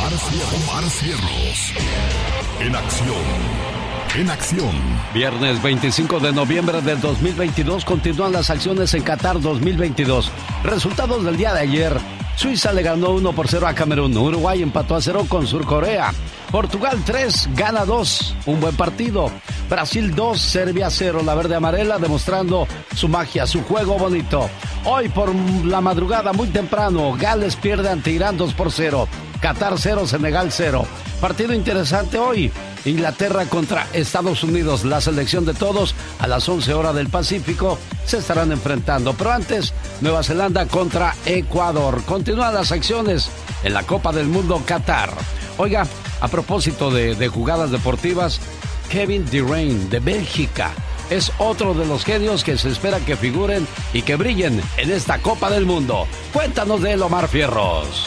Omar, Omar Cierros. En acción. En acción. Viernes 25 de noviembre del 2022 continúan las acciones en Qatar 2022. Resultados del día de ayer. Suiza le ganó 1 por 0 a Camerún. Uruguay empató a 0 con Surcorea. Portugal 3, gana 2. Un buen partido. Brasil 2, Serbia 0. La verde amarela demostrando su magia, su juego bonito. Hoy por la madrugada muy temprano, Gales pierde ante Irán 2 por 0. Qatar 0, Senegal 0. Partido interesante hoy. Inglaterra contra Estados Unidos, la selección de todos a las 11 horas del Pacífico se estarán enfrentando. Pero antes, Nueva Zelanda contra Ecuador. Continúan las acciones en la Copa del Mundo Qatar. Oiga, a propósito de, jugadas deportivas, Kevin Durain de Bélgica es otro de los genios que se espera que figuren y que brillen en esta Copa del Mundo. Cuéntanos de él, Omar Fierros.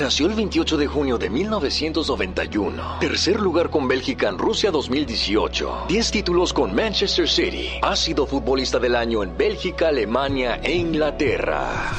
Nació el 28 de junio de 1991. Tercer lugar con Bélgica en Rusia 2018. 10 títulos con Manchester City. Ha sido futbolista del año en Bélgica, Alemania e Inglaterra.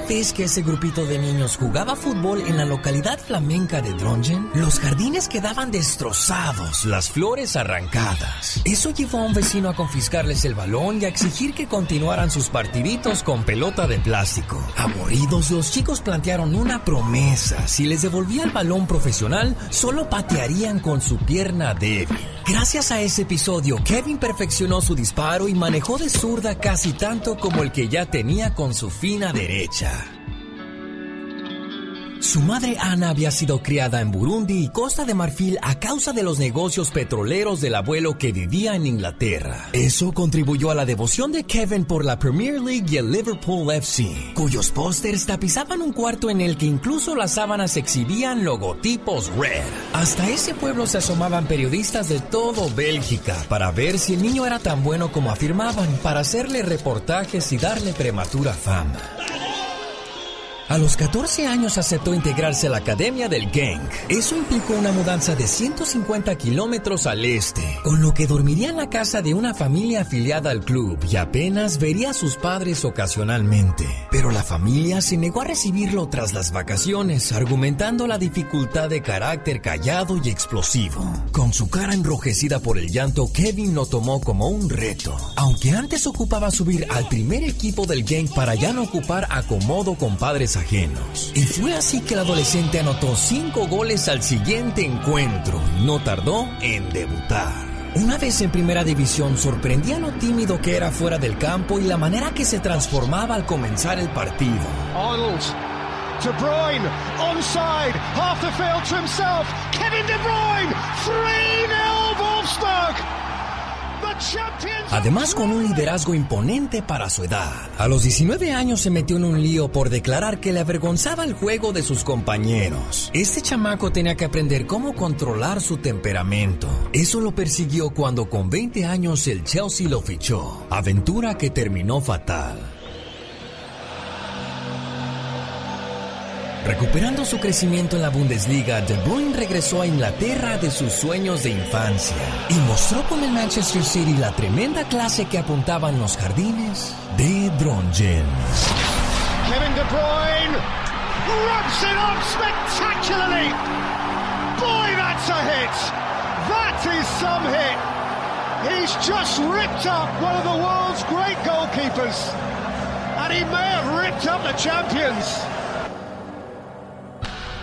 Vez que ese grupito de niños jugaba fútbol en la localidad flamenca de Drongen, los jardines quedaban destrozados, las flores arrancadas. Eso llevó a un vecino a confiscarles el balón y a exigir que continuaran sus partiditos con pelota de plástico. Aburridos, los chicos plantearon una promesa. Si les devolvía el balón profesional, solo patearían con su pierna débil. Gracias a ese episodio, Kevin perfeccionó su disparo y manejó de zurda casi tanto como el que ya tenía con su fina derecha. Su madre Ana había sido criada en Burundi y Costa de Marfil a causa de los negocios petroleros del abuelo que vivía en Inglaterra. Eso contribuyó a la devoción de Kevin por la Premier League y el Liverpool FC, cuyos pósters tapizaban un cuarto en el que incluso las sábanas exhibían logotipos Red. Hasta ese pueblo se asomaban periodistas de todo Bélgica para ver si el niño era tan bueno como afirmaban, para hacerle reportajes y darle prematura fama. A los 14 años aceptó integrarse a la Academia del Gang. Eso implicó una mudanza de 150 kilómetros al este, con lo que dormiría en la casa de una familia afiliada al club y apenas vería a sus padres ocasionalmente. Pero la familia se negó a recibirlo tras las vacaciones, argumentando la dificultad de carácter callado y explosivo. Con su cara enrojecida por el llanto, Kevin lo tomó como un reto. Aunque antes ocupaba subir al primer equipo del gang para ya no ocupar acomodo con padres ajenos. Y fue así que el adolescente anotó cinco goles al siguiente encuentro no tardó en debutar. Una vez en primera división sorprendía lo tímido que era fuera del campo y la manera que se transformaba al comenzar el partido. Arnold, De Bruyne, onside, half the field to himself, Kevin De Bruyne, 3-0 Wolfsburg. Además con un liderazgo imponente para su edad. A los 19 años se metió en un lío por declarar que le avergonzaba el juego de sus compañeros. Este chamaco tenía que aprender cómo controlar su temperamento. Eso lo persiguió cuando con 20 años el Chelsea lo fichó. Aventura que terminó fatal. Recuperando su crecimiento en la Bundesliga, De Bruyne regresó a Inglaterra de sus sueños de infancia y mostró con el Manchester City la tremenda clase que apuntaban los jardines de Drongen. Kevin De Bruyne rubs it up spectacularly. Boy, that's a hit. That is some hit. He's just ripped up one of the world's great goalkeepers. And he may have ripped up the champions.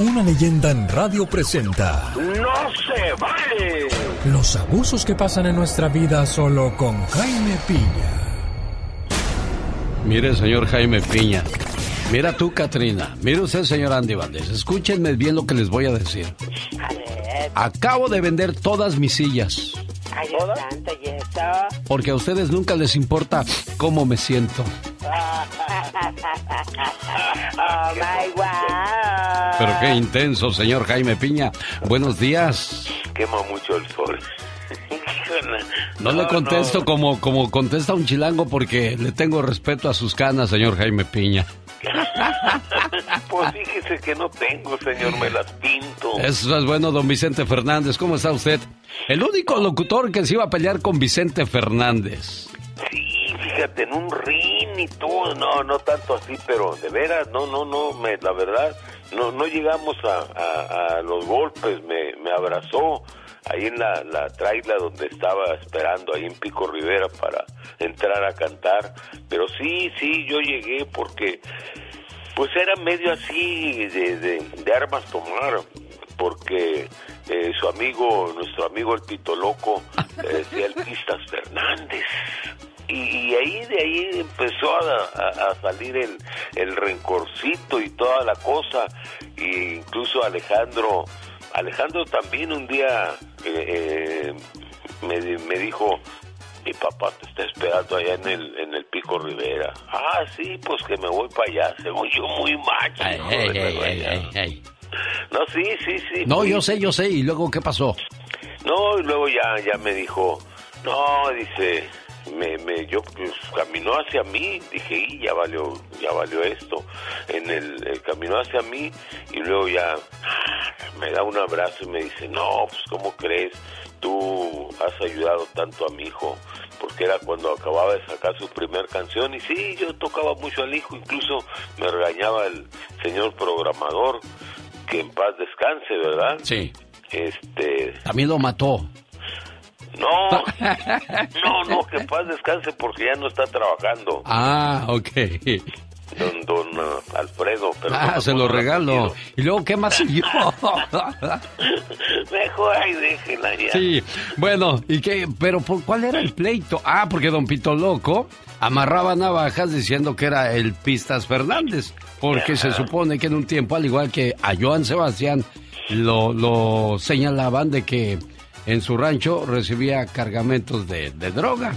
Una leyenda en radio presenta. ¡No se vale! Los abusos que pasan en nuestra vida solo con Jaime Piña. Mire, señor Jaime Piña. Mira tú, Katrina. Mire usted, señor Andy Valdés. Escúchenme bien lo que les voy a decir. A ver. Acabo de vender todas mis sillas. Ay, Dios Porque a ustedes nunca les importa cómo me siento. oh, my wow. Pero qué intenso, señor Jaime Piña. Buenos días. Quema mucho el sol. No, le contesto Como, como contesta un chilango porque le tengo respeto a sus canas, señor Jaime Piña. Pues fíjese que no tengo, señor, me las pinto. Eso es bueno, don Vicente Fernández. ¿Cómo está usted? El único locutor que se iba a pelear con Vicente Fernández. Sí, fíjate, en un ring y todo. No, no tanto así, pero de veras, no, no, no, me, la verdad, no, no llegamos a, a, los golpes. Me, me abrazó ahí en la, la traila donde estaba esperando, ahí en Pico Rivera para entrar a cantar. Pero sí, sí, yo llegué porque pues era medio así de, de, armas tomar, porque eh, su amigo, nuestro amigo el Pito Loco, eh, decía el Pistas Fernández. Y, ahí de ahí empezó a, salir el, el, rencorcito y toda la cosa. E incluso Alejandro, Alejandro también un día eh, me, me dijo, mi papá te está esperando allá en el, en el Pico Rivera. Ah, sí, pues que me voy para allá. Según yo, muy macho. no, sí, sí, sí. No, yo sé, yo sé. ¿Y luego qué pasó? No, y luego ya, ya me dijo, no, dice, me, me, yo pues, caminó hacia mí, dije, y ya valió, ya valió esto. En el, el caminó hacia mí y luego ya me da un abrazo y me dice, no, pues, ¿cómo crees? tú has ayudado tanto a mi hijo, porque era cuando acababa de sacar su primer canción y sí, yo tocaba mucho al hijo, incluso me regañaba el señor programador, que en paz descanse, ¿verdad? Sí. Este... También lo mató. No, no, no, que paz descanse porque ya no está trabajando. Ah, ok don, don uh, Alfredo. Pero ah, se lo regalo. ¿Y luego qué más yo? Mejor ahí déjela ya. Sí, bueno, ¿y qué? ¿Pero por cuál era el pleito? Ah, porque don Pito Loco amarraba navajas diciendo que era el Pistas Fernández. Porque se supone que en un tiempo, al igual que a Joan Sebastián, lo, lo señalaban de que en su rancho recibía cargamentos de, de droga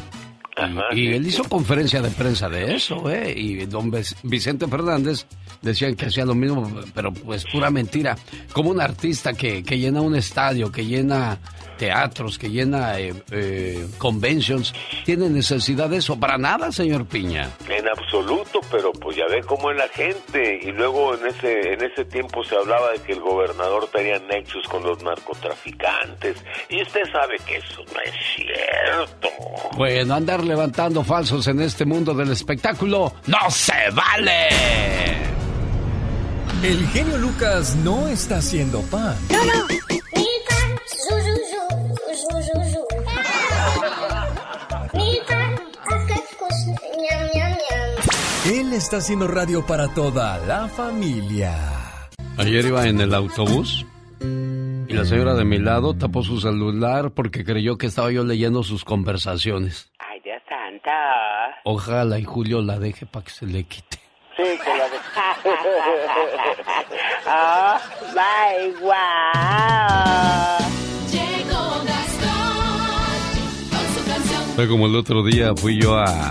y, él hizo conferencia de prensa de eso, ¿eh? Y don Vicente Fernández decían que hacía lo mismo, pero pues pura mentira. Como un artista que, que llena un estadio, que llena teatros, que llena eh, eh, conventions, tiene necesidad de eso. Para nada, señor Piña. En absoluto, pero pues ya ve cómo es la gente. Y luego en ese, en ese tiempo se hablaba de que el gobernador tenía nexos con los narcotraficantes. Y usted sabe que eso no es cierto. Bueno, andar levantando falsos en este mundo del espectáculo no se vale. El genio Lucas no está haciendo pan. No, no. Él está haciendo radio para toda la familia. Ayer iba en el autobús y la señora de mi lado tapó su celular porque creyó que estaba yo leyendo sus conversaciones. Ay, Dios santa. Ojalá y Julio la deje para que se le quite. Sí, que la deje. oh, my wow. Fue como el otro día fui yo a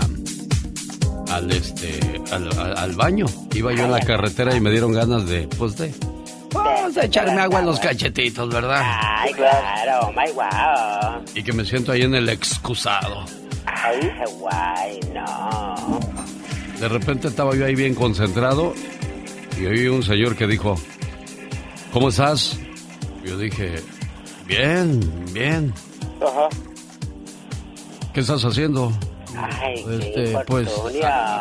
al este al, baño. Iba yo en la carretera y me dieron ganas de pues de Vamos a echarme agua en los cachetitos, ¿verdad? Ay, claro, my wow. Y que me siento ahí en el excusado. Ay, guay, no. De repente estaba yo ahí bien concentrado y oí un señor que dijo, ¿cómo estás? Yo dije, bien, bien. Ajá. ¿Qué estás haciendo? Ay, este, pues,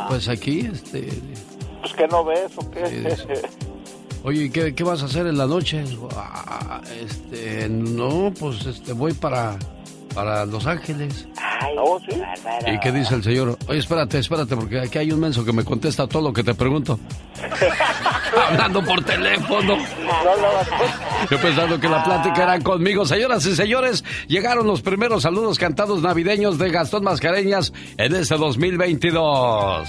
pues aquí, este... Pues que no ves o qué. Oye, ¿qué, ¿qué, vas a hacer en la noche? Ah, este, no, pues este, voy para, para Los Ángeles. Ay, oh, ¿sí? ¿Y qué dice el señor? Oye, espérate, espérate, porque aquí hay un menso que me contesta todo lo que te pregunto. hablando por teléfono. Yo pensando que la plática era conmigo. Señoras y señores, llegaron los primeros saludos cantados navideños de Gastón Mascareñas en este 2022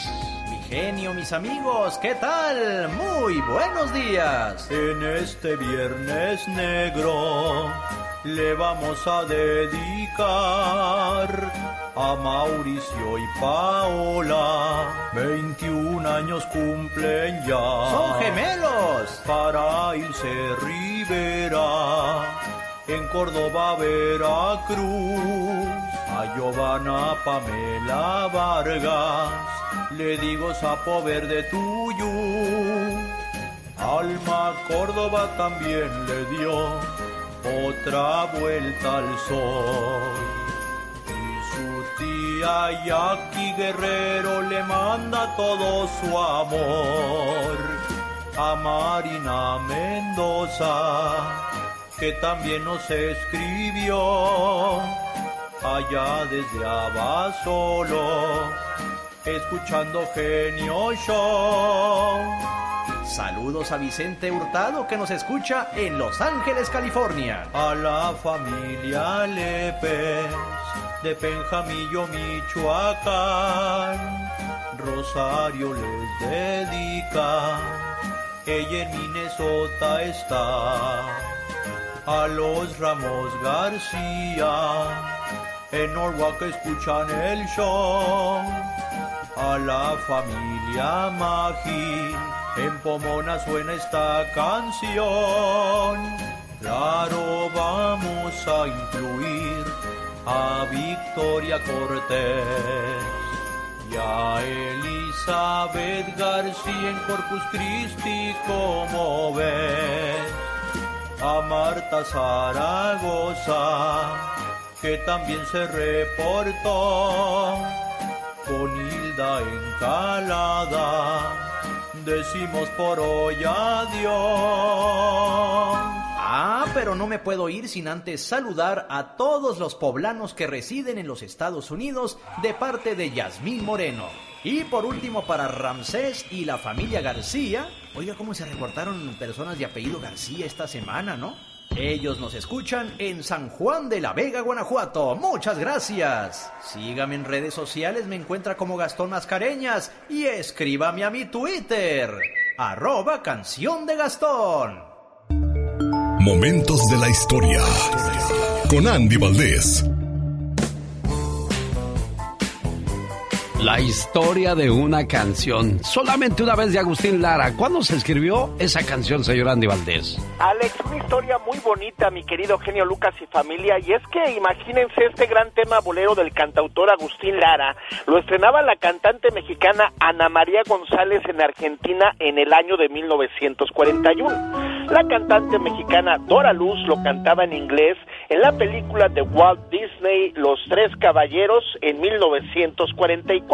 genio, mis amigos, ¿qué tal? Muy buenos días. En este viernes negro le vamos a dedicar a Mauricio y Paola. 21 años cumplen ya. ¡Son gemelos! Para Ilse Rivera, en Córdoba, Veracruz. A Giovanna Pamela Vargas, le digo sapo verde tuyo. Alma Córdoba también le dio otra vuelta al sol. Y su tía Yaqui Guerrero le manda todo su amor a Marina Mendoza, que también nos escribió allá desde Abasolo, escuchando Genio Show. Saludos a Vicente Hurtado que nos escucha en Los Ángeles, California. A la familia Lepes de Penjamillo, Michoacán. Rosario les dedica, ella en Minnesota está. A los Ramos García, en Norwalk escuchan el show. A la familia Magín en Pomona suena esta canción. Claro, vamos a incluir a Victoria Cortés y a Elizabeth García en Corpus Christi, como ves. A Marta Zaragoza, que también se reportó. Con Hilda Encalada decimos por hoy adiós. Ah, pero no me puedo ir sin antes saludar a todos los poblanos que residen en los Estados Unidos de parte de Yasmín Moreno. Y por último para Ramsés y la familia García. Oiga, cómo se reportaron personas de apellido García esta semana, ¿no? Ellos nos escuchan en San Juan de la Vega, Guanajuato. Muchas gracias. Sígame en redes sociales, me encuentra como Gastón Mascareñas y escríbame a mi Twitter, arroba canción de Gastón. Momentos de la historia con Andy Valdés. La historia de una canción. Solamente una vez de Agustín Lara. ¿Cuándo se escribió esa canción, señor Andy Valdés? Alex, una historia muy bonita, mi querido genio Lucas y familia. Y es que imagínense este gran tema bolero del cantautor Agustín Lara. Lo estrenaba la cantante mexicana Ana María González en Argentina en el año de 1941. La cantante mexicana Dora Luz lo cantaba en inglés en la película de Walt Disney Los Tres Caballeros en 1944.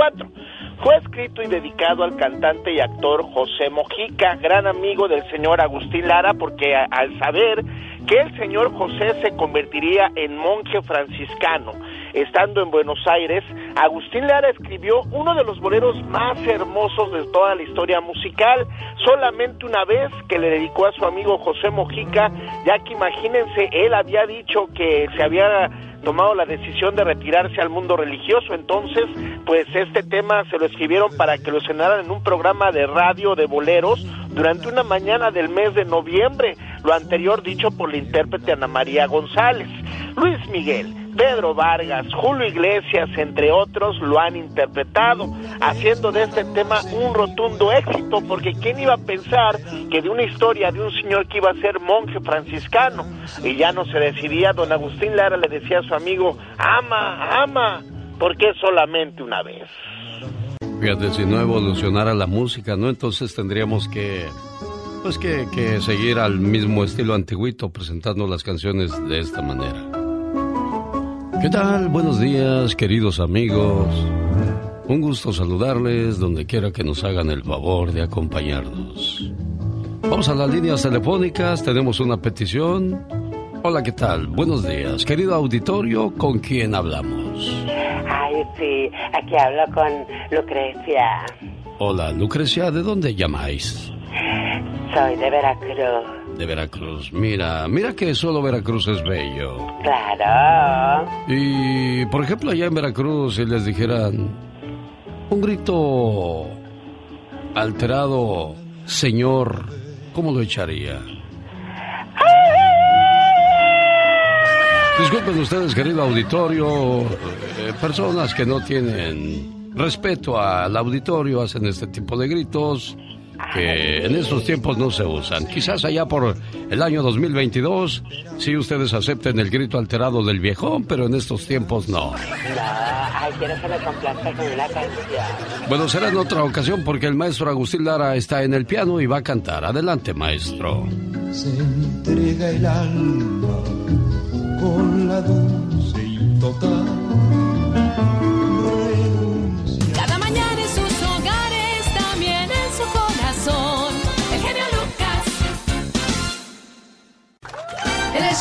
Fue escrito y dedicado al cantante y actor José Mojica, gran amigo del señor Agustín Lara, porque al saber que el señor José se convertiría en monje franciscano, estando en Buenos Aires, Agustín Lara escribió uno de los boleros más hermosos de toda la historia musical, solamente una vez que le dedicó a su amigo José Mojica, ya que imagínense, él había dicho que se había tomado la decisión de retirarse al mundo religioso. Entonces, pues este tema se lo escribieron para que lo escenaran en un programa de radio de boleros durante una mañana del mes de noviembre, lo anterior dicho por la intérprete Ana María González. Luis Miguel, Pedro Vargas, Julio Iglesias, entre otros, lo han interpretado, haciendo de este tema un rotundo éxito, porque ¿quién iba a pensar que de una historia de un señor que iba a ser monje franciscano y ya no se decidía, don Agustín Lara le decía a su amigo, ama, ama, porque solamente una vez. Fíjate, si no evolucionara la música, ¿no? Entonces tendríamos que pues que, que, seguir al mismo estilo antiguito presentando las canciones de esta manera. ¿Qué tal? Buenos días, queridos amigos. Un gusto saludarles donde quiera que nos hagan el favor de acompañarnos. Vamos a las líneas telefónicas, tenemos una petición. Hola, ¿qué tal? Buenos días, querido auditorio, ¿con quién hablamos? Ay, sí, aquí hablo con Lucrecia. Hola, Lucrecia, ¿de dónde llamáis? Soy de Veracruz. De Veracruz. Mira, mira que solo Veracruz es bello. Claro. Y, por ejemplo, allá en Veracruz, si les dijeran un grito alterado, señor, ¿cómo lo echaría? Disculpen ustedes, querido auditorio, eh, personas que no tienen respeto al auditorio hacen este tipo de gritos que en estos tiempos no se usan. Quizás allá por el año 2022 sí ustedes acepten el grito alterado del viejón, pero en estos tiempos no. Bueno, será en otra ocasión porque el maestro Agustín Lara está en el piano y va a cantar. Adelante, maestro. Se entrega el alma con la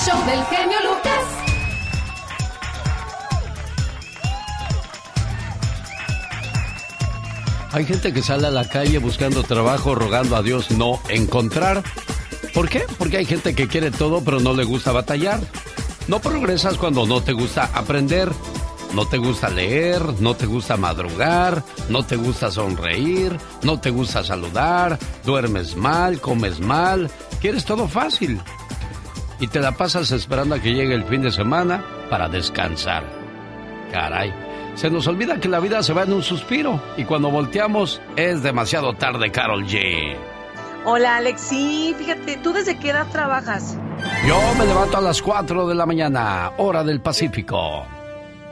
del genio Lucas. Hay gente que sale a la calle buscando trabajo, rogando a Dios no encontrar. ¿Por qué? Porque hay gente que quiere todo pero no le gusta batallar. No progresas cuando no te gusta aprender, no te gusta leer, no te gusta madrugar, no te gusta sonreír, no te gusta saludar, duermes mal, comes mal, quieres todo fácil. Y te la pasas esperando a que llegue el fin de semana para descansar. Caray, se nos olvida que la vida se va en un suspiro y cuando volteamos es demasiado tarde, Carol G. Hola Alex, sí, fíjate, ¿tú desde qué edad trabajas? Yo me levanto a las 4 de la mañana, hora del Pacífico.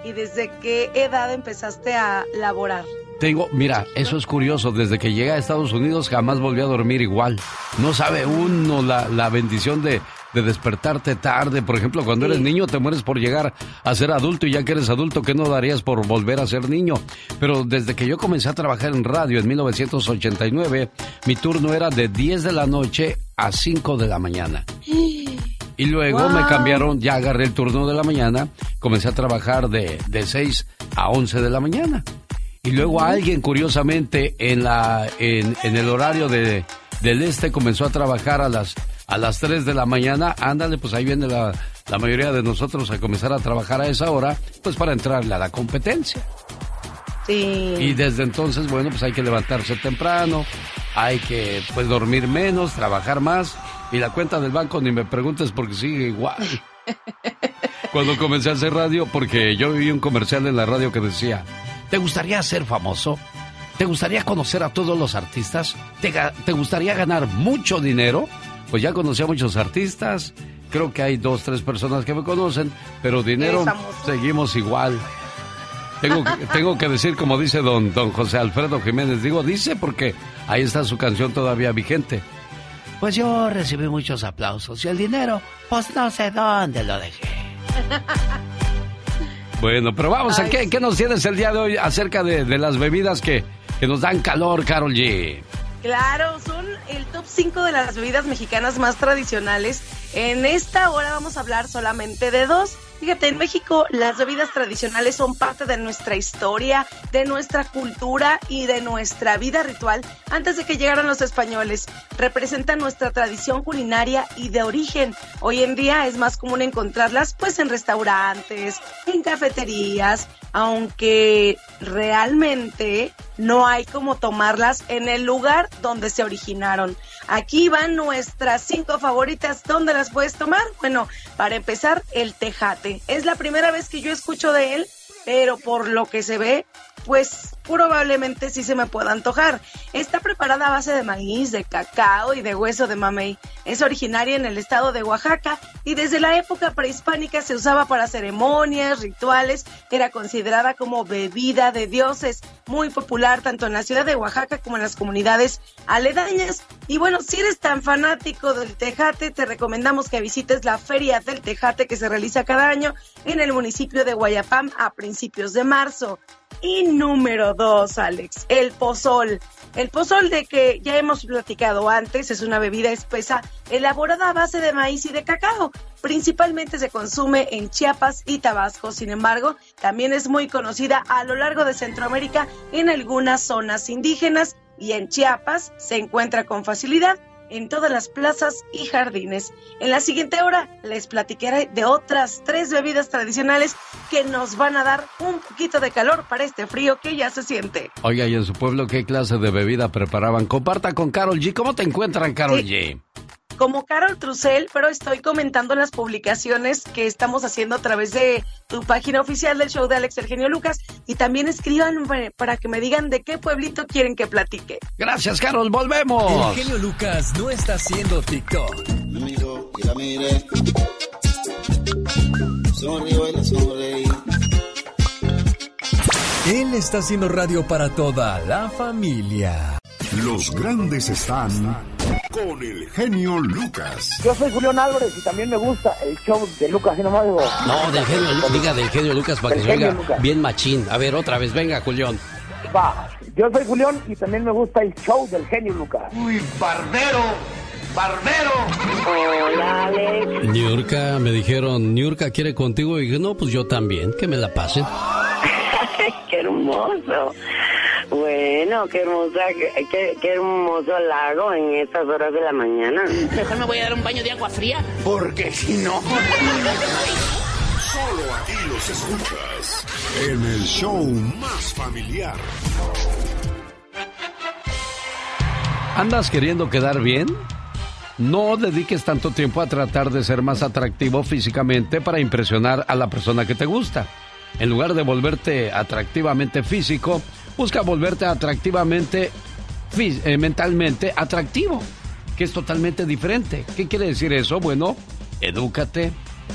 ¿Y desde qué edad empezaste a laborar? Te digo, mira, eso es curioso, desde que llegué a Estados Unidos jamás volví a dormir igual. No sabe uno la, la bendición de, de despertarte tarde. Por ejemplo, cuando eres niño te mueres por llegar a ser adulto y ya que eres adulto, ¿qué no darías por volver a ser niño? Pero desde que yo comencé a trabajar en radio en 1989, mi turno era de 10 de la noche a 5 de la mañana. Y luego Wow. me cambiaron, ya agarré el turno de la mañana, comencé a trabajar de, de 6 a 11 de la mañana. Y luego alguien, curiosamente, en, la, en, en el horario de, del este comenzó a trabajar a las, a las 3 de la mañana. Ándale, pues ahí viene la, la mayoría de nosotros a comenzar a trabajar a esa hora, pues para entrarle a la competencia. Sí. Y desde entonces, bueno, pues hay que levantarse temprano, hay que pues dormir menos, trabajar más. Y la cuenta del banco ni me preguntes porque sigue igual. Cuando comencé a hacer radio, porque yo viví un comercial en la radio que decía, ¿te gustaría ser famoso? ¿Te gustaría conocer a todos los artistas? ¿Te, te gustaría ganar mucho dinero? Pues ya conocí a muchos artistas, creo que hay dos, tres personas que me conocen, pero dinero seguimos igual. Tengo, que- tengo que decir, como dice don, don José Alfredo Jiménez, digo, dice porque ahí está su canción todavía vigente. Pues yo recibí muchos aplausos y el dinero, pues no sé dónde lo dejé. Bueno, pero vamos, ¿a qué, qué nos tienes el día de hoy acerca de, de las bebidas que, que nos dan calor, Carol G? Claro, son el top 5 de las bebidas mexicanas más tradicionales. En esta hora vamos a hablar solamente de dos. Fíjate, en México las bebidas tradicionales son parte de nuestra historia, de nuestra cultura y de nuestra vida ritual antes de que llegaran los españoles. Representan nuestra tradición culinaria y de origen. Hoy en día es más común encontrarlas pues en restaurantes, en cafeterías, aunque realmente no hay como tomarlas en el lugar donde se originaron. Aquí van nuestras cinco favoritas. ¿Dónde las puedes tomar? Bueno, para empezar, el tejate. Es la primera vez que yo escucho de él, pero por lo que se ve, pues probablemente sí se me pueda antojar. Está preparada a base de maíz, de cacao y de hueso de mamey. Es originaria en el estado de Oaxaca y desde la época prehispánica se usaba para ceremonias, rituales, era considerada como bebida de dioses, muy popular tanto en la ciudad de Oaxaca como en las comunidades aledañas. Y bueno, si eres tan fanático del tejate, te recomendamos que visites la Feria del Tejate que se realiza cada año en el municipio de Guayapam a principios de marzo. Y número dos, Alex, el pozol. El pozol de que ya hemos platicado antes es una bebida espesa elaborada a base de maíz y de cacao. Principalmente se consume en Chiapas y Tabasco. Sin embargo, también es muy conocida a lo largo de Centroamérica en algunas zonas indígenas y en Chiapas se encuentra con facilidad en todas las plazas y jardines. En la siguiente hora les platicaré de otras tres bebidas tradicionales que nos van a dar un poquito de calor para este frío que ya se siente. Oiga, ¿y en su pueblo qué clase de bebida preparaban? Comparta con Carol G. ¿Cómo te encuentran, Carol G? Como Carol Trussell, pero estoy comentando las publicaciones que estamos haciendo a través de tu página oficial del show de Alex Eugenio Lucas y también escriban para que me digan de qué pueblito quieren que platique. Gracias, Carol, volvemos. Eugenio Lucas no está haciendo TikTok. Él está haciendo radio para toda la familia. Los grandes están con el genio Lucas. Yo soy Julián Álvarez y también me gusta el show de Lucas, y nomás digo. No, del genio Lucas, diga del genio Lucas para que se oiga bien machín. A ver, otra vez, venga, Julián. Va, yo soy Julián y también me gusta el show del genio Lucas. Uy, barbero, barbero. Hola, Alex. Niurka, me dijeron, Niurka quiere contigo. Y dije, no, pues yo también, que me la pasen. qué hermoso. Bueno, qué hermosa, qué, qué, hermoso lago en estas horas de la mañana. Mejor me voy a dar un baño de agua fría. Porque si no. Solo aquí los escuchas en el show más familiar. ¿Andas queriendo quedar bien? No dediques tanto tiempo a tratar de ser más atractivo físicamente para impresionar a la persona que te gusta. En lugar de volverte atractivamente físico, busca volverte atractivamente, eh, mentalmente atractivo, que es totalmente diferente. ¿Qué quiere decir eso? Bueno, edúcate,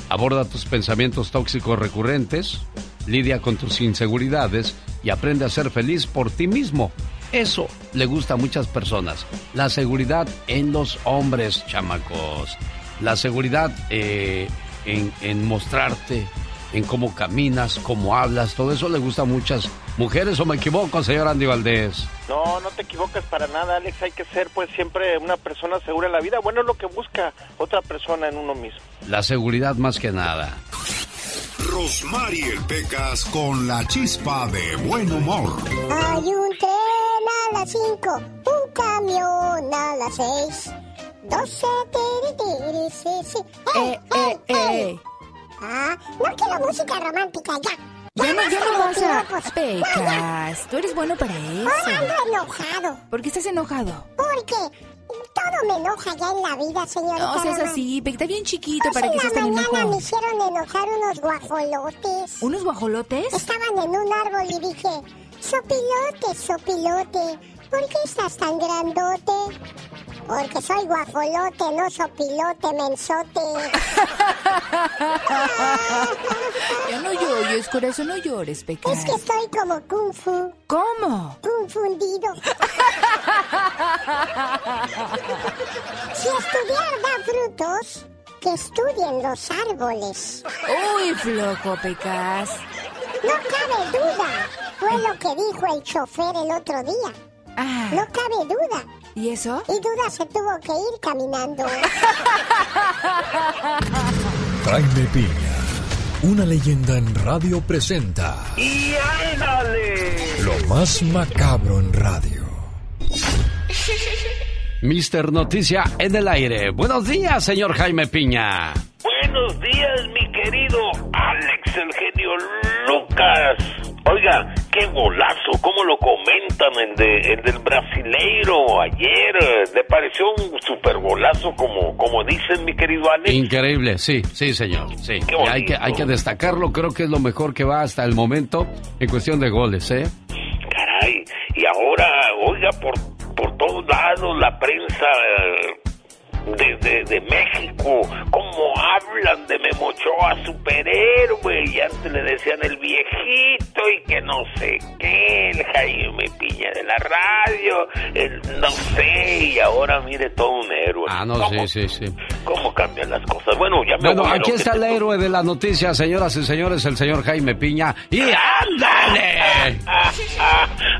aborda tus pensamientos tóxicos recurrentes, lidia con tus inseguridades y aprende a ser feliz por ti mismo. Eso le gusta a muchas personas. La seguridad en los hombres, chamacos. La seguridad eh, en, en mostrarte en cómo caminas, cómo hablas, todo eso le gusta a muchas mujeres, ¿o me equivoco, señor Andy Valdés? No, no te equivocas para nada, Alex, hay que ser pues siempre una persona segura en la vida, bueno, es lo que busca otra persona en uno mismo. La seguridad más que nada. Rosmarie Pecas con la chispa de buen humor. Hay un tren a las 5, un camión a las 6, 12 tiri, sí, sí. ¡Eh, eh, eh! Ah, no quiero música romántica, ya. Ya no, ya no vas a... Pecas, tú eres bueno para eso. Ahora ando enojado. ¿Por qué estás enojado? Porque todo me enoja ya en la vida, señorita. No seas así, Pec, está bien chiquito para que seas tan enojo. mañana me hicieron enojar unos guajolotes. ¿Unos guajolotes? Estaban en un árbol y dije, sopilote, sopilote, ¿por qué estás tan grandote? Porque soy guajolote, no sopilote, mensote. ya no llores, corazón, no llores, Pecas. Es que estoy como Kung Fu. ¿Cómo? Confundido. si estudiar da frutos, que estudien los árboles. Uy, flojo, Pecas. No cabe duda. Fue lo que dijo el chofer el otro día. Ah. No cabe duda. ¿Y eso? Y duda se tuvo que ir caminando. Jaime Piña, una leyenda en radio presenta. ¡Y ándale! Lo más macabro en radio. Mister Noticia en el aire. Buenos días, señor Jaime Piña. Buenos días, mi querido Alex, el genio Lucas. Oiga, qué golazo, cómo lo comentan en, de, del brasileiro ayer. ¿Le pareció un super golazo como, como dicen, mi querido Alex? Increíble, sí, sí, señor. Sí. hay, que, hay que destacarlo, creo que es lo mejor que va hasta el momento en cuestión de goles, ¿eh? Caray, y ahora, oiga, por, por todos lados la prensa... De, de, México, cómo hablan de Memochoa superhéroe, y antes le decían el viejito y que no sé qué, el Jaime Piña de la radio, el no sé, y ahora mire todo un héroe. Ah, no, sí, sí, sí. ¿Cómo cambian las cosas? Bueno, ya me Bueno, aquí está el héroe de la noticia, señoras y señores, el señor Jaime Piña, y ¡Ándale!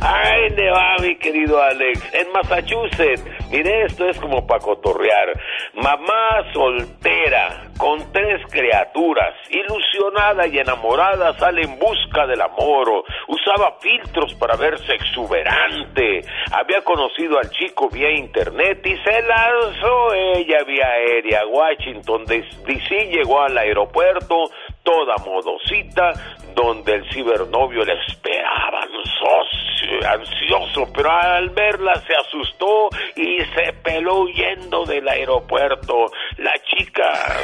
Ay, le va, mi querido Alex. En Massachusetts, mire, esto es como para cotorrear. Mamá soltera, con tres criaturas, ilusionada y enamorada, sale en busca del amor. Usaba filtros para verse exuberante. Había conocido al chico vía internet y se lanzó ella vía aérea a Washington. DC llegó al aeropuerto toda modosita, donde el cibernovio le esperaba ansioso, ansioso, pero al verla se asustó y se peló huyendo del aeropuerto. La chica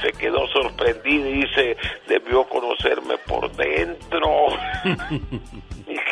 se quedó sorprendida y dice, debió conocerme por dentro.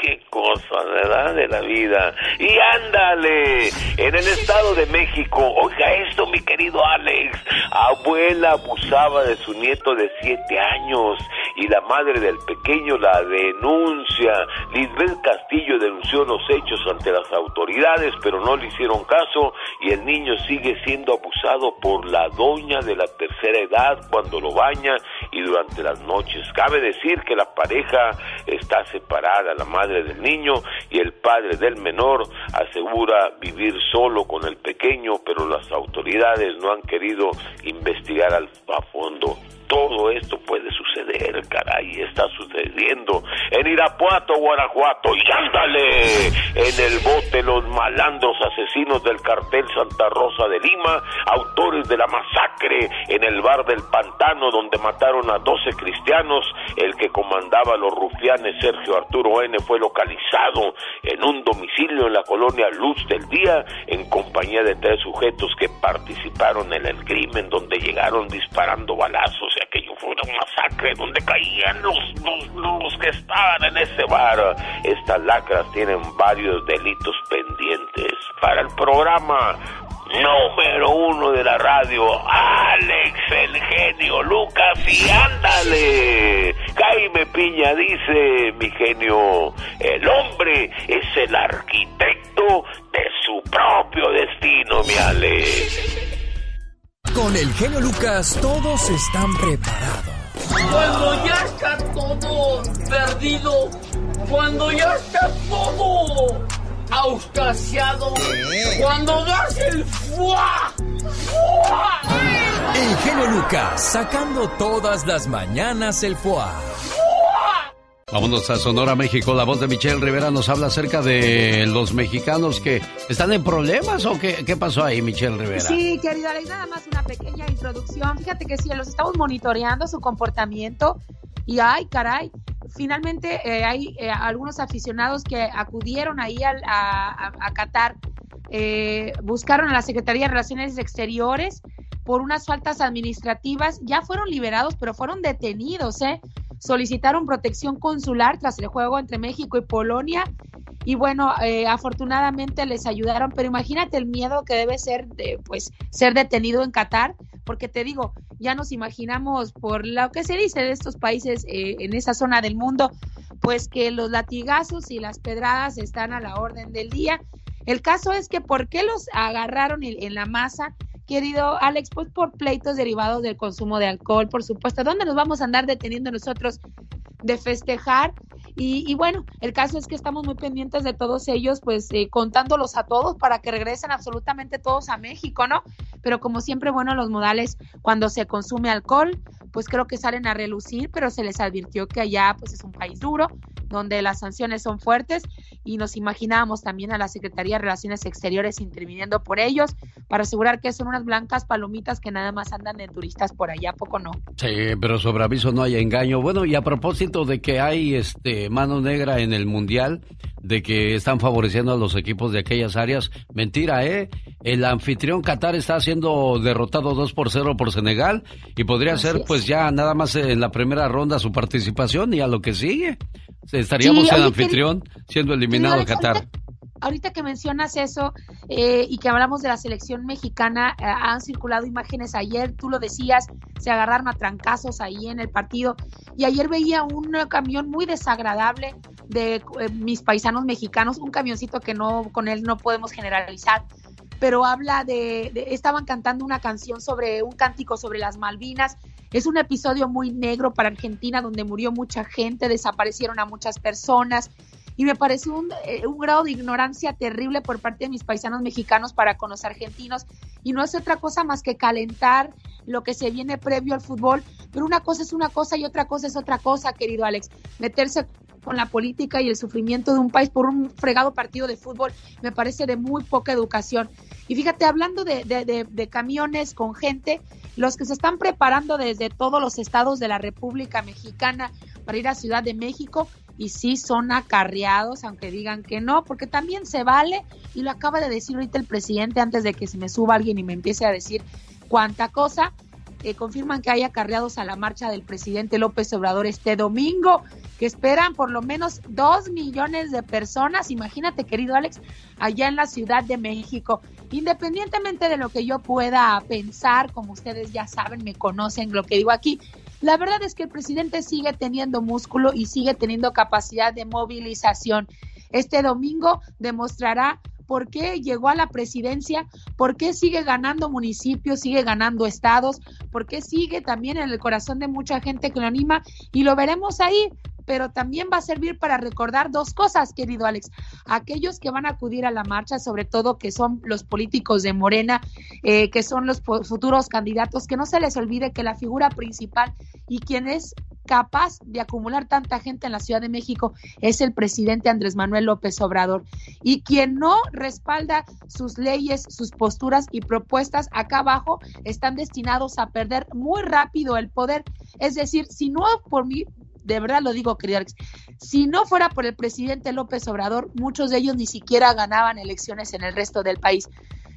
Qué cosa, ¿verdad? De la vida. Y ándale, en el Estado de México, oiga esto, mi querido Alex, abuela abusaba de su nieto de siete años y la madre del pequeño la denuncia. Lisbeth Castillo denunció los hechos ante las autoridades, pero no le hicieron caso y el niño sigue siendo abusado por la doña de la tercera edad cuando lo baña y durante las noches. Cabe decir que la pareja está separada, la madre del niño y el padre del menor asegura vivir solo con el pequeño, pero las autoridades no han querido investigar a fondo todo esto puede suceder, caray, está sucediendo en Irapuato, Guanajuato, y ándale, en el bote los malandros asesinos del cartel Santa Rosa de Lima, autores de la masacre en el bar del Pantano donde mataron a 12 cristianos, el que comandaba los rufianes Sergio Arturo N fue localizado en un domicilio en la colonia Luz del Día en compañía de tres sujetos que participaron en el crimen donde llegaron disparando balazos aquello fue una masacre donde caían los, los, los que estaban en ese bar. Estas lacras tienen varios delitos pendientes. Para el programa número uno de la radio, Alex el genio Lucas y ándale. Jaime Piña dice, mi genio, el hombre es el arquitecto de su propio destino, mi Alex. Con el genio Lucas todos están preparados. Cuando ya está todo perdido, cuando ya está todo auscasiado, cuando das el fuá, fuá. El genio Lucas sacando todas las mañanas el foie. Vámonos a Sonora, México. La voz de Michelle Rivera nos habla acerca de los mexicanos que están en problemas o qué, pasó ahí, Michelle Rivera. Sí, querida Alex, nada más una pequeña introducción. Fíjate que sí, los estamos monitoreando su comportamiento y ay, caray, finalmente eh, hay eh, algunos aficionados que acudieron ahí a, a, Qatar, eh, buscaron a la Secretaría de Relaciones Exteriores por unas faltas administrativas, ya fueron liberados, pero fueron detenidos, ¿eh? Solicitaron protección consular tras el juego entre México y Polonia y bueno, eh, afortunadamente les ayudaron, pero imagínate el miedo que debe ser de pues ser detenido en Qatar, porque te digo, ya nos imaginamos por lo que se dice de estos países eh, en esa zona del mundo, pues que los latigazos y las pedradas están a la orden del día. El caso es que ¿por qué los agarraron en, en la masa? Querido Alex, pues por pleitos derivados del consumo de alcohol, por supuesto. ¿Dónde nos vamos a andar deteniendo nosotros de festejar? Y, y bueno, el caso es que estamos muy pendientes de todos ellos, pues eh, contándolos a todos para que regresen absolutamente todos a México, ¿no? Pero como siempre, bueno, los modales cuando se consume alcohol, pues creo que salen a relucir, pero se les advirtió que allá pues es un país duro, donde las sanciones son fuertes y nos imaginábamos también a la Secretaría de Relaciones Exteriores interviniendo por ellos para asegurar que son unas blancas palomitas que nada más andan de turistas por allá, poco no. Sí, pero sobre aviso no hay engaño. Bueno, y a propósito de que hay este mano negra en el Mundial, de que están favoreciendo a los equipos de aquellas áreas, mentira, ¿eh? El anfitrión Qatar está siendo derrotado 2 por 0 por Senegal y podría Así ser es. pues ya nada más en la primera ronda su participación y a lo que sigue. Estaríamos sí, en anfitrión que... siendo eliminado sí, Qatar. Ahorita, ahorita, que mencionas eso eh, y que hablamos de la selección mexicana, eh, han circulado imágenes ayer, tú lo decías, se agarraron a trancazos ahí en el partido. Y ayer veía un camión muy desagradable de eh, mis paisanos mexicanos, un camioncito que no, con él no podemos generalizar pero habla de, de, estaban cantando una canción sobre un cántico sobre las Malvinas Es un episodio muy negro para Argentina donde murió mucha gente, desaparecieron a muchas personas y me pareció un, eh, un, grado de ignorancia terrible por parte de mis paisanos mexicanos para con los argentinos y no es otra cosa más que calentar lo que se viene previo al fútbol, pero una cosa es una cosa y otra cosa es otra cosa, querido Alex, meterse con la política y el sufrimiento de un país por un fregado partido de fútbol me parece de muy poca educación. Y fíjate, hablando de camiones con gente, los que se están preparando desde todos los estados de la República Mexicana para ir a Ciudad de México, y sí son acarreados, aunque digan que no, porque también se vale, y lo acaba de decir ahorita el presidente antes de que se me suba alguien y me empiece a decir cuánta cosa, eh, confirman que hay acarreados a la marcha del presidente López Obrador este domingo, que esperan por lo menos dos millones de personas, imagínate querido Alex, allá en la Ciudad de México. Independientemente de lo que yo pueda pensar, como ustedes ya saben, me conocen lo que digo aquí, la verdad es que el presidente sigue teniendo músculo y sigue teniendo capacidad de movilización. Este domingo demostrará por qué llegó a la presidencia, por qué sigue ganando municipios, sigue ganando estados, por qué sigue también en el corazón de mucha gente que lo anima y lo veremos ahí pero también va a servir para recordar dos cosas, querido Alex. Aquellos que van a acudir a la marcha, sobre todo que son los políticos de Morena, eh, que son los futuros candidatos, que no se les olvide que la figura principal y quien es capaz de acumular tanta gente en la Ciudad de México es el presidente Andrés Manuel López Obrador. Y quien no respalda sus leyes, sus posturas y propuestas acá abajo están destinados a perder muy rápido el poder. Es decir, si no por mí, de verdad lo digo, querido Alex, si no fuera por el presidente López Obrador, muchos de ellos ni siquiera ganaban elecciones en el resto del país.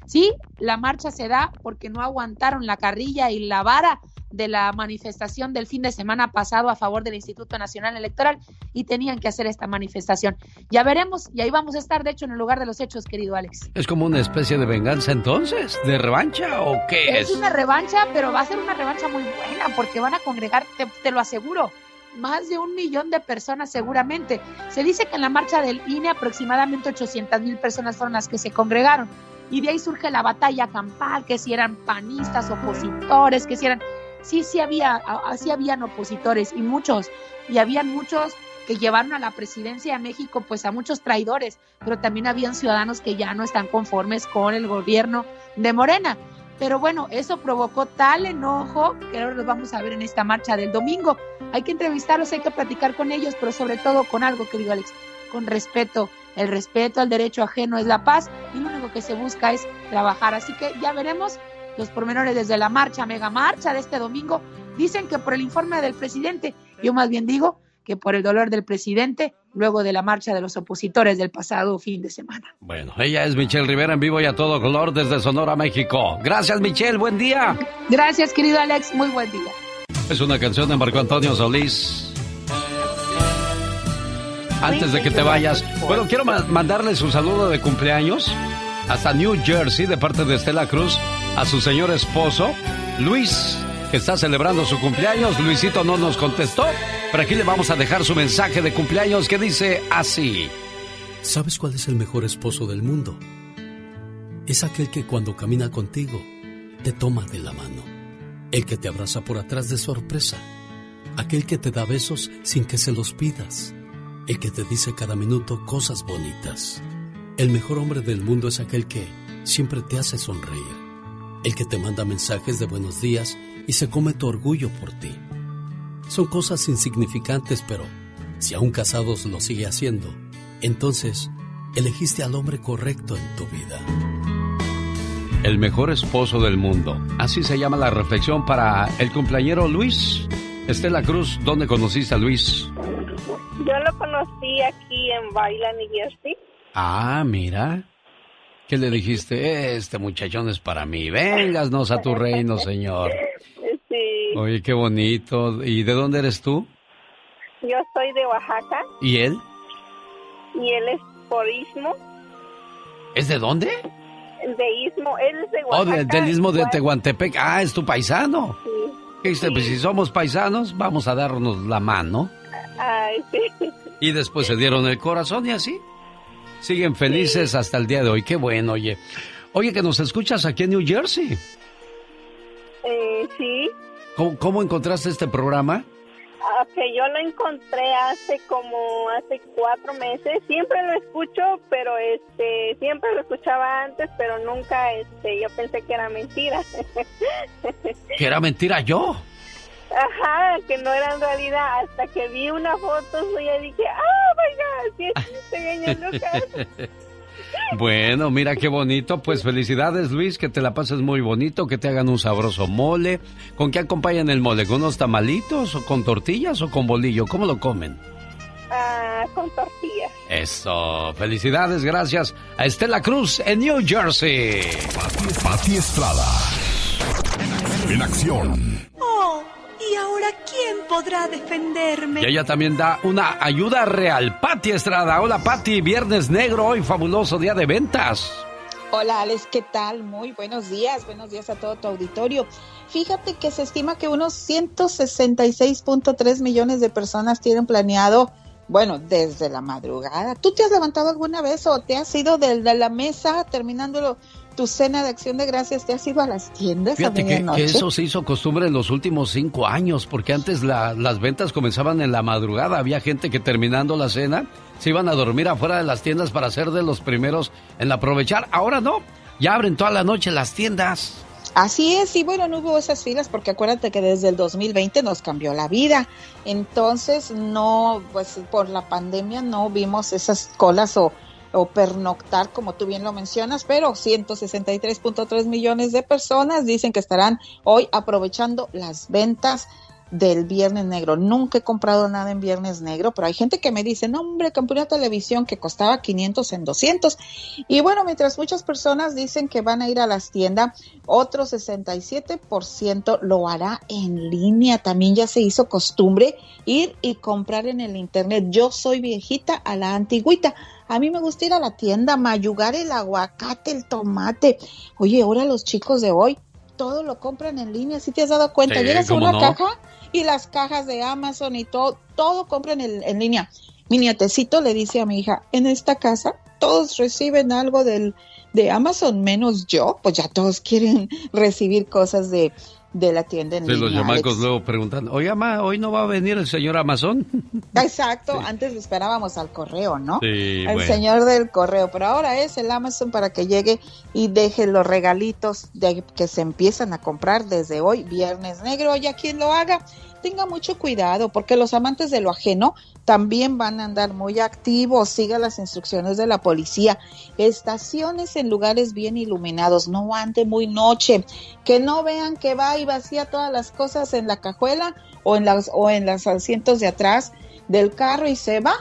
Sí, la marcha se da porque no aguantaron la carrilla y la vara de la manifestación del fin de semana pasado a favor del Instituto Nacional Electoral y tenían que hacer esta manifestación. Ya veremos y ahí vamos a estar, de hecho, en el lugar de los hechos, querido Alex. ¿Es como una especie de venganza entonces? ¿De revancha o qué es? Es una revancha, pero va a ser una revancha muy buena porque van a congregar, te lo aseguro, más de un millón de personas seguramente. Se dice que en la marcha del INE aproximadamente 800 mil personas fueron las que se congregaron. Y de ahí surge la batalla campal, que si eran panistas, opositores, que si eran... Sí, sí había, así habían opositores y muchos, y habían muchos que llevaron a la presidencia de México pues a muchos traidores, pero también habían ciudadanos que ya no están conformes con el gobierno de Morena. Pero bueno, eso provocó tal enojo que ahora los vamos a ver en esta marcha del domingo. Hay que entrevistarlos, hay que platicar con ellos, pero sobre todo con algo, querido Alex, con respeto. El respeto al derecho ajeno es la paz y lo único que se busca es trabajar. Así que ya veremos los pormenores desde la marcha, mega marcha de este domingo. Dicen que por el informe del presidente, yo más bien digo que por el dolor del presidente luego de la marcha de los opositores del pasado fin de semana. Bueno, ella es Michelle Rivera en vivo y a todo color desde Sonora, México. Gracias, Michelle, buen día. Gracias, querido Alex, muy buen día. Es una canción de Marco Antonio Solís. Antes de que te vayas, bueno, quiero mandarles un saludo de cumpleaños hasta New Jersey de parte de Estela Cruz a su señor esposo, Luis que está celebrando su cumpleaños. Luisito no nos contestó, pero aquí le vamos a dejar su mensaje de cumpleaños que dice así. ¿Sabes cuál es el mejor esposo del mundo? Es aquel que cuando camina contigo te toma de la mano. El que te abraza por atrás de sorpresa. Aquel que te da besos sin que se los pidas. El que te dice cada minuto cosas bonitas. El mejor hombre del mundo es aquel que siempre te hace sonreír. El que te manda mensajes de buenos días y se come tu orgullo por ti. Son cosas insignificantes, pero si aún casados lo sigue haciendo, entonces elegiste al hombre correcto en tu vida. El mejor esposo del mundo. Así se llama la reflexión para el cumpleañero Luis. Estela Cruz, ¿dónde conociste a Luis? Yo lo conocí aquí en Baila, New Jersey. Ah, mira. ¿Qué le dijiste? Este muchachón es para mí. Véngasnos a tu reino, señor. Oye, qué bonito. ¿Y de dónde eres tú? Yo soy de Oaxaca. ¿Y él? Y él es por Istmo. ¿Es de dónde? De Istmo, él es de Oaxaca. Oh, del Istmo de Tehuantepec. Ah, es tu paisano. Sí. ¿Qué dice? Pues si somos paisanos, vamos a darnos la mano. Ay, sí. Y después se dieron el corazón y así. Siguen felices hasta el día de hoy. Qué bueno, oye. Oye, que nos escuchas aquí en New Jersey. Eh, sí. ¿Cómo, cómo encontraste este programa? Ah, que yo lo encontré hace como hace cuatro meses. Siempre lo escucho, pero este siempre lo escuchaba antes, pero nunca este yo pensé que era mentira. ¿Que era mentira yo? Ajá, que no era en realidad. Hasta que vi una foto suya y dije, ¡ah, my God! Sí genio Lucas. Bueno, mira qué bonito. Pues felicidades, Luis, que te la pases muy bonito, que te hagan un sabroso mole. ¿Con qué acompañan el mole? ¿Con unos tamalitos o con tortillas o con bolillo? ¿Cómo lo comen? Ah, con tortillas. Eso, felicidades, gracias a Estela Cruz en New Jersey. Pati Estrada. En acción. Oh, ¿y ahora quién podrá defenderme? Y ella también da una ayuda real. Pati Estrada. Hola, Pati. Viernes negro, hoy fabuloso día de ventas. Hola Alex, ¿qué tal? Muy buenos días, buenos días a todo tu auditorio. Fíjate que se estima que unos 166.3 millones de personas tienen planeado, bueno, desde la madrugada. ¿Tú te has levantado alguna vez o te has ido de, la mesa terminando tu cena de acción de gracias? ¿Te has ido a las tiendas Fíjate a que, eso se hizo costumbre en los últimos cinco años, porque antes la- las ventas comenzaban en la madrugada. Había gente que terminando la cena se iban a dormir afuera de las tiendas para ser de los primeros en aprovechar. Ahora no, ya abren toda la noche las tiendas. Así es, y bueno, no hubo esas filas porque acuérdate que desde el 2020 nos cambió la vida. Entonces, no, pues por la pandemia no vimos esas colas o, o pernoctar, como tú bien lo mencionas, pero 163.3 millones de personas dicen que estarán hoy aprovechando las ventas del Viernes Negro. Nunca he comprado nada en Viernes Negro, pero hay gente que me dice, no hombre, compré una televisión que costaba 500 en 200. Y bueno, mientras muchas personas dicen que van a ir a las tiendas, otro 67% lo hará en línea. También ya se hizo costumbre ir y comprar en el Internet. Yo soy viejita a la antigüita. A mí me gusta ir a la tienda, mayugar el aguacate, el tomate. Oye, ahora los chicos de hoy todo lo compran en línea, ¿sí te has dado cuenta? Sí, Llegas a ¿cómo una no? caja y las cajas de Amazon y todo, todo compran en, en línea. Mi nietecito le dice a mi hija, en esta casa todos reciben algo del, de Amazon, menos yo, pues ya todos quieren recibir cosas de, de la tienda en Sí, los chamacos Alex. luego preguntan, oye, ma, ¿hoy no va a venir el señor Amazon? Exacto, antes lo esperábamos al correo, ¿no? Sí, el bueno. señor del correo, pero ahora es el Amazon para que llegue y deje los regalitos de que se empiezan a comprar desde hoy, viernes negro, ya quien lo haga, tenga mucho cuidado, porque los amantes de lo ajeno también van a andar muy activos, siga las instrucciones de la policía, estaciones en lugares bien iluminados, no ande muy noche, que no vean que va y vacía todas las cosas en la cajuela o en las o en los asientos de atrás del carro y se va.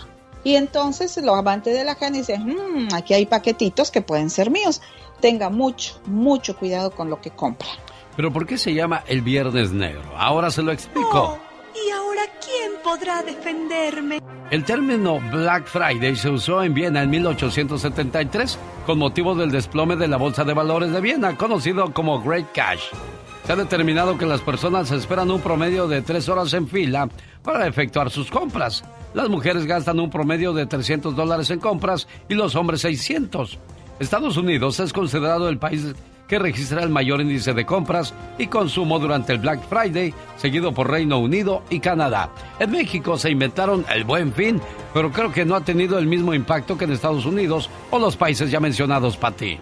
Y entonces lo amante de la ajena dice, "Mm, aquí hay paquetitos que pueden ser míos. Tenga mucho, mucho cuidado con lo que compra. Pero ¿por qué se llama el Viernes Negro? Ahora se lo explico. ¿Y ahora quién podrá defenderme? El término Black Friday se usó en Viena en 1873 con motivo del desplome de la Bolsa de Valores de Viena, conocido como Great Cash. Se ha determinado que las personas esperan un promedio de tres horas en fila para efectuar sus compras. Las mujeres gastan un promedio de 300 dólares en compras y los hombres 600. Estados Unidos es considerado el país que registra el mayor índice de compras y consumo durante el Black Friday, seguido por Reino Unido y Canadá. En México se inventaron el buen fin, pero creo que no ha tenido el mismo impacto que en Estados Unidos o los países ya mencionados, Pati.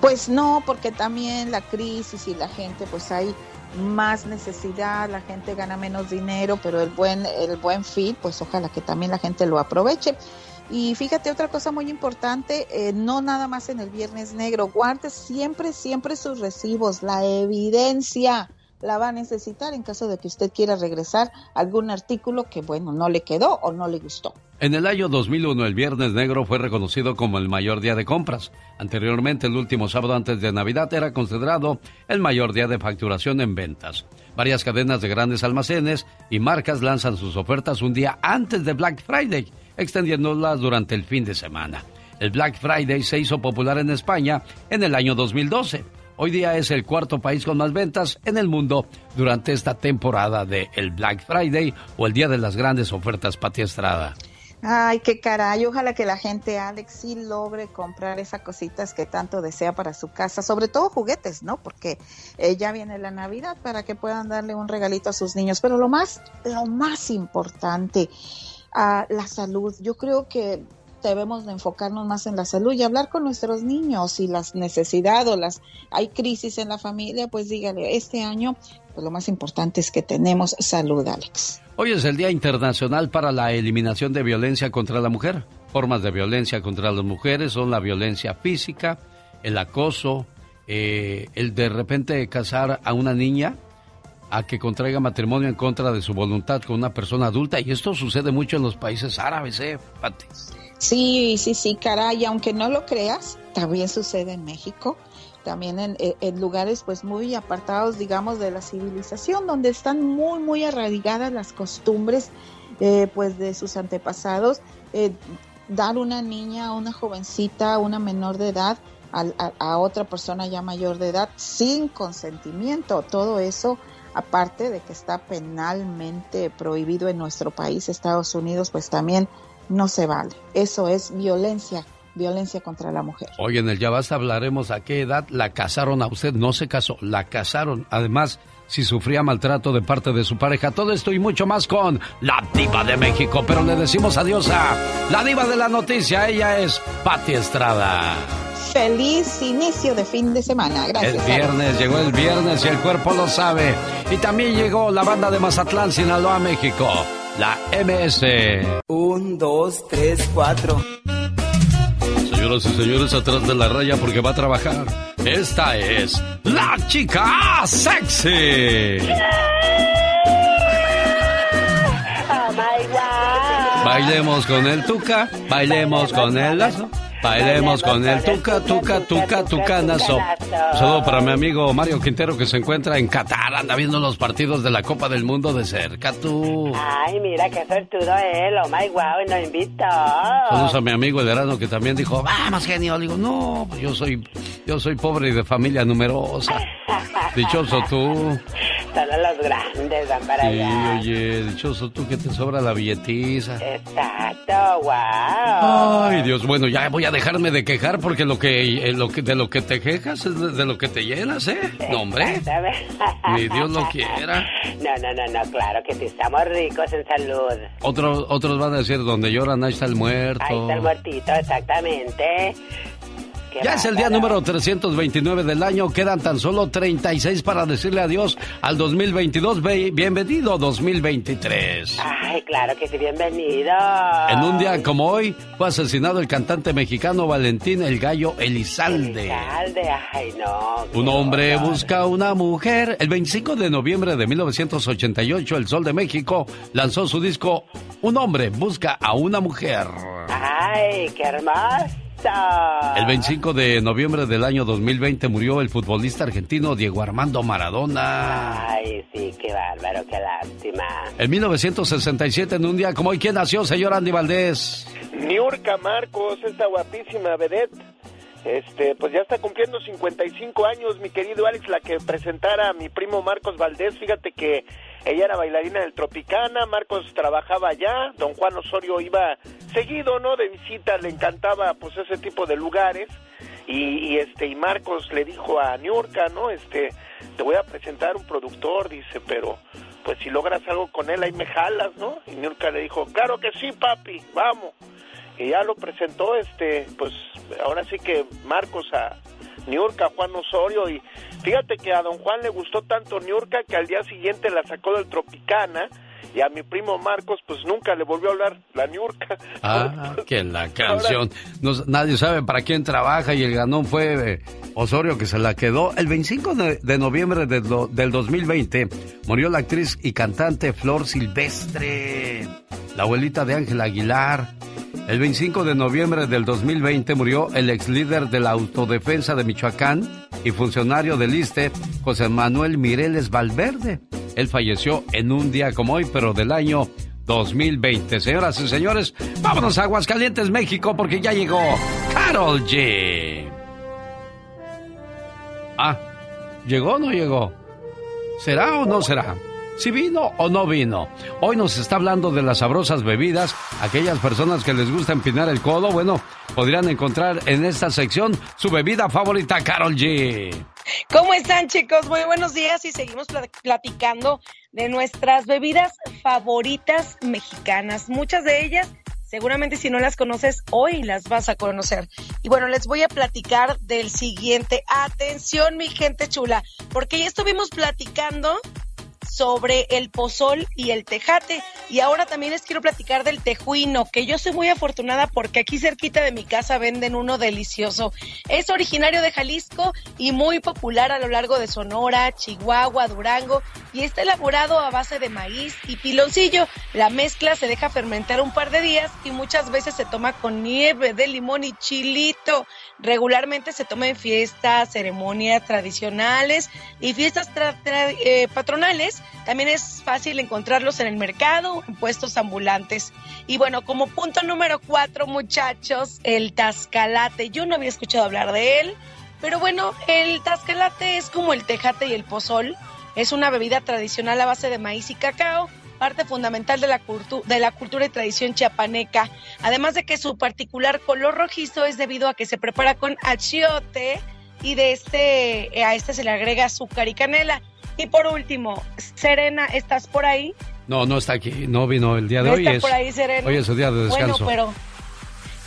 Pues no, porque también la crisis y la gente, pues hay más necesidad, la gente gana menos dinero, pero el buen, el buen fin, pues ojalá que también la gente lo aproveche. Y fíjate otra cosa muy importante, eh, no nada más en el Viernes Negro, guarde siempre, siempre sus recibos, la evidencia la va a necesitar en caso de que usted quiera regresar algún artículo que, bueno, no le quedó o no le gustó. En el año 2001, el Viernes Negro fue reconocido como el mayor día de compras. Anteriormente, el último sábado antes de Navidad era considerado el mayor día de facturación en ventas. Varias cadenas de grandes almacenes y marcas lanzan sus ofertas un día antes de Black Friday, extendiéndolas durante el fin de semana. El Black Friday se hizo popular en España en el año 2012. Hoy día es el cuarto país con más ventas en el mundo durante esta temporada de el Black Friday o el Día de las Grandes Ofertas Pati Estrada. Ay, qué caray. Ojalá que la gente, Alex, sí logre comprar esas cositas que tanto desea para su casa, sobre todo juguetes, ¿no? Porque eh, ya viene la Navidad para que puedan darle un regalito a sus niños. Pero lo más, lo más importante, ah, la salud. Yo creo que debemos de enfocarnos más en la salud y hablar con nuestros niños y las necesidades o las hay crisis en la familia, pues dígale, este año pues lo más importante es que tenemos salud, Alex. Hoy es el Día Internacional para la Eliminación de Violencia contra la Mujer. Formas de violencia contra las mujeres son la violencia física, el acoso, eh, el de repente casar a una niña a que contraiga matrimonio en contra de su voluntad con una persona adulta. Y esto sucede mucho en los países árabes, ¿eh, Pati? Sí, sí, sí, caray, aunque no lo creas, también sucede en México también en, lugares pues muy apartados, digamos, de la civilización, donde están muy, muy arraigadas las costumbres eh, pues de sus antepasados. Eh, dar una niña, una jovencita, una menor de edad a, a, otra persona ya mayor de edad sin consentimiento, todo eso aparte de que está penalmente prohibido en nuestro país, Estados Unidos, pues también no se vale. Eso es violencia violencia contra la mujer. Hoy en el Ya hablaremos a qué edad la casaron a usted. No se casó, la casaron. Además, si sufría maltrato de parte de su pareja. Todo esto y mucho más con la diva de México. Pero le decimos adiós a la diva de la noticia. Ella es Patti Estrada. Feliz inicio de fin de semana. Gracias. El viernes, llegó el viernes y el cuerpo lo sabe. Y también llegó la banda de Mazatlán, Sinaloa, México. La MS. Un, dos, tres, cuatro. Señoras y señores, atrás de la raya porque va a trabajar. Esta es la chica sexy. Oh my God. Bailemos con el tuca, bailemos con el lazo. Bailemos con el tuca, tuca, tuca, tucanazo. Saludo para mi amigo Mario Quintero que se encuentra en Qatar, anda viendo los partidos de la Copa del Mundo de cerca, tú. Ay, mira qué suertudo él, oh my wow, nos invitó. Saludos a mi amigo el Erasmo que también dijo, vamos genio. Le digo, no, pues yo soy, yo soy pobre y de familia numerosa. Dichoso tú. Solo los grandes van para sí, oye, dichoso tú que te sobra la billetiza. Exacto, wow. Ay, Dios, bueno, ya voy a dejarme de quejar porque lo que, eh, lo que de lo que te quejas es de, lo que te llenas, ¿eh? No, hombre. Ni Dios lo quiera. No, no, no, no, claro que sí estamos ricos en salud. Otros, otros van a decir, donde lloran, ahí está el muerto. Ahí está el muertito, exactamente. Ya es el día número 329 del año. Quedan tan solo 36 para decirle adiós al 2022. Bienvenido 2023. Ay, claro que sí, bienvenido. En un día como hoy fue asesinado el cantante mexicano Valentín El Gallo Elizalde. Elizalde, ay no. Un hombre busca una mujer. El 25 de noviembre de 1988, El Sol de México lanzó su disco Un hombre busca a una mujer. Ay, qué hermoso. El 25 de noviembre del año 2020 murió el futbolista argentino Diego Armando Maradona. Ay, sí, qué bárbaro, qué lástima. En 1967, en un día como hoy, ¿quién nació, señor Andy Valdés? Niurka Marcos, esta guapísima vedette. Este, pues ya está cumpliendo 55 años, mi querido Alex, la que presentara a mi primo Marcos Valdés. Fíjate que ella era bailarina del Tropicana, Marcos trabajaba allá, don Juan Osorio iba seguido, ¿no? De visita, le encantaba pues ese tipo de lugares y, este y Marcos le dijo a Niurka, ¿no? Este, te voy a presentar un productor, dice, pero pues si logras algo con él ahí me jalas, ¿no? Y Niurka le dijo, claro que sí, papi, vamos. Y ya lo presentó, este, pues ahora sí que Marcos a Niurka, Juan Osorio, y fíjate que a don Juan le gustó tanto Niurka que al día siguiente la sacó del Tropicana y a mi primo Marcos pues nunca le volvió a hablar la Niurka. Ah, que la canción. nadie sabe para quién trabaja y el ganón fue eh, Osorio que se la quedó. El 25 de, noviembre del, del 2020 murió la actriz y cantante Flor Silvestre, la abuelita de Ángel Aguilar. El 25 de noviembre del 2020 murió el ex líder de la autodefensa de Michoacán y funcionario del ISTE, José Manuel Mireles Valverde. Él falleció en un día como hoy, pero del año 2020. Señoras y señores, vámonos a Aguascalientes, México, porque ya llegó Carol G. Ah, ¿llegó o no llegó? ¿Será o no será? Si vino o no vino. Hoy nos está hablando de las sabrosas bebidas. Aquellas personas que les gusta empinar el codo, bueno, podrían encontrar en esta sección su bebida favorita, Carol G. ¿Cómo están chicos? Muy buenos días y seguimos platicando de nuestras bebidas favoritas mexicanas. Muchas de ellas Seguramente si no las conoces, hoy las vas a conocer. Y bueno, les voy a platicar del siguiente. Atención, mi gente chula, porque ya estuvimos platicando sobre el pozol y el tejate. Y ahora también les quiero platicar del tejuino, que yo soy muy afortunada porque aquí cerquita de mi casa venden uno delicioso. Es originario de Jalisco y muy popular a lo largo de Sonora, Chihuahua, Durango y está elaborado a base de maíz y piloncillo. La mezcla se deja fermentar un par de días y muchas veces se toma con nieve de limón y chilito. Regularmente se toma en fiestas, ceremonias tradicionales y fiestas eh, patronales también es fácil encontrarlos en el mercado, en puestos ambulantes. Y bueno, como punto número cuatro, muchachos, el tascalate. Yo no había escuchado hablar de él, pero bueno, el tascalate es como el tejate y el pozol. Es una bebida tradicional a base de maíz y cacao, parte fundamental de la, de la cultura y tradición chiapaneca. Además de que su particular color rojizo es debido a que se prepara con achiote y de este a este se le agrega azúcar y canela. Y por último, Serena, ¿estás por ahí? No, no está aquí, no vino el día de hoy. Está por ahí, Serena. Hoy es su día de descanso. Bueno,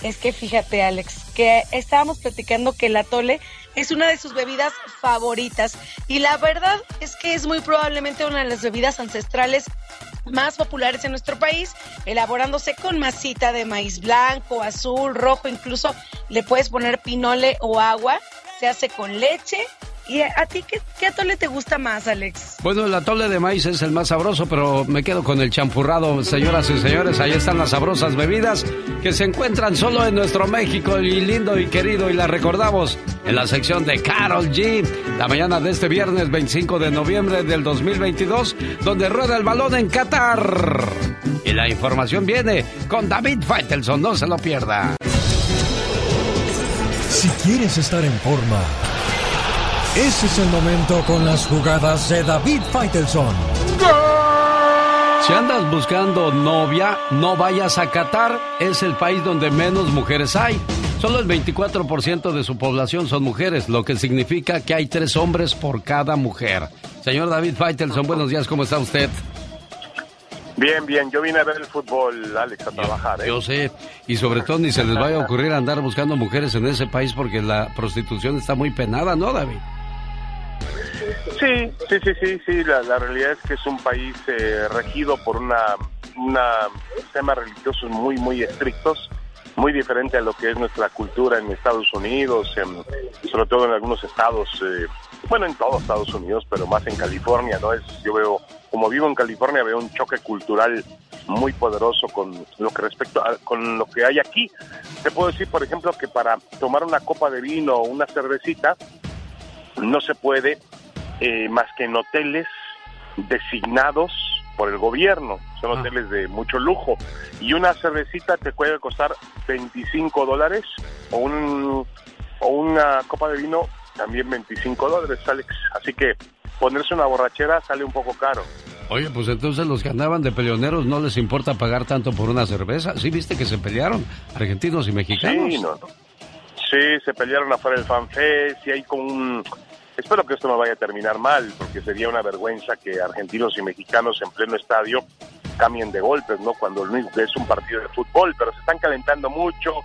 pero es que fíjate, Alex, que estábamos platicando que el atole es una de sus bebidas favoritas. Y la verdad es que es muy probablemente una de las bebidas ancestrales más populares en nuestro país, elaborándose con masita de maíz blanco, azul, rojo, incluso le puedes poner pinole o agua. Se hace con leche, ¿Y a ti qué, atole te gusta más, Alex? Bueno, el atole de maíz es el más sabroso, pero me quedo con el champurrado, señoras y señores. Ahí están las sabrosas bebidas que se encuentran solo en nuestro México y lindo y querido y las recordamos en la sección de Carol G. La mañana de este viernes 25 de noviembre del 2022, donde rueda el balón en Qatar. Y la información viene con David Faitelson, no se lo pierda. Si quieres estar en forma ese es el momento con las jugadas de David Faitelson. Si andas buscando novia, no vayas a Qatar. Es el país donde menos mujeres hay. Solo el 24% de su población son mujeres, lo que significa que hay tres hombres por cada mujer. Señor David Faitelson, buenos días, ¿cómo está usted? Bien, bien, yo vine a ver el fútbol, Alex, a trabajar. ¿eh? Yo sé, y sobre todo ni se les vaya a ocurrir andar buscando mujeres en ese país porque la prostitución está muy penada, ¿no, David? Sí, sí, sí, sí, sí. La, realidad es que es un país eh, regido por una, una temas religiosos muy, muy estrictos, muy diferente a lo que es nuestra cultura en Estados Unidos, sobre todo en algunos estados, eh, bueno, en todos Estados Unidos, pero más en California, ¿no? Es, yo veo, como vivo en California, veo un choque cultural muy poderoso con lo que respecto a, con lo que hay aquí. Te puedo decir, por ejemplo, que para tomar una copa de vino o una cervecita no se puede eh, más que en hoteles designados por el gobierno. Son ah. hoteles de mucho lujo. Y una cervecita te puede costar 25 dólares o, un, o una copa de vino también 25 dólares, Alex. Así que ponerse una borrachera sale un poco caro. Oye, pues entonces los que andaban de peleoneros no les importa pagar tanto por una cerveza. ¿Sí viste que se pelearon argentinos y mexicanos? Sí, no, Sí, se pelearon afuera del FanFest y hay como un Espero que esto no vaya a terminar mal, porque sería una vergüenza que argentinos y mexicanos en pleno estadio cambien de golpes, ¿no? Cuando es un partido de fútbol, pero se están calentando mucho.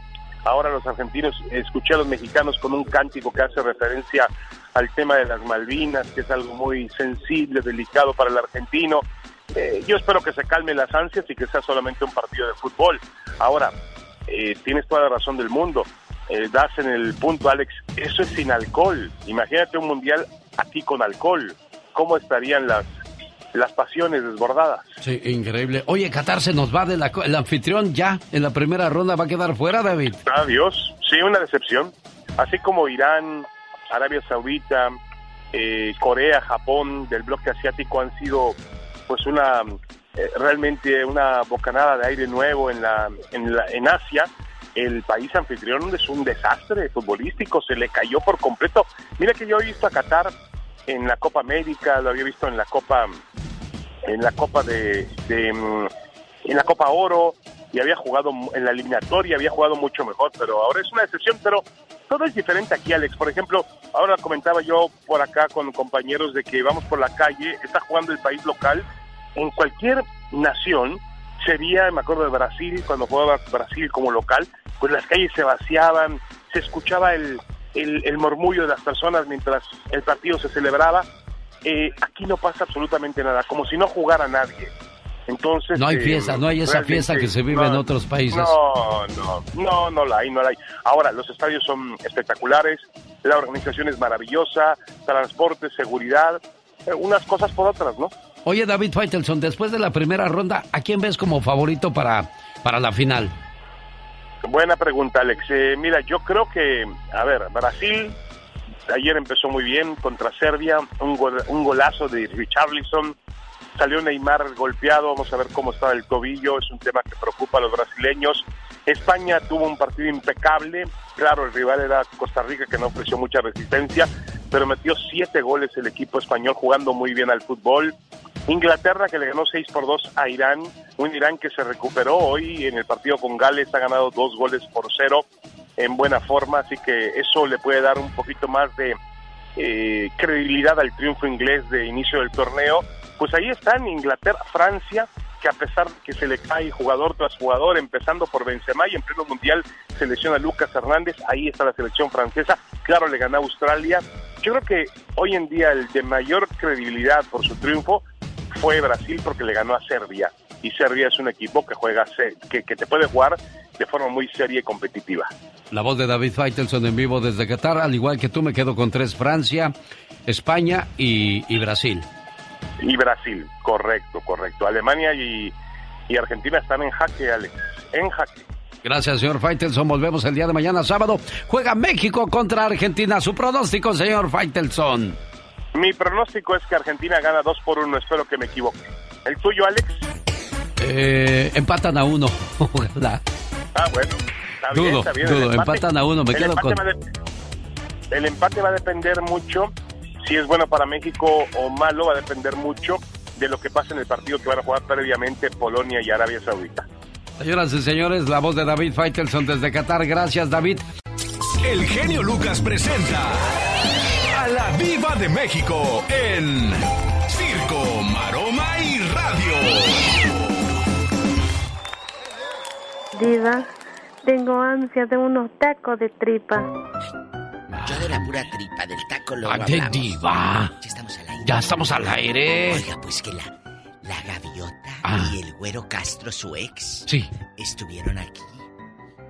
Ahora los argentinos, escuché a los mexicanos con un cántico que hace referencia al tema de las Malvinas, que es algo muy sensible, delicado para el argentino. Eh, yo espero que se calmen las ansias y que sea solamente un partido de fútbol. Ahora, eh, tienes toda la razón del mundo eh, das en el punto, Alex, eso es sin alcohol. Imagínate un mundial aquí con alcohol. ¿Cómo estarían las, las pasiones desbordadas? Sí, increíble. Oye, Qatar se nos va de la... El anfitrión ya en la primera ronda va a quedar fuera, David. Adiós. Sí, una decepción. Así como Irán, Arabia Saudita, eh, Corea, Japón, del bloque asiático han sido pues una eh, realmente una bocanada de aire nuevo en la, en, la, en Asia el país anfitrión es un desastre futbolístico, se le cayó por completo. Mira que yo he visto a Qatar en la Copa América, lo había visto en la Copa en la Copa de, de, mm, en la Copa Oro y había jugado en la eliminatoria, había jugado mucho mejor, pero ahora es una excepción, pero todo es diferente aquí, Alex. Por ejemplo, ahora comentaba yo por acá con compañeros de que vamos por la calle, está jugando el país local, en cualquier nación sería, me acuerdo de Brasil, cuando jugaba Brasil como local, pues las calles se vaciaban, se escuchaba el, el, el murmullo de las personas mientras el partido se celebraba. Eh, aquí no pasa absolutamente nada, como si no jugara nadie. Entonces, No hay eh, fiesta, no hay esa fiesta que se vive en no, otros países. No, no, no, no la hay, no la hay. Ahora, los estadios son espectaculares, la organización es maravillosa, transporte, seguridad, eh, unas cosas por otras, ¿no? Oye, David Faitelson, después de la primera ronda, ¿a quién ves como favorito para, para la final? Buena pregunta, Alex. Eh, mira, yo creo que, a ver, Brasil ayer empezó muy bien contra Serbia, un, gol- un golazo de Richarlison, salió Neymar golpeado, vamos a ver cómo está el tobillo, es un tema que preocupa a los brasileños. España tuvo un partido impecable, claro, el rival era Costa Rica que no ofreció mucha resistencia, pero metió siete goles el equipo español jugando muy bien al fútbol. Inglaterra que le ganó 6 por 2 a Irán, un Irán que se recuperó hoy en el partido con Gales, ha ganado dos goles por cero en buena forma, así que eso le puede dar un poquito más de eh, credibilidad al triunfo inglés de inicio del torneo. Pues ahí están Inglaterra, Francia, que a pesar de que se le cae jugador tras jugador, empezando por Benzema y en pleno mundial se lesiona Lucas Hernández, ahí está la selección francesa, claro, le ganó Australia. Yo creo que hoy en día el de mayor credibilidad por su triunfo fue Brasil porque le ganó a Serbia. Y Serbia es un equipo que juega, que, que te puede jugar de forma muy seria y competitiva. La voz de David Faitelson en vivo desde Qatar, al igual que tú me quedo con tres, Francia, España y, y Brasil. Y Brasil, correcto, correcto. Alemania y, y Argentina están en jaque, Alex. En jaque. Gracias, señor Faitelson. Volvemos el día de mañana, sábado. Juega México contra Argentina. Su pronóstico, señor Faitelson. Mi pronóstico es que Argentina gana 2 por 1. Espero que me equivoque. ¿El tuyo, Alex? Eh, empatan a uno. Ojalá. Ah, bueno. Está bien, está bien. dudo. El empate- Empatan a uno. Me el quedo empate con. de- el empate va a depender mucho si es bueno para México o malo. Va a depender mucho de lo que pase en el partido que van a jugar previamente Polonia y Arabia Saudita. Señoras y señores, la voz de David Faitelson desde Qatar. Gracias, David. El genio Lucas presenta a la Viva de México en Circo, Maroma y Radio. Diva, tengo ansia de unos tacos de tripa. Yo de la pura tripa, del taco lo Ah, hablamos. diva. Ya estamos al aire. Ya estamos al aire. Oiga, pues que la, la gaviota Ah. y el güero Castro, su ex, Sí. estuvieron aquí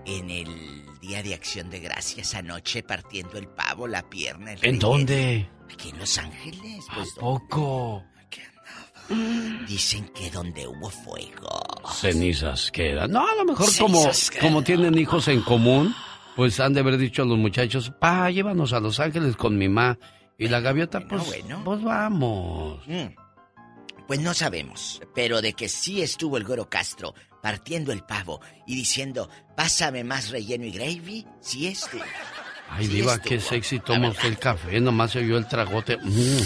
en el Día de Acción de Gracias anoche partiendo el pavo, la pierna, el ¿En relleno. dónde? Aquí en Los Ángeles. ¿A Pues, poco? Dicen que donde hubo fuego. Cenizas quedan. No, a lo mejor como, quedan. como tienen hijos en común, pues han de haber dicho a los muchachos, pa, llévanos a Los Ángeles con mi ma. Y la gaviota, pues, bueno. pues vamos. Mm. Pues no sabemos, pero de que sí estuvo el güero Castro partiendo el pavo y diciendo, pásame más relleno y gravy, sí estuvo. Ay, Sí diva, qué sexy toma usted el café, nomás se oyó el tragote. Mm.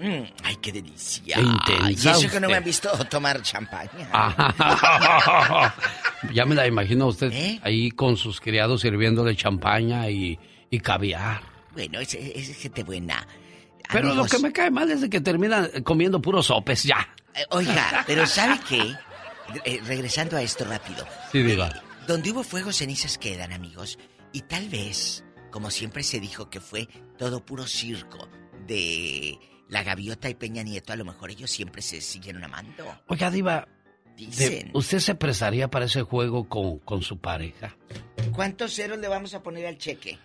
Mm, ay, qué delicia. Qué intensa Y eso que no me han visto tomar champaña. Ah, ya me la imagino a usted ¿Eh? ahí con sus criados sirviéndole champaña y, y caviar. Bueno, es, es gente buena. Pero lo que me cae mal es de que terminan comiendo puros sopes ya. eh, Oiga, pero ¿sabe qué? Eh, regresando a esto rápido. Sí, diva. Donde hubo fuego, cenizas quedan, amigos. Y tal vez, como siempre se dijo que fue todo puro circo de la gaviota y Peña Nieto, a lo mejor ellos siempre se siguieron amando. Oiga, diva, Dicen. ¿usted se prestaría para ese juego con, con su pareja? ¿Cuántos ceros le vamos a poner al cheque?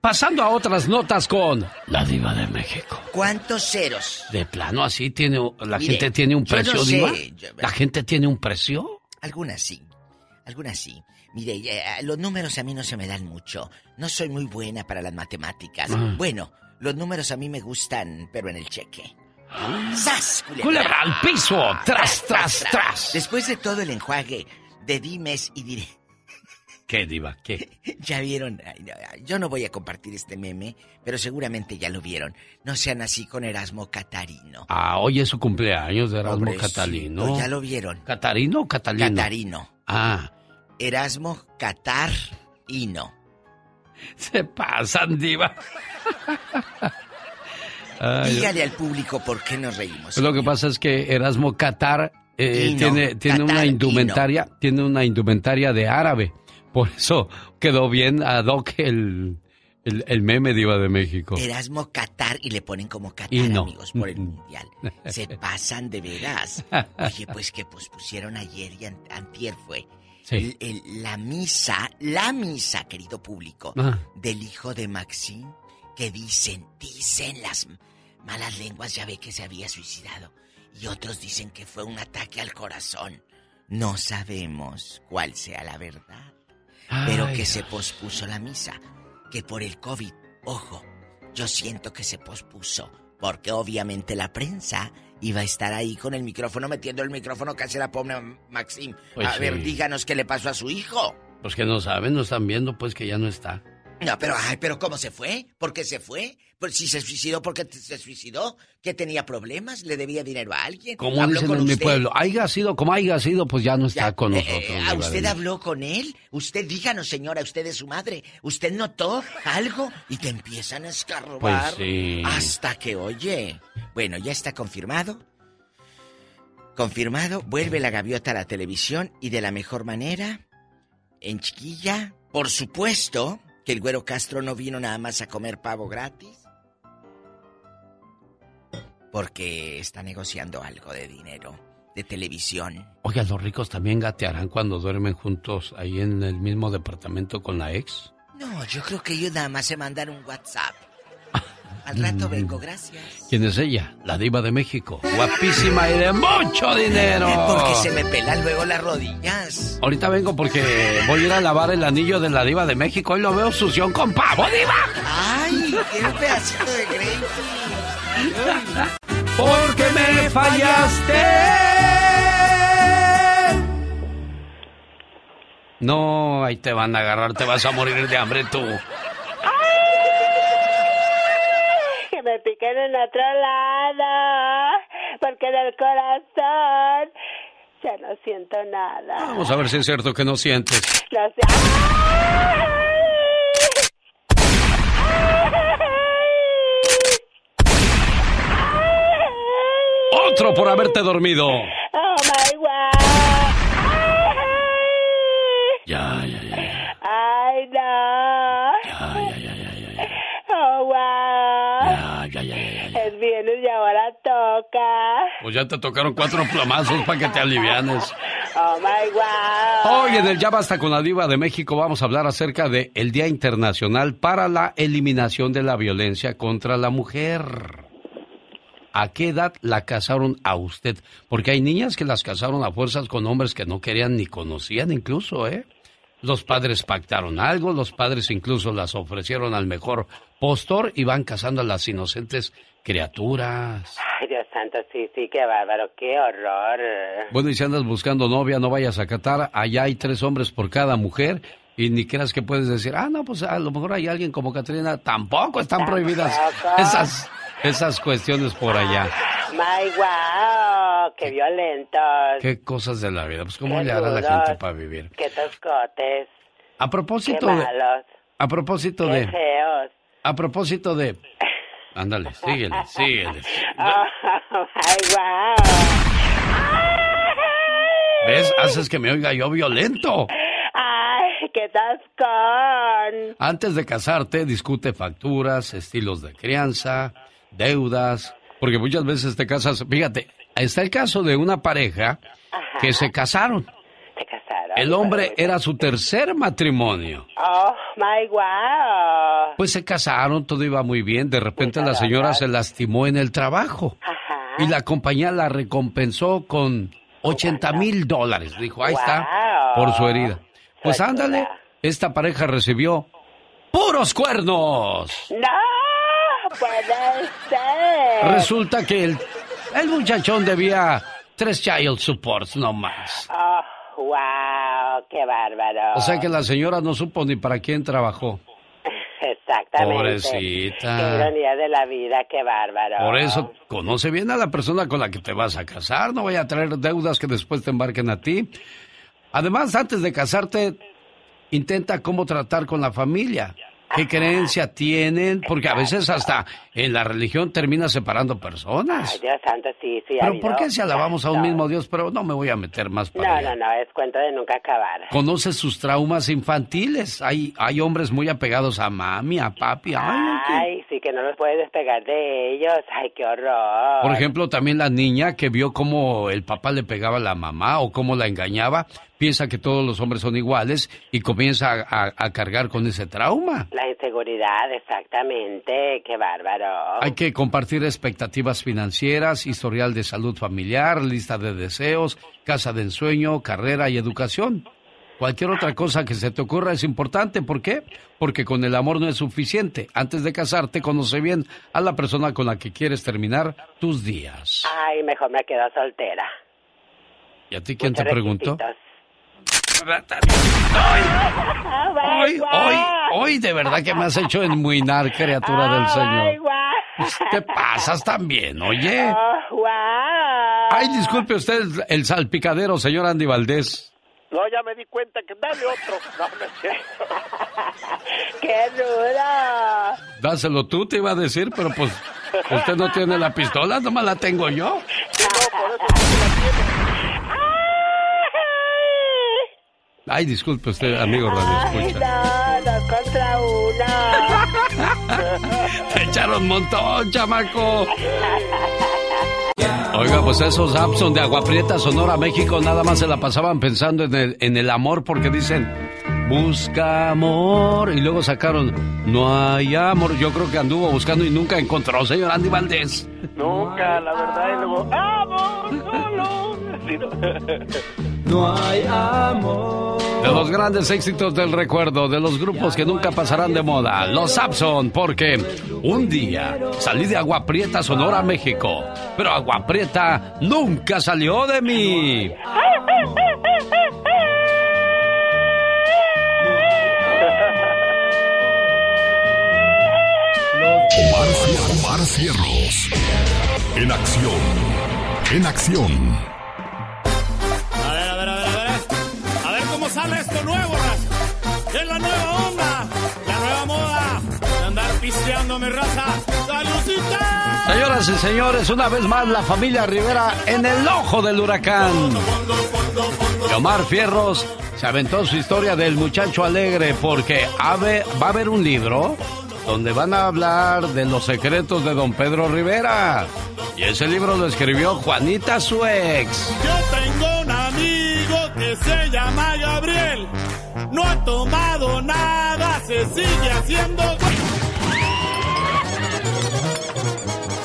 Pasando a otras notas con la diva de México. ¿Cuántos ceros? De plano así tiene, la Mire, gente tiene un no precio, sé, diva. yo- La gente tiene un precio. Algunas sí, algunas sí. Mire, eh, los números a mí no se me dan mucho. No soy muy buena para las matemáticas. Ah. Bueno, los números a mí me gustan, pero en el cheque. ¡Sas! Culebra al piso, tras, tras, tras. Después de todo el enjuague de dimes y dire... ¿Qué, Diva? ¿Qué? Ya vieron, yo no voy a compartir este meme, pero seguramente ya lo vieron. No sean así con Erasmo Catarino. Ah, hoy es su cumpleaños de Erasmo Pobrecito, Catalino. Ya lo vieron. ¿Catarino o Catalino? Catarino. Ah, Erasmo Catarino. se pasan, Diva. Ay, Dígale al público por qué nos reímos. Lo que pasa es que Erasmo Qatar eh, tiene, tiene una Qatar, indumentaria, tiene una indumentaria de árabe. Por eso quedó bien ad hoc el, el, el meme diva de México. Erasmo Qatar y le ponen como Qatar, amigos, por el mundial. Se pasan de veras. Oye, pues que pues pusieron ayer y an- antier fue. Sí. el- el- la misa, la misa, querido público, del hijo de Maxine, que dicen, dicen las malas lenguas, ya ve que se había suicidado. Y otros dicen que fue un ataque al corazón. No sabemos cuál sea la verdad. Pero que se pospuso la misa. Que por el COVID, ojo, yo siento que se pospuso. Porque obviamente la prensa iba a estar ahí con el micrófono, metiendo el micrófono casi a la pobre Maxim. Pues a ver, díganos qué le pasó a su hijo. Pues que no saben, no están viendo, pues que ya no está. No, pero, ay, pero ¿cómo se fue? ¿Por qué se fue? Pues si se suicidó, ¿por qué se suicidó? ¿Que tenía problemas? ¿Le debía dinero a alguien? Como ¿Habló dicen con en mi usted? pueblo, haya sido como haya sido, pues ya no está con Eh, nosotros. eh, Diva ¿A de usted habló con él? Usted díganos, señora, usted es su madre. ¿Usted notó algo? Y te empiezan a escarbar. Pues sí. Hasta que, oye. Bueno, ya está confirmado. Confirmado, vuelve la gaviota a la televisión y de la mejor manera. En chiquilla, por supuesto que el güero Castro no vino nada más a comer pavo gratis. Porque está negociando algo de dinero, de televisión. Oiga, los ricos también gatearán cuando duermen juntos ahí en el mismo departamento con la ex. No, yo creo que ellos nada más se mandan un WhatsApp. Al rato Mm. vengo, gracias. ¿Quién es ella? La diva de México. Guapísima y de mucho dinero. Porque se me pelan luego las rodillas. Ahorita vengo porque voy a ir a lavar el anillo de la diva de México y lo veo sución con pavo, diva. ¡Ay! ¡Qué pedacito de Grey! Porque me fallaste. No, ahí te van a agarrar, te vas a morir de hambre tú. Piquen en otro lado, porque en el corazón ya no siento nada. Vamos a ver si es cierto que no sientes. No sé. Otro por haberte dormido. Oh my wow. Es viernes y ahora toca. Pues ya te tocaron cuatro plamazos para que te alivianes. Oh my wow. Hoy en el Ya Basta con la Diva de México vamos a hablar acerca de el Día Internacional para la Eliminación de la Violencia contra la Mujer. ¿A qué edad la casaron a usted? Porque hay niñas que las casaron a fuerzas con hombres que no querían ni conocían incluso, ¿eh? Los padres pactaron algo, los padres incluso las ofrecieron al mejor postor y van casando a las inocentes criaturas. Ay, Dios santo, sí, sí, qué bárbaro, qué horror. Bueno, y si andas buscando novia, no vayas a Qatar. Allá hay tres hombres por cada mujer. Y ni creas que puedes decir, ah, no, pues a lo mejor hay alguien como Catrina. Tampoco están prohibidas esas, esas cuestiones por allá. My wow, qué violentos. Qué cosas de la vida. Pues, ¿cómo Qué le hará la gente para vivir? Qué toscotes. A Qué propósito de. malos. A propósito Qué de. feos. A propósito de. Ándale, síguele, síguele. Oh, my wow. ¿Ves? Haces que me oiga yo violento. Ay, qué tascón. Antes de casarte, discute facturas, estilos de crianza, deudas, porque muchas veces te casas. Fíjate, está el caso de una pareja que se casaron. El hombre era su tercer matrimonio. Oh, my wow. Pues se casaron, todo iba muy bien. De repente la señora se lastimó en el trabajo. Y la compañía la recompensó con 80 mil dólares. Dijo, ahí está, por su herida. Pues ándale, esta pareja recibió puros cuernos. No, puede ser. Resulta que el, el muchachón debía tres child supports no más. Oh, wow, qué bárbaro. O sea que la señora no supo ni para quién trabajó. Exactamente. Pobrecita. Qué ironía de la vida, qué bárbaro. Por eso, conoce bien a la persona con la que te vas a casar. No vaya a traer deudas que después te embarquen a ti. Además, antes de casarte, intenta cómo tratar con la familia. ¿Qué creencia tienen? Porque a veces hasta en la religión termina separando personas. Ay, Dios santo, sí, sí. ha Pero ¿por qué si alabamos a un mismo Dios? Pero no me voy a meter más para No, allá. no, no, es cuento de nunca acabar. Conoce sus traumas infantiles. Hay, hay hombres muy apegados a mami, a papi. Ay, Ay, sí, que no los puedes despegar de ellos. Ay, qué horror. Por ejemplo, también la niña que vio cómo el papá le pegaba a la mamá o cómo la engañaba, piensa que todos los hombres son iguales y comienza a, a- a cargar con ese trauma. La inseguridad, exactamente. Qué bárbaro. Hay que compartir expectativas financieras, historial de salud familiar, lista de deseos, casa de ensueño, carrera y educación. Cualquier otra cosa que se te ocurra es importante. ¿Por qué? Porque con el amor no es suficiente. Antes de casarte, conoce bien a la persona con la que quieres terminar tus días. Ay, mejor me quedo soltera. ¿Y a ti quién te preguntó? Hoy, hoy, hoy de verdad que me has hecho enmuinar, criatura Ah, del Señor. Te pasas también, oye. Ay, disculpe usted el, salpicadero, señor Andy Valdés. No, ya me di cuenta que dale otro. No, no es cierto. ¡Qué dura! Dáselo tú, te iba a decir, pero pues usted no tiene la pistola, nomás la tengo yo. Ay, disculpe usted, amigo Radio Escucha. No, dos contra uno. Te echaron montón, chamaco. Oiga, pues esos Abson de Agua Prieta, Sonora, México, nada más se la pasaban pensando en el, en el amor porque dicen, busca amor. Y luego sacaron, no hay amor. Yo creo que anduvo buscando y nunca encontró, señor Andy Valdés. Nunca, la verdad. Y luego, ¡Amor solo! ¿no? Hay amor. De los grandes éxitos del recuerdo, de los grupos que nunca pasarán de moda, los Abson, porque un día salí de Agua Prieta, Sonora, México, pero Agua Prieta nunca salió de mí. Omar, Omar Cierros. En acción. En acción. Es la nueva onda? La nueva moda. De andar pisteando mi raza. ¡Salucita! Señoras y señores, una vez más la familia Rivera en el ojo del huracán. Y Omar Fierros se aventó su historia del muchacho alegre porque va a haber un libro donde van a hablar de los secretos de don Pedro Rivera. Y ese libro lo escribió Juanita su ex. Yo tengo un amigo que se llama Gabriel. No ha tomado nada, se sigue haciendo.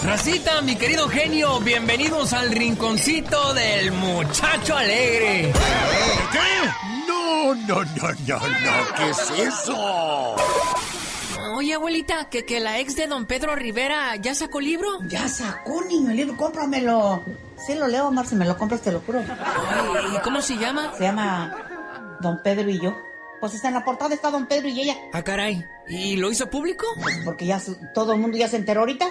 Racita, mi querido genio, bienvenidos al rinconcito del muchacho alegre. ¿Qué? No, no, no, no, no. ¿Qué es eso? Oye, abuelita, que, que la ex de don Pedro Rivera ya sacó libro. Ya sacó, niño, el libro, cómpramelo. Sí lo leo, Omar, si me lo compras te lo juro. Ay, ¿Y cómo se llama? Se llama Don Pedro y yo. Pues está en la portada, está Don Pedro y ella. Ah, caray. ¿Y lo hizo público? Pues porque ya su- todo el mundo ya se enteró ahorita.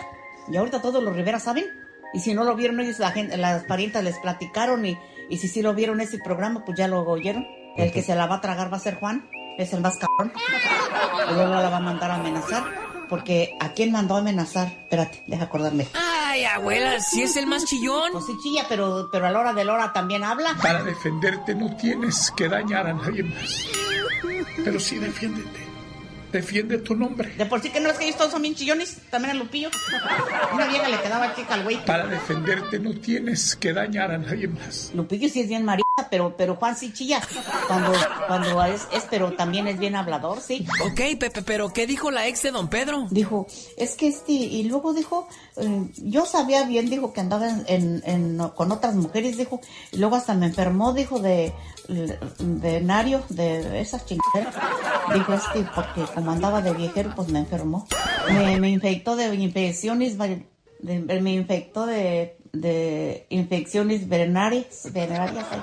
Y ahorita todos los Rivera saben. Y si no lo vieron ellos, la gente, las parientas les platicaron. Y, y si sí lo vieron ese programa, pues ya lo oyeron. El que se la va a tragar va a ser Juan. Es el más cabrón. Y luego la va a mandar a amenazar. Porque ¿a quién mandó a amenazar? Espérate, deja acordarme. Ay, abuela, si es el más chillón. Pues sí chilla, pero, pero a la hora de la hora también habla. Para defenderte no tienes que dañar a nadie más. Pero sí defiéndete. Defiende tu nombre. De por sí que no es que ellos todos son bien chillones. También a Lupillo. Una vieja le quedaba chica al güey. Para defenderte no tienes que dañar a nadie más. Lupillo sí es bien marita, pero, pero Juan sí chilla. Cuando, cuando es, es, pero también es bien hablador, sí. Ok, Pepe, pero ¿qué dijo la ex de don Pedro? Dijo, es que este, y luego dijo, eh, yo sabía bien, dijo que andaba en, en- en- con otras mujeres, dijo, y luego hasta me enfermó, dijo, de, de nario, de esas chingaderas. Dijo, este, porque como andaba de viejero, pues me enfermó. Me, infectó de infecciones, me infectó de, de infecciones venéreas, ay,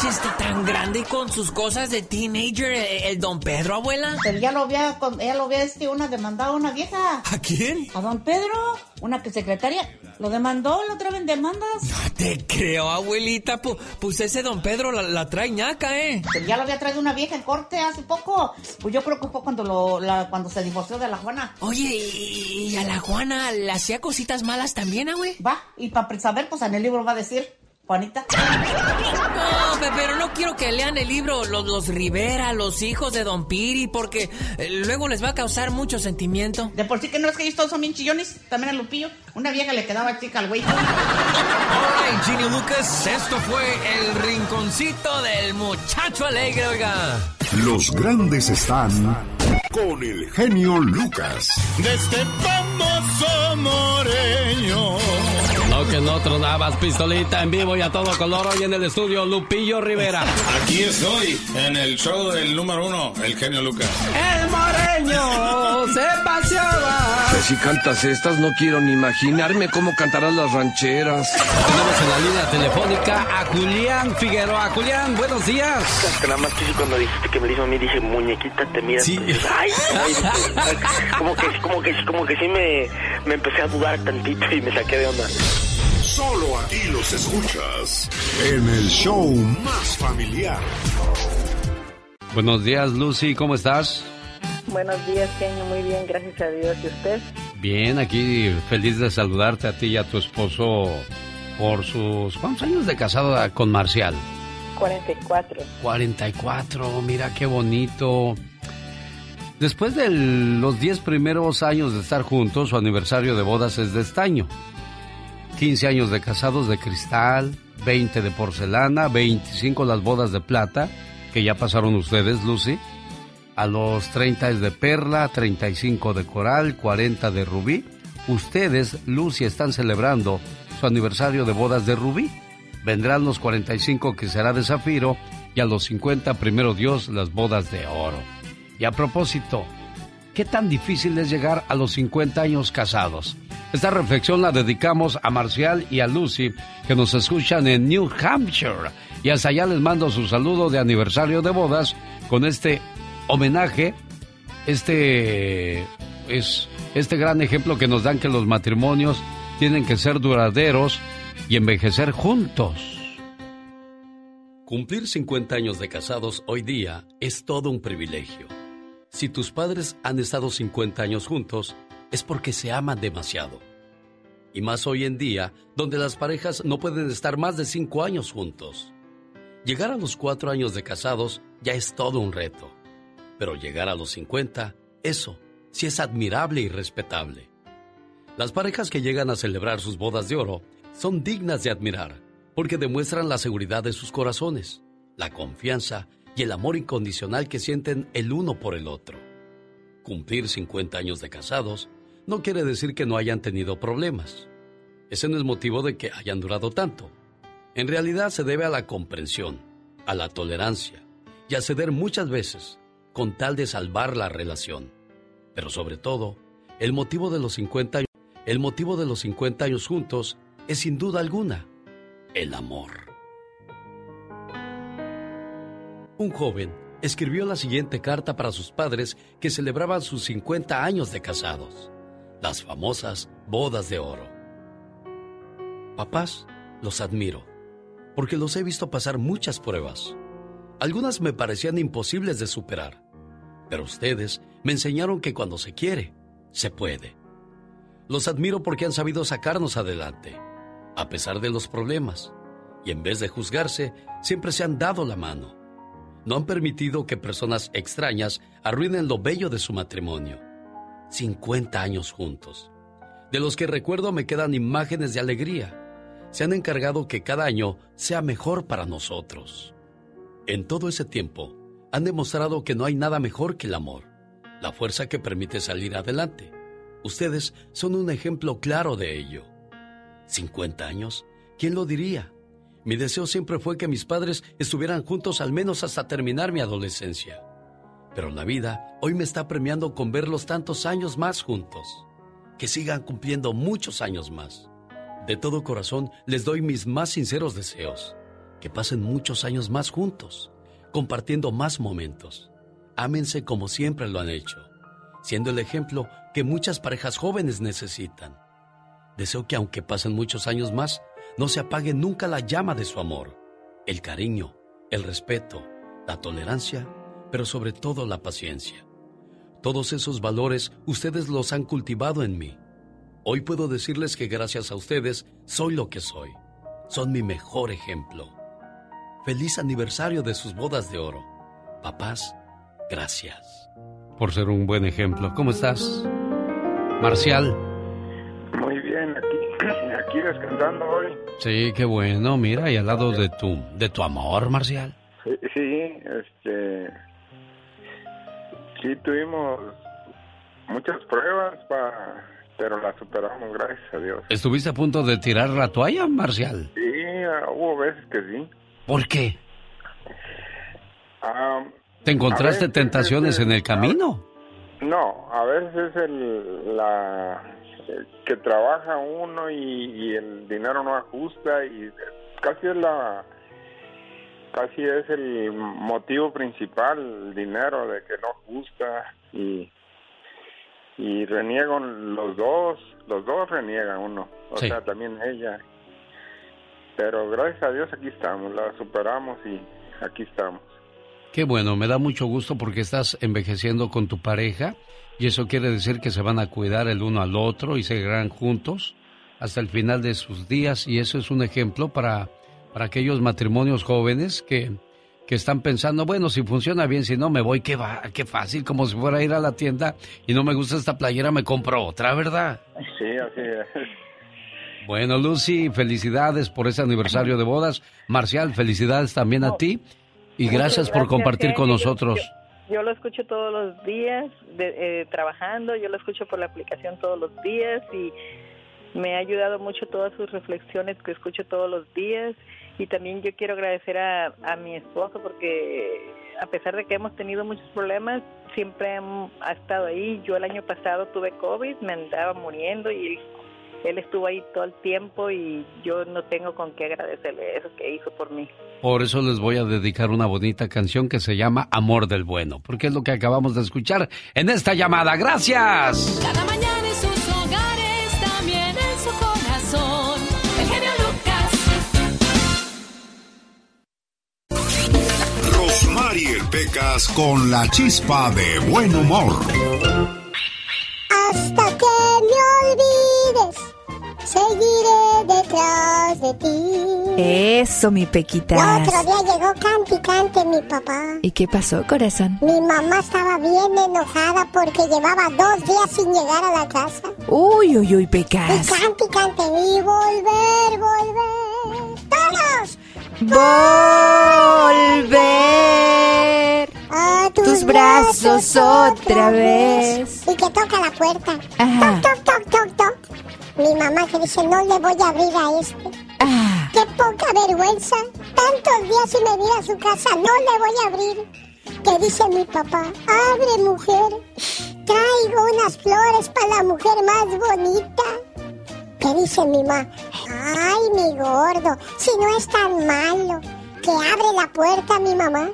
qué- está tan grande con sus cosas de teenager, el, el don Pedro, abuela? Pero ya lo había, ya lo había este, una demandado una vieja. ¿A quién? A don Pedro, una que secretaria, lo demandó, lo traen demandas. Te creo, abuelita. Pu- pues ese don Pedro la, la trae ñaca, ¿eh? Pero ya lo había traído una vieja en corte hace poco. Pues yo creo que fue cuando lo, la, cuando se divorció de la Juana. Oye, ¿y, y a la Juana le hacía cositas malas también, Va, y para saber, pues en el libro va a decir, Juanita. No, pe- pero no quiero que lean el libro los, los Rivera, los hijos de Don Piri, porque eh, luego les va a causar mucho sentimiento. De por sí que no es que ellos todos son bien chillones, también a Lupillo. Una vieja le quedaba chica al güey. Ay, Ginny Lucas, esto fue el rinconcito del muchacho alegre, oiga. Los grandes están con el genio Lucas. De este famoso moreño. No que no tronabas pistolita en vivo y a todo color hoy en el estudio Lupillo Rivera. Aquí estoy, en el show del número uno, el genio Lucas. El se paseaba. Si cantas estas, no quiero ni imaginarme cómo cantarás las rancheras. Tenemos en la línea telefónica a Julián Figueroa. Julián, buenos días. Nada más que sí, cuando dijiste que me hizo a mí, dije, muñequita, te miras. Sí. pues, ay, ay, ay, como que, como que, como que sí me, me empecé a dudar tantito y me saqué de onda. Solo aquí los escuchas en el show más familiar. Buenos días, Lucy, ¿cómo estás? Buenos días, genio. Muy bien, gracias a Dios. ¿Y usted? Bien, aquí feliz de saludarte a ti y a tu esposo por sus... ¿Cuántos años de casado con Marcial? 44. 44, mira qué bonito. Después de los 10 primeros años de estar juntos, su aniversario de bodas es de estaño. 15 años de casados de cristal, 20 de porcelana, 25 las bodas de plata, que ya pasaron ustedes, Lucy. A los 30 es de perla, 35 de coral, 40 de rubí. Ustedes, Lucy, están celebrando su aniversario de bodas de rubí. Vendrán los 45 que será de zafiro y a los 50, primero Dios, las bodas de oro. Y a propósito, ¿qué tan difícil es llegar a los 50 años casados? Esta reflexión la dedicamos a Marcial y a Lucy, que nos escuchan en New Hampshire. Y hasta allá les mando su saludo de aniversario de bodas con este homenaje, este es este gran ejemplo que nos dan que los matrimonios tienen que ser duraderos y envejecer juntos. Cumplir 50 años de casados hoy día es todo un privilegio. Si tus padres han estado 50 años juntos, es porque se aman demasiado. Y más hoy en día, donde las parejas no pueden estar más de 5 años juntos. Llegar a los 4 años de casados ya es todo un reto. Pero llegar a los 50, eso sí es admirable y respetable. Las parejas que llegan a celebrar sus bodas de oro son dignas de admirar, porque demuestran la seguridad de sus corazones, la confianza y el amor incondicional que sienten el uno por el otro. Cumplir 50 años de casados no quiere decir que no hayan tenido problemas. Ese no es motivo de que hayan durado tanto. En realidad se debe a la comprensión, a la tolerancia y a ceder muchas veces con tal de salvar la relación. Pero sobre todo, el motivo de los 50 años, el motivo de los 50 años juntos es sin duda alguna el amor. Un joven escribió la siguiente carta para sus padres que celebraban sus 50 años de casados, las famosas bodas de oro. Papás, los admiro, porque los he visto pasar muchas pruebas. Algunas me parecían imposibles de superar, pero ustedes me enseñaron que cuando se quiere, se puede. Los admiro porque han sabido sacarnos adelante, a pesar de los problemas, y en vez de juzgarse, siempre se han dado la mano. No han permitido que personas extrañas arruinen lo bello de su matrimonio. 50 años juntos, de los que recuerdo me quedan imágenes de alegría. Se han encargado que cada año sea mejor para nosotros. En todo ese tiempo, han demostrado que no hay nada mejor que el amor, la fuerza que permite salir adelante. Ustedes son un ejemplo claro de ello. 50 años, ¿quién lo diría? Mi deseo siempre fue que mis padres estuvieran juntos al menos hasta terminar mi adolescencia. Pero la vida hoy me está premiando con verlos tantos años más juntos. Que sigan cumpliendo muchos años más. De todo corazón les doy mis más sinceros deseos. Que pasen muchos años más juntos, compartiendo más momentos. Ámense como siempre lo han hecho, siendo el ejemplo que muchas parejas jóvenes necesitan. Deseo que aunque pasen muchos años más, no se apague nunca la llama de su amor, el cariño, el respeto, la tolerancia, pero sobre todo la paciencia. Todos esos valores ustedes los han cultivado en mí. Hoy puedo decirles que gracias a ustedes soy lo que soy. Son mi mejor ejemplo. Feliz aniversario de sus bodas de oro. Papás, gracias. Por ser un buen ejemplo. ¿Cómo estás? Marcial. Muy bien, aquí, aquí descansando hoy. Sí, qué bueno. Mira, y al lado de tu, de tu amor, Marcial. Sí, sí, este, sí tuvimos muchas pruebas, pa, pero las superamos, gracias a Dios. ¿Estuviste a punto de tirar la toalla, Marcial? Sí, hubo veces que sí. ¿Por qué? ¿Te encontraste veces tentaciones en el camino? No, a veces es el, la que trabaja uno y, y el dinero no ajusta y casi es la casi es el motivo principal el dinero de que no ajusta y y reniegan los dos los dos reniegan uno o Sí. sea también ella pero gracias a Dios aquí estamos la superamos y aquí estamos Qué bueno, me da mucho gusto porque estás envejeciendo con tu pareja y eso quiere decir que se van a cuidar el uno al otro y seguirán juntos hasta el final de sus días y eso es un ejemplo para, para aquellos matrimonios jóvenes que, que están pensando, bueno, si funciona bien, si no me voy, qué va, qué fácil, como si fuera a ir a la tienda y no me gusta esta playera, me compro otra, ¿verdad? sí así es Bueno, Lucy, felicidades por ese aniversario de bodas. Marcial, felicidades también a ti y gracias por compartir con nosotros. Yo, yo lo escucho todos los días de- eh, trabajando, yo lo escucho por la aplicación todos los días y me ha ayudado mucho todas sus reflexiones que escucho todos los días y también yo quiero agradecer a, a mi esposo porque a pesar de que hemos tenido muchos problemas, siempre ha estado ahí. Yo el año pasado tuve COVID, me andaba muriendo y él, él estuvo ahí todo el tiempo y yo no tengo con qué agradecerle eso que hizo por mí. Por eso les voy a dedicar una bonita canción que se llama Amor del Bueno, porque es lo que acabamos de escuchar en esta llamada. Gracias. Cada mañana en sus hogares, también en su corazón. El genio Lucas. Rosmarie Pecas con la chispa de buen humor. Hasta seguiré detrás de ti. Eso, mi El Pequitas. otro día llegó cante y cante mi papá. ¿Y qué pasó, corazón? Mi mamá estaba bien enojada porque llevaba dos días sin llegar a la casa. Uy, uy, uy, Pecas. y cante y volver, volver. ¡Todos! Volver A tus, tus brazos otra vez. Y que toca la puerta. Ajá. Toc, toc, toc, toc, toc. Mi mamá que dice, no le voy a abrir a este. Ah. ¡Qué poca vergüenza! Tantos días sin venir a su casa, no le voy a abrir. Que dice mi papá, abre mujer, traigo unas flores para la mujer más bonita. Que dice mi mamá, ay mi gordo, si no es tan malo. Que abre la puerta mi mamá.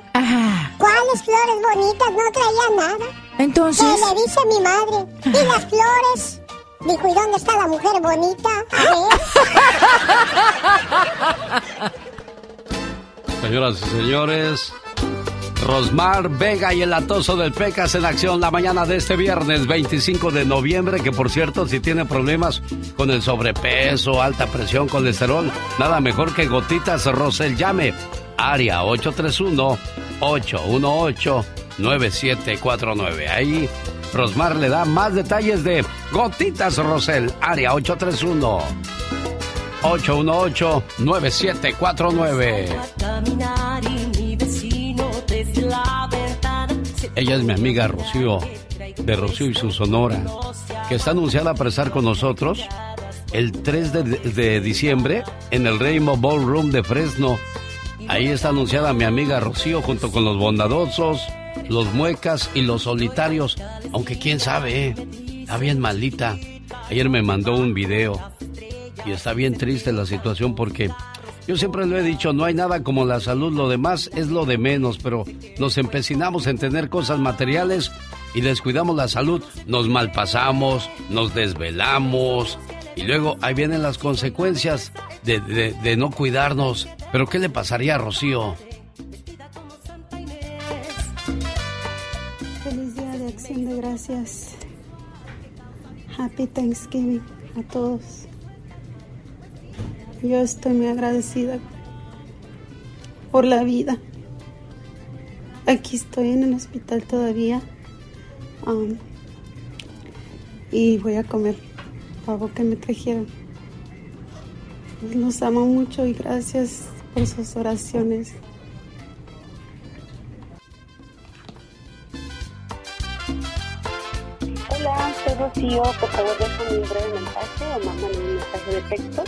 ¿Cuáles flores bonitas? No traía nada. Entonces. Que le dice mi madre, ¿y las flores? Dijo, ¿y dónde está la mujer bonita? A ver. Señoras y señores, Rosmar Vega y el atoso del Pecas en acción la mañana de este viernes 25 de noviembre, que por cierto, si tiene problemas con el sobrepeso, alta presión, colesterol, nada mejor que gotitas Rosel llame. Área 831-818-9749. Ahí Rosmar le da más detalles de Gotitas Rosel, área 831. 818-9749. Caminar y mi vecino desde la ventana. Ella es mi amiga Rocío, de Rocío y su Sonora, que está anunciada para estar con nosotros el 3 de, de diciembre en el Rainbow Ballroom de Fresno. Ahí está anunciada mi amiga Rocío junto con los bondadosos, los muecas y los solitarios. Aunque quién sabe, ¿eh? está bien maldita. Ayer me mandó un video y está bien triste la situación porque Yo siempre lo he dicho, no hay nada como la salud, lo demás es lo de menos, pero nos empecinamos en tener cosas materiales y descuidamos la salud, nos malpasamos, nos desvelamos y luego ahí vienen las consecuencias de, de no cuidarnos. Pero ¿qué le pasaría a Rocío? Feliz día de acción de gracias. Happy Thanksgiving a todos. Yo estoy muy agradecida por la vida. Aquí estoy en el hospital todavía. um, y voy a comer pavo que me trajeron. Los amo mucho y gracias por sus oraciones. Hola, soy Rocío. Por favor, déjame un breve mensaje o mándame un mensaje de texto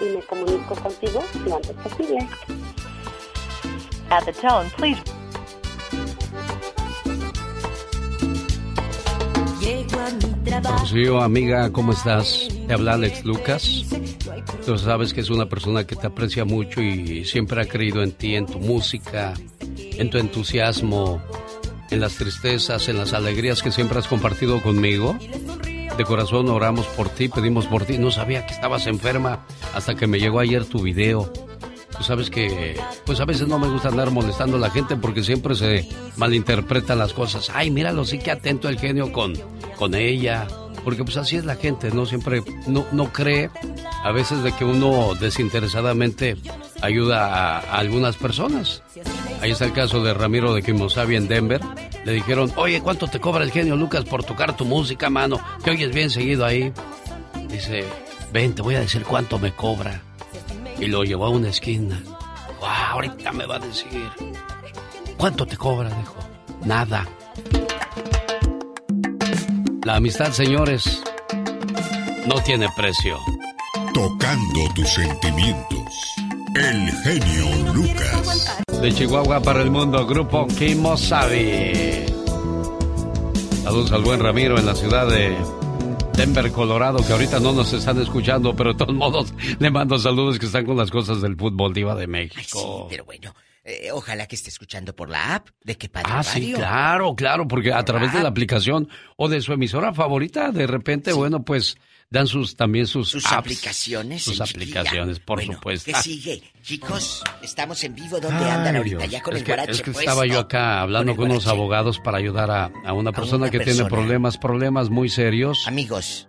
y me comunico contigo lo antes posible. At the tone, please. Rocío, amiga, ¿cómo estás? Te habla Alex Lucas. Tú sabes que es una persona que te aprecia mucho y siempre ha creído en ti, en tu música, en tu entusiasmo, en las tristezas, en las alegrías que siempre has compartido conmigo. De corazón oramos por ti, pedimos por ti. No sabía que estabas enferma hasta que me llegó ayer tu video. Sabes que, pues a veces no me gusta andar molestando a la gente porque siempre se malinterpretan las cosas. Ay, míralo, sí que atento el genio con, con ella. Porque pues así es la gente, ¿no? Siempre no, no cree a veces de que uno desinteresadamente ayuda a, a algunas personas. Ahí está el caso de Ramiro de Kimosabi en Denver. Le dijeron, oye, ¿cuánto te cobra el genio Lucas por tocar tu música, mano? Que oyes bien seguido ahí. Dice, ven, te voy a decir cuánto me cobra. Y lo llevó a una esquina. Wow, ahorita me va a decir. ¿Cuánto te cobra? Dijo. Nada. La amistad, señores, no tiene precio. Tocando tus sentimientos. El genio Lucas. De Chihuahua para el mundo, grupo Kimosabi. Saludos al buen Ramiro en la ciudad de Denver, Colorado, que ahorita no nos están escuchando, pero de todos modos le mando saludos que están con las cosas del fútbol diva de México. Pero bueno, eh, ojalá que esté escuchando por la app de que padre Ah, sí, claro, claro, porque a través de la aplicación o de su emisora favorita, de repente, bueno, pues dan sus también sus, Sus apps, aplicaciones. sus aplicaciones, por Bueno, supuesto. ¿Qué sigue? Chicos, estamos en vivo. ¿Dónde andan ahorita? Dios, Ya con es el que, guarache es que puesto. estaba yo acá hablando con unos abogados para ayudar a, a una persona una que tiene problemas, problemas muy serios. Amigos,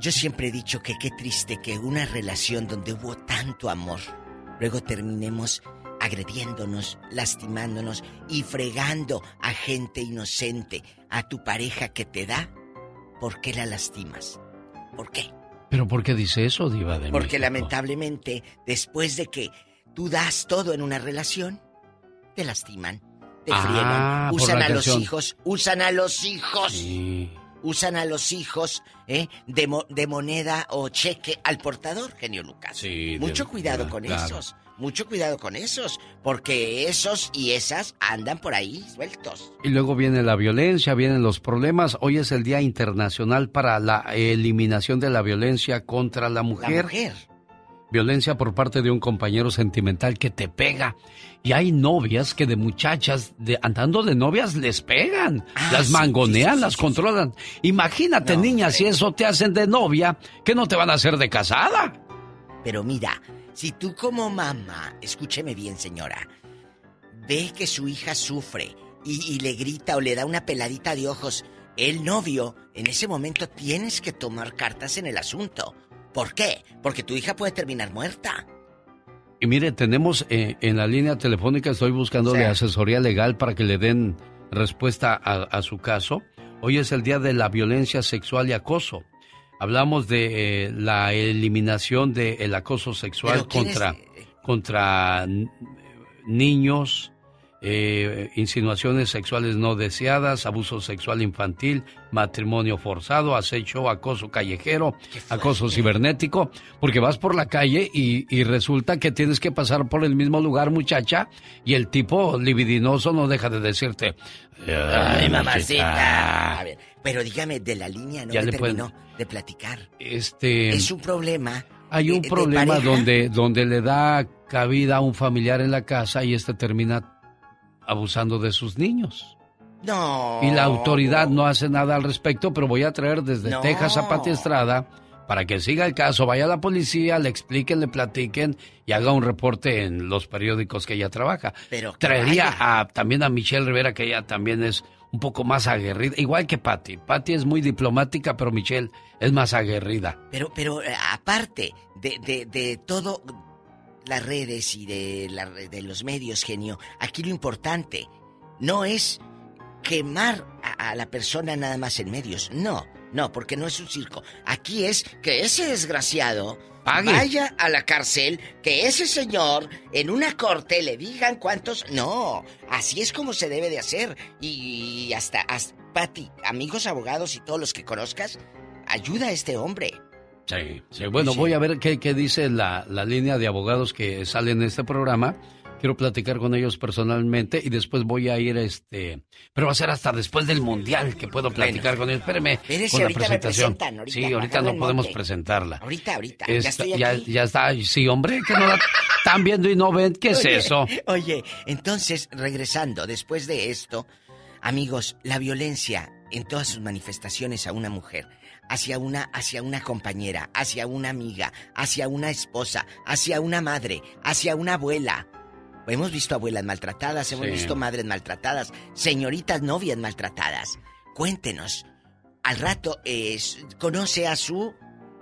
yo siempre he dicho que qué triste que una relación donde hubo tanto amor, luego terminemos agrediéndonos, lastimándonos y fregando a gente inocente, a tu pareja que te da. ¿Por qué la lastimas? ¿Por qué? ¿Pero por qué dice eso, Diva de Porque México? lamentablemente, después de que tú das todo en una relación, te lastiman, te Ah, friegan, usan a los hijos, usan a los hijos. Sí. Usan a los hijos ¿eh? de, mo- de moneda o cheque al portador, genio Lucas. Sí, Mucho de- cuidado con claro. esos. Mucho cuidado con esos. Porque esos y esas andan por ahí sueltos. Y luego viene la violencia, vienen los problemas. Hoy es el Día Internacional para la Eliminación de la Violencia contra la La Mujer. Violencia por parte de un compañero sentimental que te pega. Y hay novias que de muchachas, de, andando de novias, les pegan. Ah, las sí, mangonean, sí, sí, las controlan. Imagínate, niña, si eso te hacen de novia, ¿qué no te van a hacer de casada? Pero mira, si tú como mamá, escúcheme bien señora, ve que su hija sufre y, y le grita o le da una peladita de ojos, el novio, en ese momento tienes que tomar cartas en el asunto. ¿Por qué? Porque tu hija puede terminar muerta. Y mire, tenemos eh, en la línea telefónica, estoy buscando Sí. asesoría legal para que le den respuesta a, a su caso. Hoy es el día de la violencia sexual y acoso. Hablamos de eh, la eliminación del acoso sexual Pero ¿quién contra, es? contra niños, eh, insinuaciones sexuales no deseadas, abuso sexual infantil, matrimonio forzado, acecho, acoso callejero, acoso cibernético, porque vas por la calle y, y resulta que tienes que pasar por el mismo lugar, muchacha, y el tipo libidinoso no deja de decirte, Ay, mamacita". mamacita. A ver, pero dígame, de la línea no Ya me le pueden- terminó de platicar. Este, Es un problema. hay un de problema donde, donde le da cabida a un familiar en la casa y este termina abusando de sus niños. No. Y la autoridad no hace nada al respecto, pero voy a traer desde No. Texas a Pati Estrada para que siga el caso, vaya a la policía, le expliquen, le platiquen y haga un reporte en los periódicos que ella trabaja. Pero Traería a, también a Michelle Rivera, que ella también es un poco más aguerrida, igual que Patty. Patty es muy diplomática, pero Michelle es más aguerrida. Pero, pero eh, aparte de, de, de todo las redes y de, la- de los medios, genio, aquí lo importante no es quemar a, a la persona nada más en medios. No, no, porque no es un circo. Aquí es que ese desgraciado Pague. vaya a la cárcel, que ese señor en una corte le digan cuántos... No, así es como se debe de hacer. Y hasta, hasta Pati, amigos abogados y todos los que conozcas, ayuda a este hombre. Sí, sí. Bueno, Sí. voy a ver qué, qué dice la, la línea de abogados que salen en este programa. Quiero platicar con ellos personalmente y después voy a ir, este... Pero va a ser hasta después del Mundial que puedo platicar con ellos. Espéreme, con la presentación. ahorita, sí, ahorita no podemos presentarla. Ahorita, ahorita, Esta- ya estoy ya, aquí. ya está. Sí, hombre, que no la están viendo y no ven. ¿Qué es Oye, eso? Oye, entonces, regresando, después de esto, amigos, la violencia en todas sus manifestaciones a una mujer, hacia una, hacia una compañera, hacia una amiga, hacia una esposa, hacia una madre, hacia una abuela. Hemos visto abuelas maltratadas, hemos Sí. visto madres maltratadas, señoritas novias maltratadas. Cuéntenos, al rato eh, conoce a su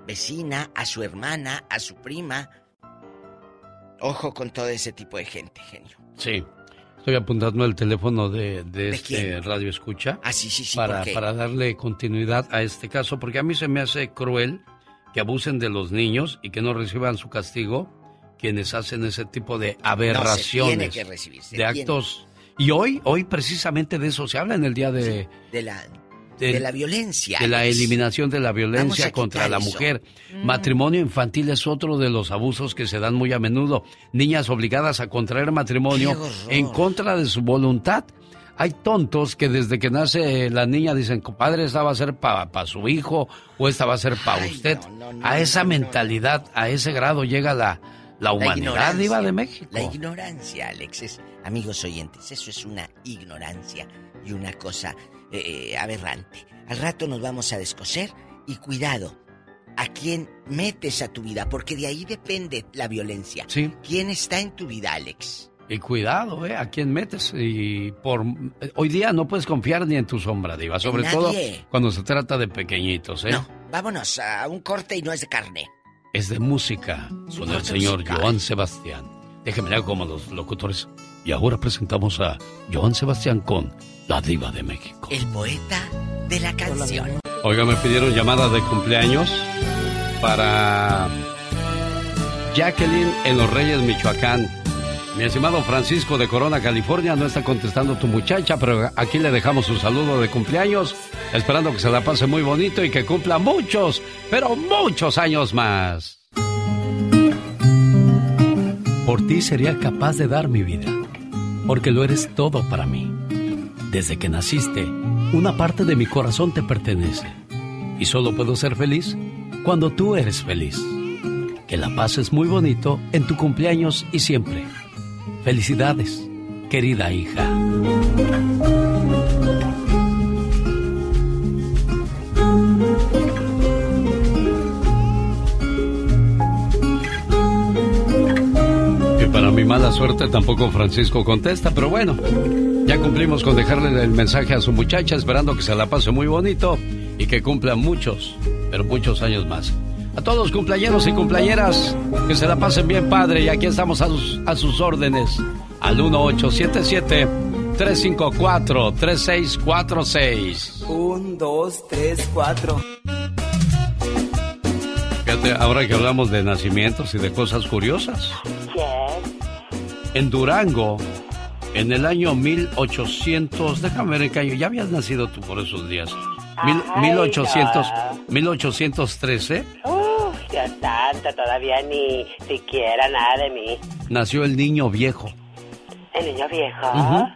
vecina, a su hermana, a su prima. Ojo con todo ese tipo de gente, genio. Sí. Estoy apuntando el teléfono de, de ¿De este quién? radio escucha. Ah, sí, sí, sí, Para, para darle continuidad a este caso, porque a mí se me hace cruel que abusen de los niños y que no reciban su castigo quienes hacen ese tipo de aberraciones. tiene que recibir, se de tiene. actos. Y hoy, hoy precisamente de eso se habla en el día de, De la, de- de la violencia. de la eliminación de la violencia contra la eso. mujer. Mm. Matrimonio infantil es otro de los abusos que se dan muy a menudo. Niñas obligadas a contraer matrimonio en contra de su voluntad. Hay tontos que desde que nace la niña dicen, compadre, esta va a ser para su hijo o esta va a ser para usted. a esa mentalidad, a ese grado llega la, la humanidad. Diva de México. La ignorancia, Alex. es- amigos oyentes, eso es una ignorancia y una cosa eh, aberrante. Al rato nos vamos a descoser y cuidado. ¿A quién metes a tu vida? Porque de ahí depende la violencia. Sí. ¿Quién está en tu vida, Alex? Y cuidado, ¿eh? ¿A quién metes? Y por hoy día no puedes confiar ni en tu sombra, Diva. Sobre nadie. todo cuando se trata de pequeñitos, ¿eh? No, vámonos a un corte y no es de carne. Es de música con el señor musical. Joan Sebastián. Déjeme leer como los locutores. Y ahora presentamos a Joan Sebastián con La Diva de México. El poeta de la canción. Oiga, me pidieron llamada de cumpleaños para Jacqueline en Los Reyes, Michoacán. Mi estimado Francisco de Corona, California, no está contestando tu muchacha, pero aquí le dejamos su saludo de cumpleaños, esperando que se la pase muy bonito y que cumpla muchos, pero muchos años más. Por ti sería capaz de dar mi vida, porque lo eres todo para mí. Desde que naciste, una parte de mi corazón te pertenece. Y solo puedo ser feliz cuando tú eres feliz. Que la pases muy bonito en tu cumpleaños y siempre. Felicidades, querida hija. Y para mi mala suerte tampoco Francisco contesta, pero bueno, ya cumplimos con dejarle el mensaje a su muchacha esperando que se la pase muy bonito y que cumpla muchos, pero muchos años más. A todos los cumpleañeros y cumpleañeras, que se la pasen bien padre y aquí estamos a sus, a sus órdenes al 1877-354-3646. Un, dos, tres, cuatro. Fíjate, ahora que hablamos de nacimientos y de cosas curiosas. En Durango, en el año 1800, déjame ver en qué año, ya habías nacido tú por esos días. Mil- Ay, 1800, no. 1813 Uf, Dios santo, todavía ni siquiera nada de mí. nació el niño viejo. El niño viejo. Ujú.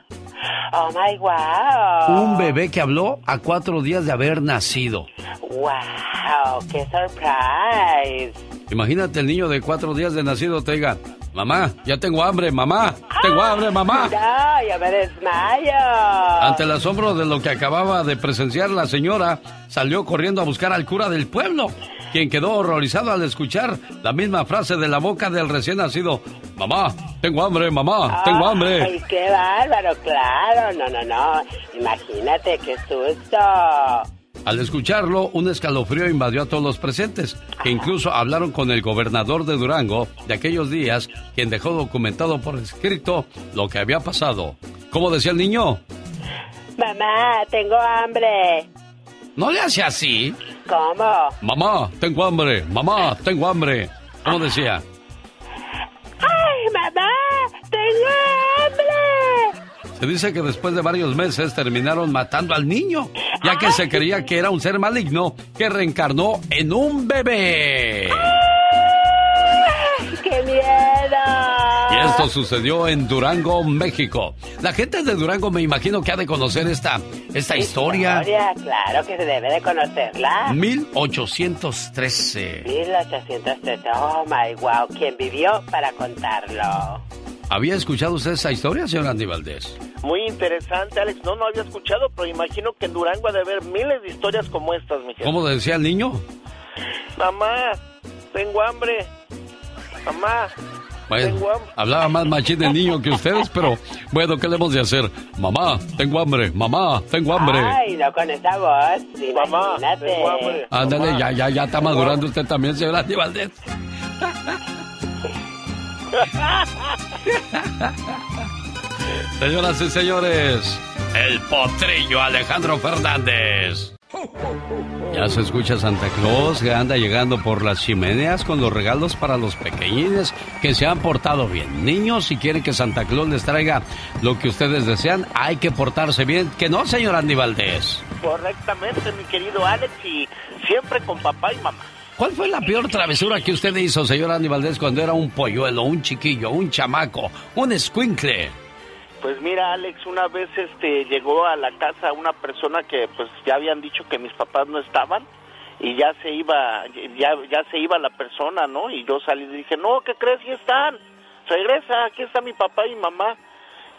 Oh my wow. Un bebé que habló a cuatro días de haber nacido. Wow, qué surprise. Imagínate el niño de cuatro días de nacido te diga, mamá, ya tengo hambre, mamá, tengo hambre, mamá. No, ya me desmayo. Ante el asombro de lo que acababa de presenciar la señora, salió corriendo a buscar al cura del pueblo, quien quedó horrorizado al escuchar la misma frase de la boca del recién nacido. Mamá, tengo hambre, mamá, tengo hambre. Ay, qué bárbaro, claro. No, no, no. Imagínate, qué susto. Al escucharlo, un escalofrío invadió a todos los presentes, que incluso hablaron con el gobernador de Durango de aquellos días, quien dejó documentado por escrito lo que había pasado. ¿Cómo decía el niño? Mamá, tengo hambre. No le hace así. ¿Cómo? Mamá, tengo hambre. Mamá, tengo hambre. ¿Cómo decía? ¡Ay, mamá! ¡Tengo hambre! Se dice que después de varios meses terminaron matando al niño, ya que se creía que era un ser maligno que reencarnó en un bebé. ¡Qué Y esto sucedió en Durango, México. La gente de Durango me imagino que ha de conocer esta, esta historia. Historia, claro que se debe de conocerla. 1813. 1813. Oh my wow. ¿Quién vivió para contarlo? ¿Había escuchado usted esa historia, señor Andy Valdés? Muy interesante, Alex. No, no había escuchado, pero imagino que en Durango ha de haber miles de historias como estas, mi ¿Cómo decía el niño? Mamá, tengo hambre. Mamá, Bueno, tengo hambre. hablaba más machín el niño que ustedes, pero bueno, ¿qué le hemos de hacer? Mamá, tengo hambre, mamá, tengo hambre. Ay, no con esa voz. Mamá, tengo hambre. Ándale, ya, ya, ya está madurando usted también, señor Andy Valdés. Señoras y señores, el potrillo Alejandro Fernández. Ya se escucha Santa Claus que anda llegando por las chimeneas con los regalos para los pequeñines que se han portado bien. Niños, si quieren que Santa Claus les traiga lo que ustedes desean, hay que portarse bien. Que no, señor Andy Valdés. Correctamente, mi querido Alex, y siempre con papá y mamá. ¿Cuál fue la peor travesura que usted hizo, señor Andy Valdés, cuando era un polluelo, un chiquillo, un chamaco, un escuincle? Pues mira, Alex, una vez este llegó a la casa una persona que pues ya habían dicho que mis papás no estaban y ya se iba ya ya se iba la persona, ¿no? Y yo salí y dije, "No, ¿qué crees? Sí están. Regresa, aquí está mi papá y mamá."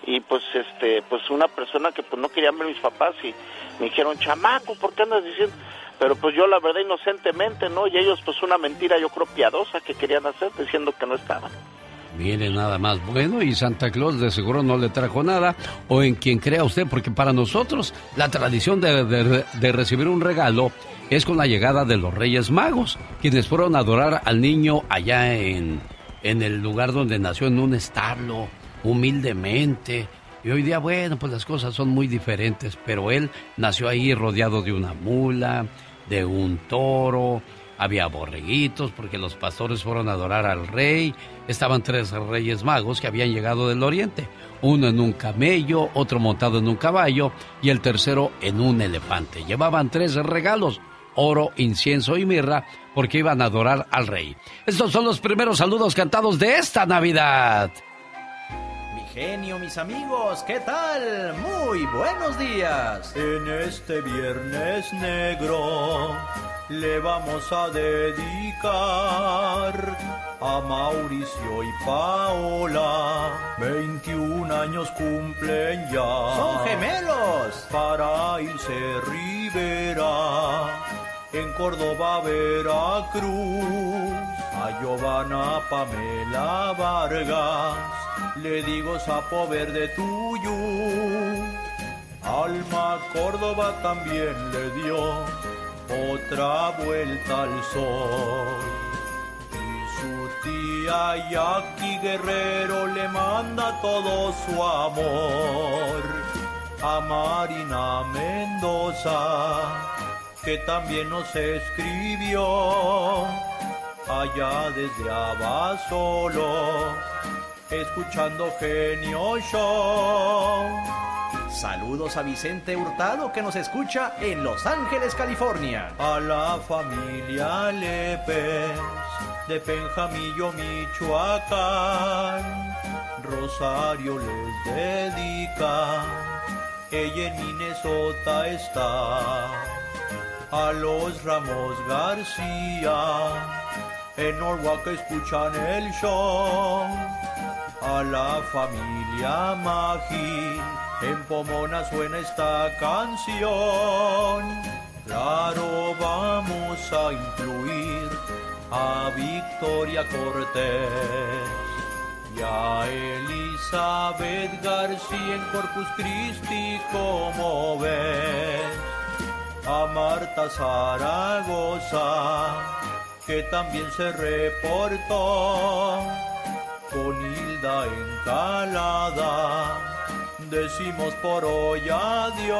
Y pues este pues una persona que pues no querían ver mis papás y me dijeron, "Chamaco, ¿por qué andas diciendo?" Pero pues yo la verdad inocentemente, ¿no? Y ellos pues una mentira yo creo piadosa que querían hacer diciendo que no estaban. Mire nada más. Bueno, y Santa Claus de seguro no le trajo nada, o en quien crea usted, porque para nosotros la tradición de, de- recibir un regalo es con la llegada de los Reyes Magos, quienes fueron a adorar al niño allá en, en el lugar donde nació, en un establo, humildemente. Y hoy día, bueno, pues las cosas son muy diferentes, pero él nació ahí rodeado de una mula, de un toro, había borreguitos porque los pastores fueron a adorar al rey. Estaban tres reyes magos que habían llegado del oriente. Uno en un camello, otro montado en un caballo y el tercero en un elefante. Llevaban tres regalos, oro, incienso y mirra, porque iban a adorar al rey. Estos son los primeros saludos cantados de esta Navidad. Genio, mis amigos, ¿qué tal? Muy buenos días. En este viernes negro le vamos a dedicar a Mauricio y Paola. 21 años cumplen ya. Son gemelos. Para Ilse Rivera. En Córdoba, Veracruz. A Giovanna Pamela Vargas. Le digo sapo verde tuyo. Alma Córdoba también le dio otra vuelta al sol. Y su tía Jackie Guerrero le manda todo su amor a Marina Mendoza, que también nos escribió allá desde Abasolo, escuchando Genio Show. Saludos a Vicente Hurtado que nos escucha en Los Ángeles, California. A la familia Lepes de Penjamillo, Michoacán. Rosario les dedica ella en Minnesota está. A los Ramos García, en Norwalk escuchan el show. A la familia Maggi, en Pomona suena esta canción. Claro, vamos a incluir a Victoria Cortés y a Elizabeth García en Corpus Christi, como ves, a Marta Zaragoza, que también se reportó, con Hilda Encalada, decimos por hoy adiós.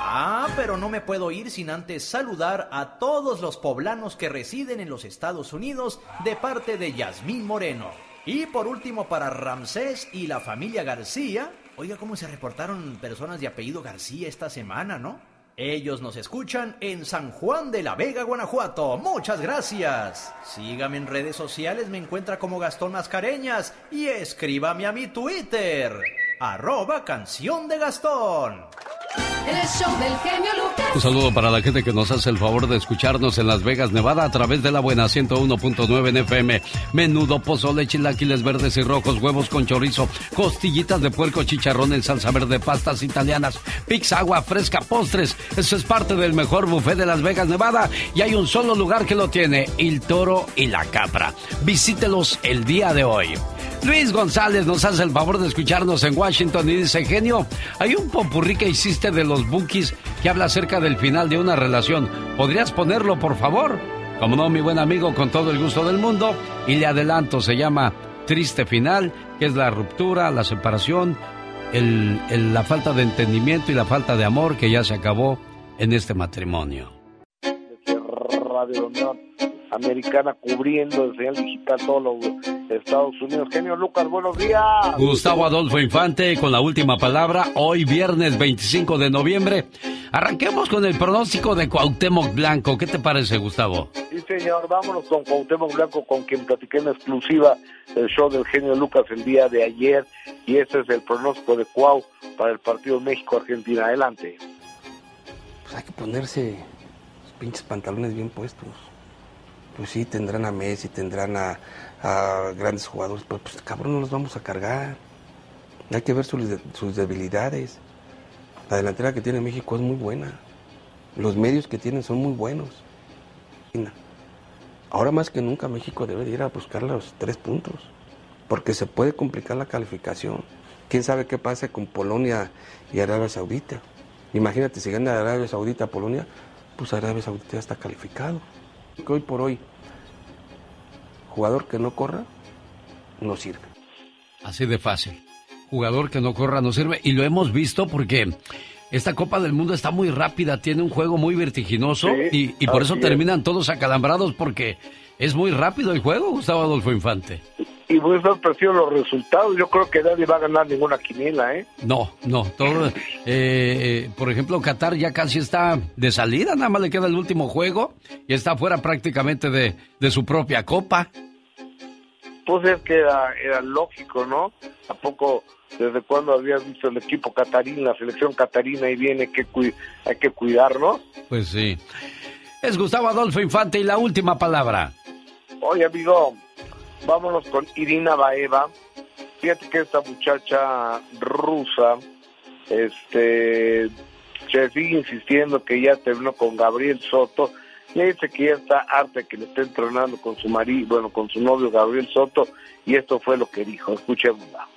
Ah, pero no me puedo ir sin antes saludar a todos los poblanos que residen en los Estados Unidos de parte de Yasmín Moreno. Y por último para Ramsés y la familia García. Oiga cómo se reportaron personas de apellido García esta semana, ¿no? Ellos nos escuchan en San Juan de la Vega, Guanajuato. Muchas gracias. Sígame en redes sociales, me encuentra como Gastón Mascareñas y escríbame a mi Twitter, arroba canción de Gastón. Un saludo para la gente que nos hace el favor de escucharnos en Las Vegas, Nevada, a través de la buena 101.9 en FM. Menudo, pozole, chilaquiles verdes y rojos, huevos con chorizo, costillitas de puerco, chicharrón en salsa verde, pastas italianas, pizza, agua fresca, postres. Eso es parte del mejor buffet de Las Vegas, Nevada. Y hay un solo lugar que lo tiene, El Toro y la Capra. Visítelos el día de hoy. Luis González nos hace el favor de escucharnos en Washington y dice, genio, hay un popurrí que hiciste de los Bookies que habla acerca del final de una relación. ¿Podrías ponerlo, por favor? Como no, mi buen amigo, con todo el gusto del mundo. Y le adelanto, se llama Triste Final, que es la ruptura, la separación, el- la falta de entendimiento y la falta de amor que ya se acabó en este matrimonio. Radio Unión Americana cubriendo el señal digital todos los Estados Unidos. Genio Lucas, buenos días. Gustavo Adolfo Infante con la última palabra, hoy viernes 25 de noviembre. Arranquemos con el pronóstico de Cuauhtémoc Blanco. ¿Qué te parece, Gustavo? Sí, señor, vámonos con Cuauhtémoc Blanco, con quien platiqué en exclusiva el show del genio Lucas el día de ayer. Y este es el pronóstico de Cuau para el partido México-Argentina. Adelante. Pues hay que ponerse pinches pantalones bien puestos. Pues sí, tendrán a Messi, tendrán a, grandes jugadores, pero pues cabrón, no los vamos a cargar. Hay que ver sus, de- sus debilidades. La delantera que tiene México es muy buena. Los medios que tienen son muy buenos. Ahora más que nunca México debe de ir a buscar los tres puntos, porque se puede complicar la calificación. ¿Quién sabe qué pasa con Polonia y Arabia Saudita? Imagínate, si gana Arabia Saudita a Polonia, pues Arabia Saudita ya está calificado. Que hoy por hoy, jugador que no corra, no sirve. Así de fácil. Jugador que no corra no sirve. Y lo hemos visto porque esta Copa del Mundo está muy rápida, tiene un juego muy vertiginoso Sí, y, y por eso es. terminan todos acalambrados porque es muy rápido el juego, Gustavo Adolfo Infante. Y muy sorprendido los resultados. Yo creo que nadie va a ganar ninguna quiniela, ¿eh? No, no, todo. eh, eh, por ejemplo, Qatar ya casi está de salida, nada más le queda el último juego y está fuera prácticamente de, de su propia Copa. Pues es que era, era lógico, ¿no? ¿A poco, desde cuándo habías visto el equipo catarín, la selección catarina y viene que hay que cuidarnos? Pues sí. Es Gustavo Adolfo Infante y la última palabra. Oye, amigo, vámonos con Irina Baeva. Fíjate que esta muchacha rusa, este, se sigue insistiendo que ya terminó con Gabriel Soto. Y dice que ya está harta que le esté entrenando con su marido, bueno, con su novio Gabriel Soto. Y esto fue lo que dijo. Escuchémosla.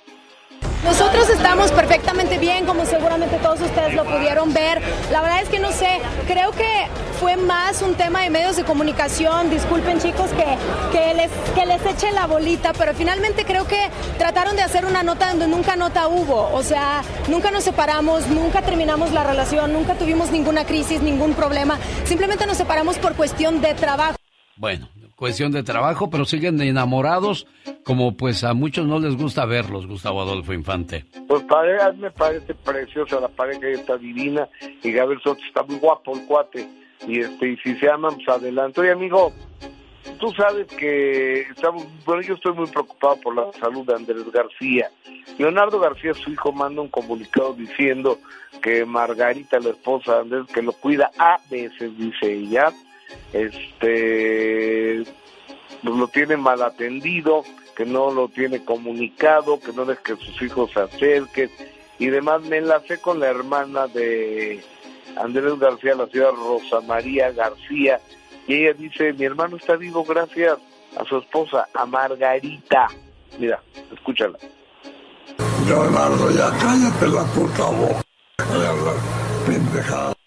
Nosotros estamos perfectamente bien, como seguramente todos ustedes lo pudieron ver. La verdad es que no sé, creo que fue más un tema de medios de comunicación. Disculpen chicos que, que, les, que les eche la bolita, pero finalmente creo que trataron de hacer una nota donde nunca nota hubo. O sea, nunca nos separamos, nunca terminamos la relación, nunca tuvimos ninguna crisis, ningún problema. Simplemente nos separamos por cuestión de trabajo. Bueno, cuestión de trabajo, pero siguen enamorados, como pues a muchos no les gusta verlos, Gustavo Adolfo Infante. Pues mí me parece preciosa la pareja, está divina y Gabriel Soto está muy guapo el cuate. Y este y si se aman, pues adelante. Oye, amigo, tú sabes que estamos, bueno, yo estoy muy preocupado por la salud de Andrés García. Leonardo García, su hijo, manda un comunicado diciendo que Margarita, la esposa de Andrés, que lo cuida a veces, dice ella, este, pues lo tiene mal atendido, que no lo tiene comunicado, que no deja que sus hijos se acerquen y demás. Me enlacé con la hermana de Andrés García, la señora Rosa María García, y ella dice, mi hermano está vivo gracias a su esposa, a Margarita. Mira, escúchala. Leonardo, ya cállate la puta boca pendejada.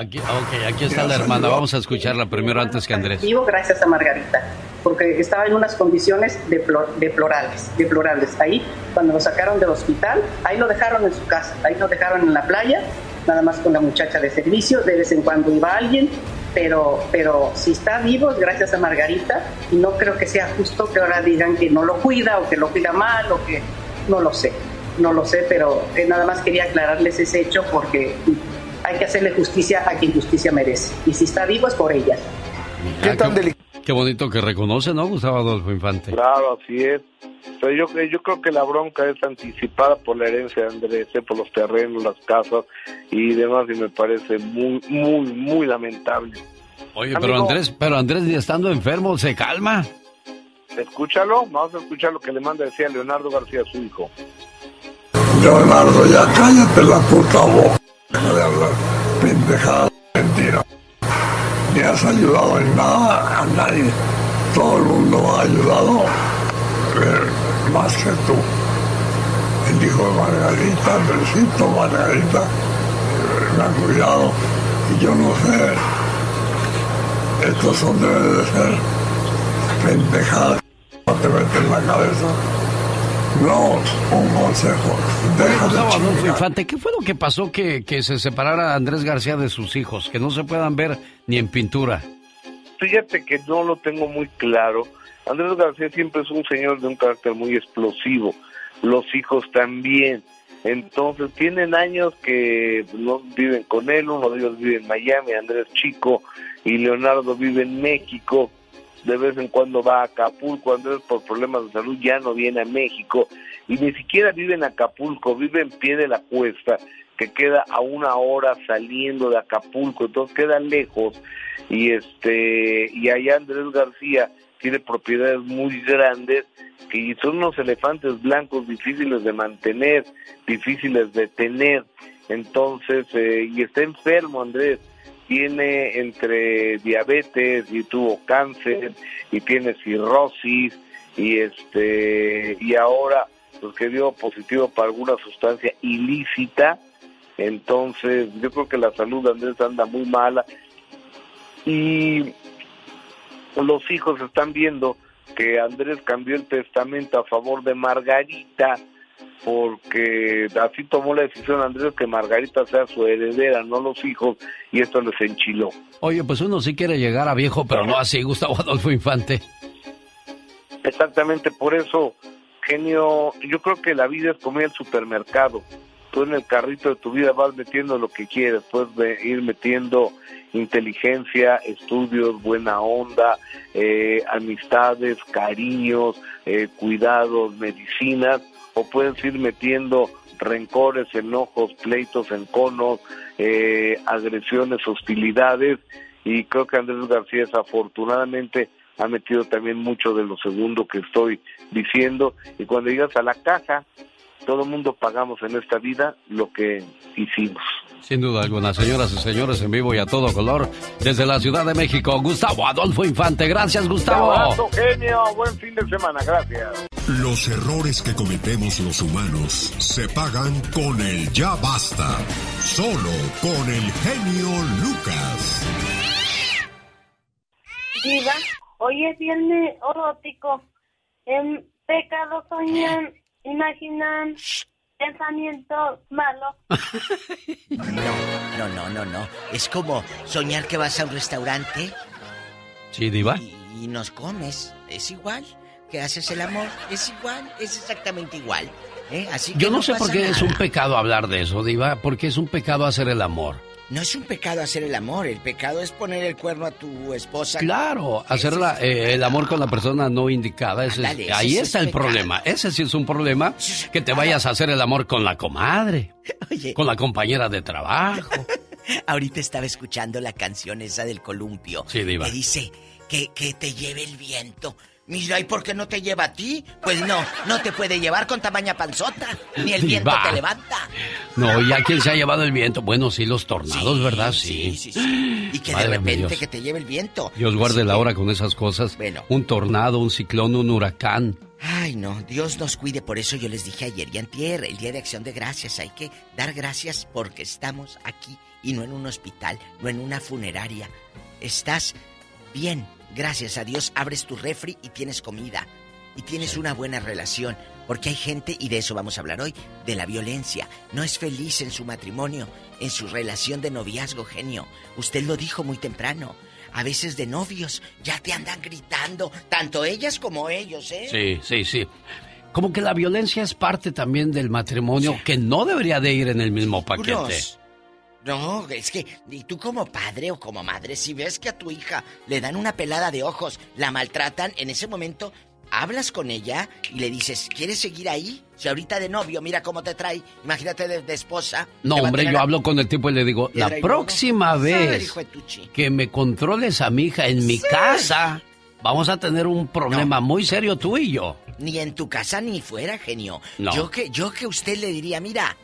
Aquí, ok, aquí está la hermana. Vamos a escucharla primero antes que Andrés. Vivo gracias a Margarita, porque estaba en unas condiciones deplor- deplorables, deplorables. Ahí, cuando lo sacaron del hospital, ahí lo dejaron en su casa, ahí lo dejaron en la playa, nada más con la muchacha de servicio, de vez en cuando iba alguien, pero, pero si está vivo es gracias a Margarita y no creo que sea justo que ahora digan que no lo cuida o que lo cuida mal o que no lo sé, no lo sé, pero eh, nada más quería aclararles ese hecho porque hay que hacerle justicia a quien justicia merece y si está vivo es por ella. ¿Qué tan Qué bonito que reconoce, ¿no, Gustavo Adolfo Infante? Claro, así es. Pero yo, yo creo que la bronca es anticipada por la herencia de Andrés, eh, por los terrenos, las casas y demás, y me parece muy, muy, muy lamentable. Oye, pero Andrés, pero Andrés ni estando enfermo se calma. Escúchalo, vamos a escuchar lo que le manda decía Leonardo García, su hijo. Leonardo, ya cállate la puta boca de hablar pendejada, mentira. Ni has ayudado en nada a nadie. Todo el mundo ha ayudado, más que tú. El hijo de Margarita, Andresito, Margarita, eh, me ha cuidado. Y yo no sé, estos son deben de ser pendejadas no te meten en la cabeza. No, un consejo. Deja de. Infante, ¿qué fue lo que pasó que, que se separara Andrés García de sus hijos? Que no se puedan ver ni en pintura. Fíjate que no lo tengo muy claro. Andrés García siempre es un señor de un carácter muy explosivo. Los hijos también. Entonces tienen años que no viven con él. Uno de ellos vive en Miami, Andrés Chico, y Leonardo vive en México. De vez en cuando va a Acapulco. Andrés por problemas de salud ya no viene a México. Y ni siquiera vive en Acapulco, vive en pie de la cuesta, que queda a una hora saliendo de Acapulco. Entonces queda lejos y este y allá Andrés García tiene propiedades muy grandes que son unos elefantes blancos difíciles de mantener, difíciles de tener. Entonces, eh, y está enfermo Andrés, tiene entre diabetes y tuvo cáncer y tiene cirrosis y este y ahora pues que dio positivo para alguna sustancia ilícita. Entonces, yo creo que la salud de Andrés anda muy mala y los hijos están viendo que Andrés cambió el testamento a favor de Margarita porque así tomó la decisión Andrés que Margarita sea su heredera, no los hijos, y esto les enchiló. Oye, pues uno sí quiere llegar a viejo, pero no así, Gustavo Adolfo Infante. Exactamente por eso, genio, yo creo que la vida es como ir al supermercado. Tú en el carrito de tu vida vas metiendo lo que quieres, puedes ir metiendo inteligencia, estudios, buena onda, eh, amistades, cariños, eh, cuidados, medicinas, o puedes ir metiendo rencores, enojos, pleitos, enconos, eh, agresiones, hostilidades, y creo que Andrés García afortunadamente ha metido también mucho de lo segundo que estoy diciendo, y cuando llegas a la caja, todo el mundo pagamos en esta vida lo que hicimos. Sin duda alguna, señoras y señores, en vivo y a todo color, desde la Ciudad de México, Gustavo Adolfo Infante. Gracias, Gustavo. Abrazo, genio, buen fin de semana, gracias. Los errores que cometemos los humanos se pagan con el ya basta. Solo con el genio Lucas. Diva, hoy es viernes erótico. En pecado soñan, imaginan pensamientos malos. No, no, no, no. Es como soñar que vas a un restaurante Sí, Diva. y nos comes. Es igual. Que haces el amor. Es igual. Es exactamente igual. ¿eh? Así que Yo no sé por qué es un pecado hablar de eso, Diva, porque es un pecado hacer el amor. No es un pecado hacer el amor, el pecado es poner el cuerno a tu esposa. Claro, hacer la- eh, el amor con la persona no indicada. ese es- Ándale, ese ahí es está el problema. Ese sí es un problema. Que te vayas a hacer el amor con la comadre. Con la compañera de trabajo. Ahorita estaba escuchando la canción esa del columpio. Sí, Diva. Que dice que, que te lleve el viento. Mira, ¿y por qué no te lleva a ti? Pues no, no te puede llevar con tamaña panzota. Ni el viento te levanta. No, ¿y a quién se ha llevado el viento? Bueno, sí, los tornados, ¿verdad? Sí. Sí, sí. Y que Madre de repente Dios. que te lleve el viento. Dios guarde Así la que- hora con esas cosas. Bueno. Un tornado, un ciclón, un huracán. Ay, no, Dios nos cuide. Por eso yo les dije ayer y antier, el Día de Acción de Gracias. Hay que dar gracias porque estamos aquí y no en un hospital, no en una funeraria. Estás bien, gracias a Dios. Abres tu refri y tienes comida. Y tienes una buena relación. Porque hay gente, y de eso vamos a hablar hoy, de la violencia. No es feliz en su matrimonio, en su relación de noviazgo, genio. Usted lo dijo muy temprano. A veces de novios ya te andan gritando, tanto ellas como ellos, ¿eh? Sí, sí, sí. Como que la violencia es parte también del matrimonio que no debería de ir en el mismo paquete. Unos. No, es que, y tú como padre o como madre, si ves que a tu hija le dan una pelada de ojos, la maltratan, en ese momento hablas con ella y le dices, ¿quieres seguir ahí? Si ahorita de novio, mira cómo te trae, imagínate de, de esposa. No, hombre, yo a- hablo con el tipo y le digo, la próxima vez que me controles a mi hija en mi casa, vamos a tener un problema muy serio tú y yo. Ni en tu casa ni fuera, genio. No. Yo que, yo que usted le diría, mira,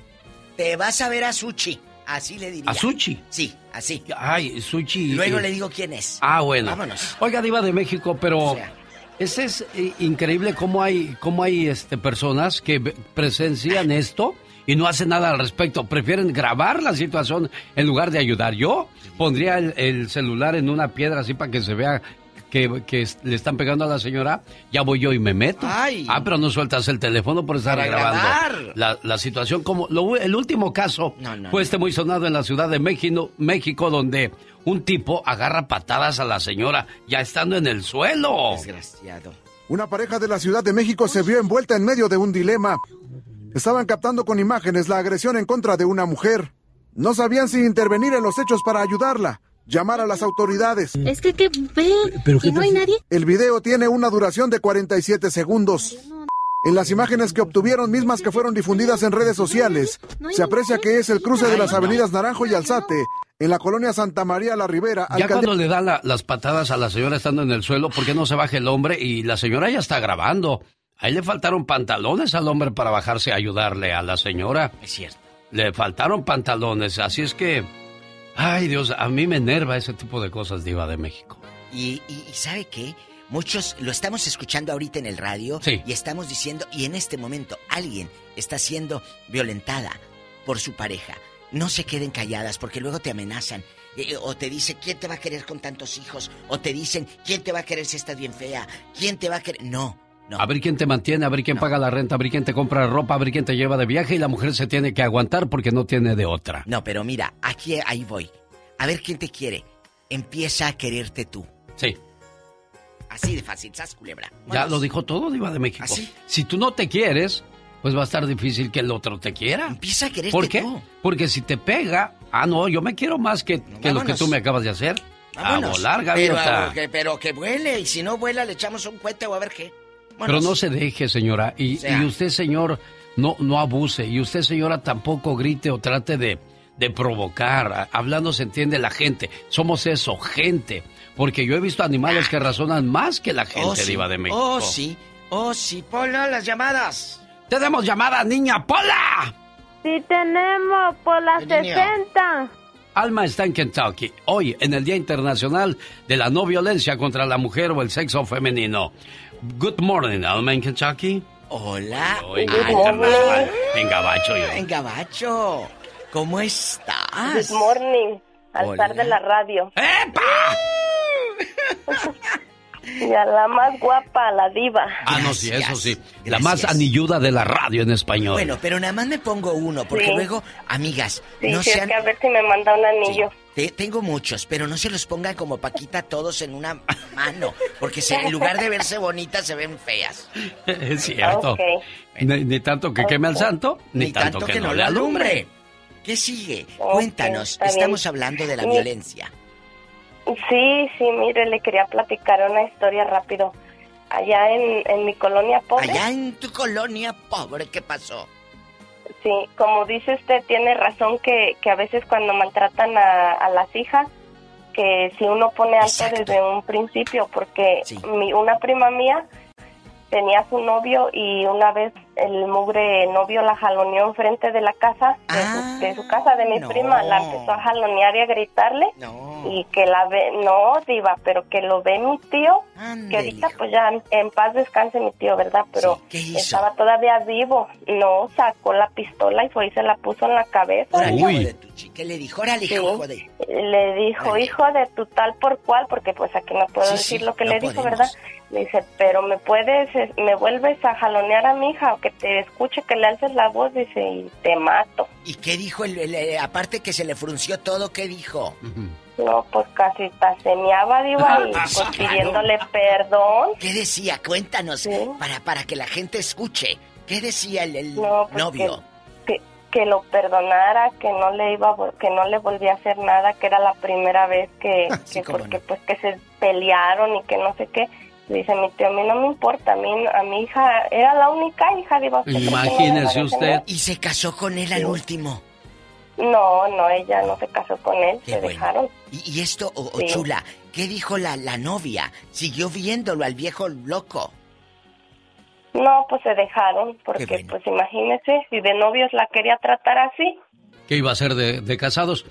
te vas a ver a Suchi. Así le diría. ¿A Suchi? Sí, así. Ay, Suchi. Luego eh, le digo quién es. Ah, bueno. Vámonos. Oiga, Diva de México, pero O sea. ese es eh, increíble cómo hay, cómo hay este, personas que presencian esto y no hacen nada al respecto. Prefieren grabar la situación en lugar de ayudar. Yo pondría el, el celular en una piedra así para que se vea que, le están pegando a la señora. Ya voy yo y me meto. Ay. Ah, pero no sueltas el teléfono por estar Para grabando grabar. la, la situación. Como lo- el último caso No, no, fue no. este muy sonado en la Ciudad de México, México, donde un tipo agarra patadas a la señora ya estando en el suelo. Desgraciado. Una pareja de la Ciudad de México se vio envuelta en medio de un dilema. Estaban captando con imágenes la agresión en contra de una mujer. No sabían si intervenir en los hechos para ayudarla, llamar a las autoridades. Es que, que ve, que no hay nadie. El video tiene una duración de 47 segundos. En las imágenes que obtuvieron, mismas que fueron difundidas en redes sociales, se aprecia que es el cruce de las avenidas Naranjo y Alzate, en la colonia Santa María la Ribera. Ya cuando le da la- las patadas a la señora estando en el suelo, ¿por qué no se baja el hombre? Y la señora ya está grabando. Ahí le faltaron pantalones al hombre para bajarse a ayudarle a la señora. Es cierto. Le faltaron pantalones, así es que... Ay Dios, a mí me enerva ese tipo de cosas, diva de México. Y, y- y ¿sabe qué? Muchos lo estamos escuchando ahorita en el radio Sí. y estamos diciendo, y en este momento alguien está siendo violentada por su pareja. No se queden calladas porque luego te amenazan. Eh, o te dicen, ¿quién te va a querer con tantos hijos? O te dicen, ¿quién te va a querer si estás bien fea? ¿Quién te va a querer? No, no. A ver quién te mantiene, a ver quién paga la renta, a ver quién te compra ropa, a ver quién te lleva de viaje y la mujer se tiene que aguantar porque no tiene de otra. No, pero mira, aquí ahí voy. A ver quién te quiere. Empieza a quererte tú. Sí. Así de fácil, sas culebra. Ya lo dijo todo, Diva de México. ¿Ah, sí? Si tú no te quieres, pues va a estar difícil que el otro te quiera. Empieza a quererte ¿Por qué? tú. Porque si te pega, ah, no, yo me quiero más que, que lo que tú me acabas de hacer. A Vámonos. volar, pero, gaviota. que, pero que vuele, y si no vuela, le echamos un cohete o a ver qué. Pero no se deje, señora. Y, O sea. y usted, señor, no, no abuse. Y usted, señora, tampoco grite o trate de, de provocar. Hablando se entiende la gente. Somos eso, gente. Porque yo he visto animales que razonan más que la gente, Oh, sí. Diva de México. Oh, sí. Oh, sí. Pola, las llamadas. Tenemos llamada, niña Pola. Sí tenemos por las Ay, niña. 60. Alma está en Kentucky, hoy en el Día Internacional de la No Violencia contra la Mujer o el Sexo Femenino. Good morning, Alma en Kentucky. Hola. Alma. internacional. En gabacho yo. En Gabacho. ¿Cómo estás? Good morning. Al Hola. estar de la radio. ¡Epa! Y a la más guapa, la diva. Ah, no, sí, eso Gracias, sí. La más gracias. anilluda de la radio en español. Bueno, pero nada más me pongo uno, porque Sí. luego, amigas, Sí, no sí, sean... es que a ver si me manda un anillo. Te- tengo muchos, pero no se los pongan como Paquita todos en una mano, porque se- en lugar de verse bonitas se ven feas. es cierto. Ni, ni tanto que queme al santo, ni, tanto, que, no, le alumbre. ¿Qué sigue? Cuéntanos, estamos hablando de la violencia. Sí, sí, mire, le quería platicar una historia rápido. Allá en, mi colonia pobre. Allá en tu colonia pobre, ¿qué pasó? Sí, como dice usted, tiene razón que, que a veces cuando maltratan a, las hijas, que si uno pone alto desde un principio, porque mi, una prima mía tenía su novio y una vez el mugre novio la jaloneó enfrente de la casa, de, su, casa de mi prima, la empezó a jalonear y a gritarle y que la ve, no diva, pero que lo ve mi tío, que ahorita pues ya en paz descanse mi tío, ¿verdad? Pero estaba todavía vivo, no, sacó la pistola y fue y se la puso en la cabeza. ¿Qué le dijo? Órale, hijo de... Le dijo, hijo de tu tal por cual, porque pues aquí no puedo decir lo que le dijo, ¿verdad? Le dice, pero me puedes, me vuelves a jalonear a mi hija o que te escuche que le alces la voz, dice, y te mato. ¿Y qué dijo? El, eh, aparte que se le frunció todo, ¿qué dijo? No, pues casi tasemeaba, diva, y pues pidiéndole perdón. ¿Qué decía? Cuéntanos, para, para que la gente escuche. ¿Qué decía el, pues novio? Que, que, lo perdonara, que no le iba, que no le volvía a hacer nada, que era la primera vez que, que porque pues que se pelearon y que no sé qué Dice mi tío, a mí no me importa, a mí, a mi hija era la única hija, digo. Imagínese usted. ¿Y se casó con él al último? No, no, ella no se casó con él, se dejaron. ¿Y, esto, o, chula, qué dijo la, la novia? ¿Siguió viéndolo al viejo loco? No, pues se dejaron, porque pues imagínese, si de novios la quería tratar así. ¿Qué iba a ser de, de casados?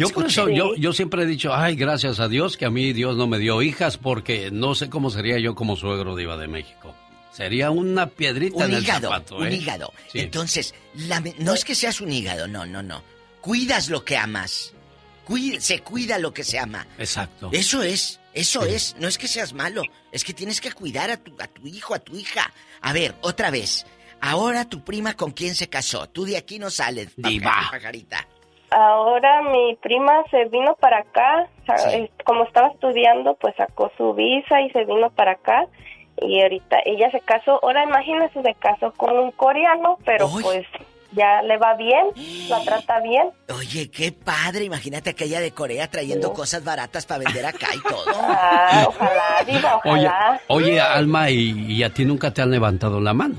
Yo por eso, yo, yo siempre he dicho, ay, gracias a Dios que a mí Dios no me dio hijas porque no sé cómo sería yo como suegro de Iba de México. Sería una piedrita en el zapato, Un ¿eh? hígado. Entonces, no es que seas un hígado, no, no, no. Cuidas lo que amas. se cuida lo que se ama. Exacto. Eso es, eso es. No es que seas malo, es que tienes que cuidar a tu, a tu hijo, a tu hija. A ver, otra vez. Ahora tu prima con quién se casó. Tú de aquí no sales, Diva. pajarita. Ahora mi prima se vino para acá, como estaba estudiando, pues sacó su visa y se vino para acá. Y ahorita ella se casó, ahora imagínese, se casó con un coreano, pero pues ya le va bien, la trata bien. Oye, qué padre, imagínate aquella de Corea trayendo cosas baratas para vender acá y todo. Ah, ojalá, diva, ojalá. Oye, oye Alma, ¿y, ¿y a ti nunca te han levantado la mano?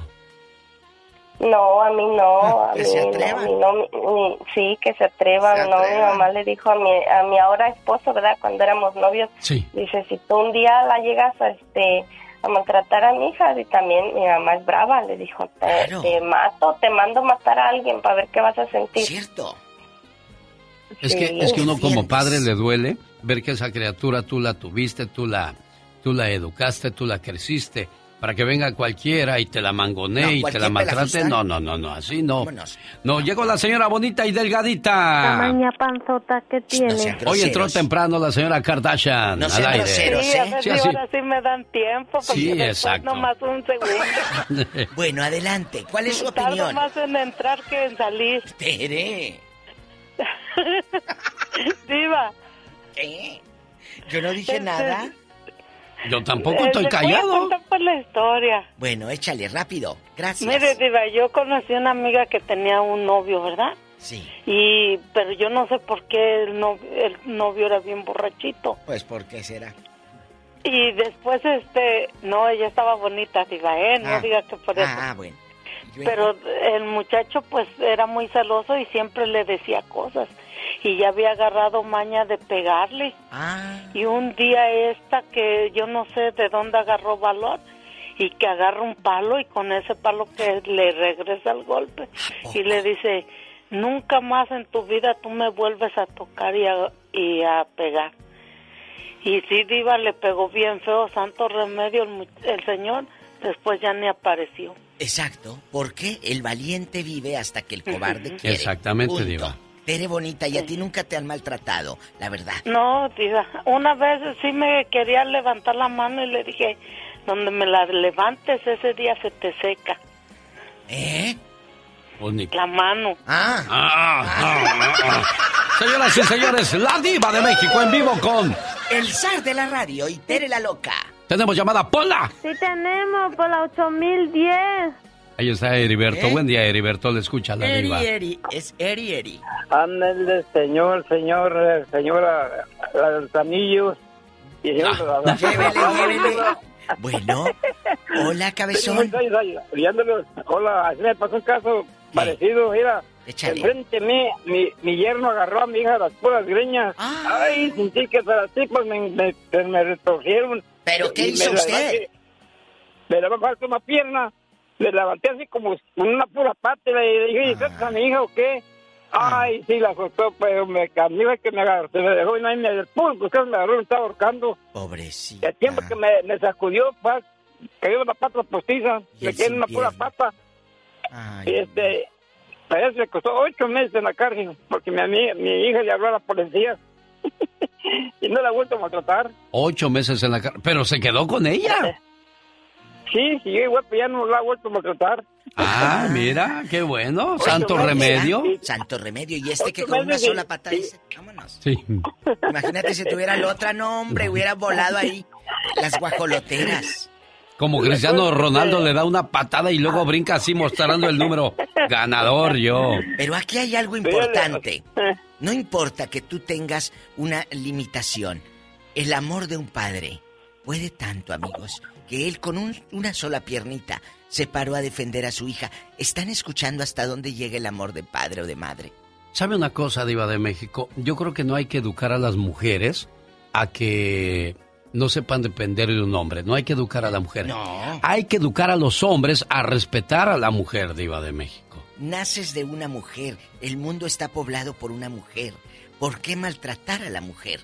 No, a mí no, a mí, no, sí, que se atrevan, no, mi mamá le dijo a mi, a mi ahora esposo, ¿verdad? Cuando éramos novios, dice, si tú un día la llegas a, este, a maltratar a mi hija, y también mi mamá es brava, le dijo, te, mato, te mando matar a alguien para ver qué vas a sentir. Cierto. Es que, es que uno como padre le duele ver que esa criatura tú la tuviste, tú la, tú la educaste, tú la creciste para que venga cualquiera y te la mangonee y te la maltrate. No, no, no, no, así no. No, llegó la señora bonita y delgadita. Tamaña panzota que tiene. Hoy entró temprano la señora Kardashian no al aire. sí, sí, ahora sí me dan tiempo. Sí, exacto. más un segundo. bueno, adelante. ¿Cuál es su opinión? Tardo más en entrar que en salir. Espere. Diva. ¿Qué? Yo no dije este, nada. Yo tampoco estoy callado. Voy por la historia. Bueno, échale rápido. Gracias. Mire, Diva, yo conocí una amiga que tenía un novio, ¿verdad? Sí. Y, pero yo no sé por qué el novio, el novio era bien borrachito. Pues, ¿por qué será? Y después, este, no, ella estaba bonita, diga, ¿eh? No ah. diga que por eso. Ah, bueno. Pero el muchacho, pues, era muy celoso y siempre le decía cosas y ya había agarrado maña de pegarle. Ah. Y un día esta que yo no sé de dónde agarró valor y que agarra un palo y con ese palo que le regresa el golpe y le dice, nunca más en tu vida tú me vuelves a tocar y a, y a pegar. Y sí, Diva le pegó bien feo, santo remedio el, el señor, después ya ni apareció. Exacto, porque el valiente vive hasta que el cobarde quiere. Exactamente, Diva. Tere bonita, y a ti nunca te han maltratado, la verdad. No, tía. Una vez sí me quería levantar la mano y le dije, donde me la levantes ese día se te seca. ¿Eh? La mano. Ah. Ah, ah, ah. Señoras y señores, la diva de México en vivo con... El zar de la radio y Tere la loca. Tenemos llamada Pola. Sí tenemos, Pola 8010. Ahí está Heriberto. ¿Eh? Buen día, Heriberto. Le escucha la Eri, diva. Eri, es Eri, Eri. Ándale, señor, señor, eh, señora, la de los anillos. Y señor, la- la- Llévele, llévele. Bueno, hola, cabezón. Hola, así me pasó un caso parecido, mira. Enfrente de mí, mi, mi yerno agarró a mi hija las puras greñas. Ay, sentí que las tipas me, me, me, me retorcieron. ¿Pero qué hizo me usted? Me levanté una pierna, le levanté así como con una pura pata y le dije, ¿y a mi hija o qué? Ay, sí, la soltó, pero me cambió que me agarró, se me dejó y no hay ni el puro, pues que me agarró, me estaba ahorcando. Pobrecito. Y el tiempo que me, me sacudió, pues, cayó una pata postiza, me quedé en una pura pata. Y este, a eso me costó ocho meses en la cárcel, porque mi, mi hija le habló a la policía y no la ha vuelto a maltratar. Ocho meses en la cárcel. Pero se quedó con ella. Sí, sí, güey, pues ya no la ha vuelto a maltratar. Ah, mira, qué bueno. Santo remedio. Santo remedio. Y este que con una sola pata dice, vámonos. Sí. Imagínate si tuviera la otra, no, hombre, hubiera volado ahí las guajoloteras. Como Cristiano Ronaldo le da una patada y luego brinca así mostrando el número. Ganador yo. Pero aquí hay algo importante. No importa que tú tengas una limitación. El amor de un padre puede tanto, amigos, que él con un- una sola piernita se paró a defender a su hija. ¿Están escuchando hasta dónde llega el amor de padre o de madre? ¿Sabe una cosa, Diva de México? Yo creo que no hay que educar a las mujeres a que no sepan depender de un hombre. No hay que educar a la mujer. No. Hay que educar a los hombres a respetar a la mujer, Diva de México. Naces de una mujer. El mundo está poblado por una mujer. ¿Por qué maltratar a la mujer?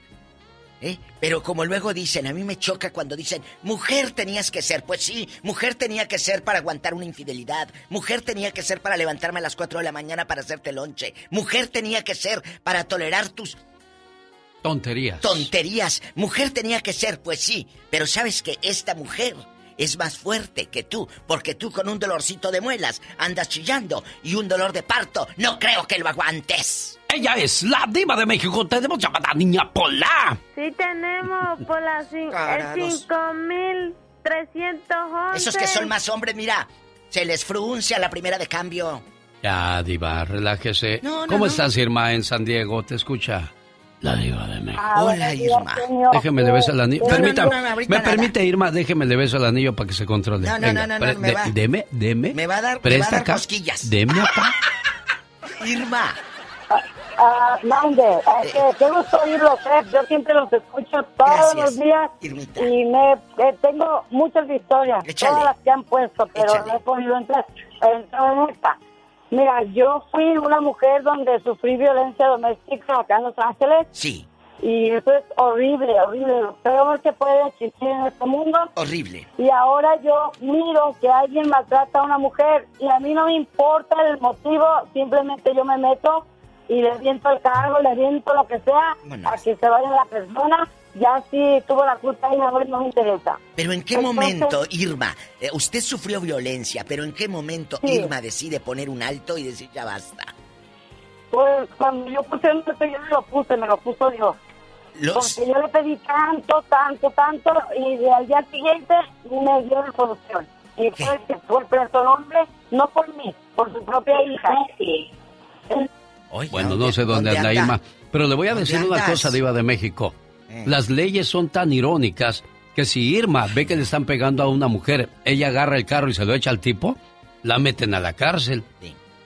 ¿Eh? Pero como luego dicen, a mí me choca cuando dicen, mujer tenías que ser. Pues sí, mujer tenía que ser para aguantar una infidelidad. Mujer tenía que ser para levantarme a las 4 de la mañana para hacerte lonche. Mujer tenía que ser para tolerar tus Tonterías. tonterías. Mujer tenía que ser, pues sí. Pero sabes que esta mujer es más fuerte que tú, porque tú con un dolorcito de muelas andas chillando y un dolor de parto no creo que lo aguantes. Ella es la Diva de México. Tenemos llamada niña Pola. Sí tenemos por la cin- el 5311. Esos que son más hombres, mira, se les fruncia la primera de cambio. Ya, Diva, relájese. No, no, ¿Cómo no. estás, Irma, en San Diego? Te escucha la Diva de México. Ah, Hola, Irma. Déjeme le beso el anillo. No, Permítame. no, no, ahorita ¿Me nada. permite, Irma? Déjeme le beso el anillo para que se controle. No, no, Venga, no, no, pre- no, me va. Deme, deme. Me va a dar- me va a Presta dar acá. cosquillas. Deme acá. Irma. Ah, mande, este, qué gusto oírlos, eh. Yo siempre los escucho todos Gracias, los días Irmita. y me eh, tengo muchas historias, Échale. todas las que han puesto, pero Échale. no he podido entrar, entrar en esta. Mira, yo fui una mujer donde sufrí violencia doméstica acá en Los Ángeles Sí, y eso es horrible, horrible, lo peor que puede existir en este mundo. horrible. Y ahora yo miro que alguien maltrata a una mujer y a mí no me importa el motivo, simplemente yo me meto y le viento el cargo, le viento lo que sea, a que se vaya la persona. Ya si tuvo la culpa y ahora no me interesa. Pero ¿en qué Entonces- momento, Irma, eh, usted sufrió violencia, pero ¿en qué momento Sí. Irma decide poner un alto y decir ya basta? Pues cuando yo puse el reto, yo no lo puse, me lo puso Dios. Los- Porque yo le pedí tanto, tanto, tanto, y de al día siguiente me dio la solución. Y fue que fue preso el hombre, no por mí, por su propia hija. Bueno, no sé dónde anda Irma. Pero le voy a ¿Dónde decir una cosa, Diva de México. Eh. Las leyes son tan irónicas que si Irma ve que le están pegando a una mujer, ella agarra el carro y se lo echa al tipo, la meten a la cárcel.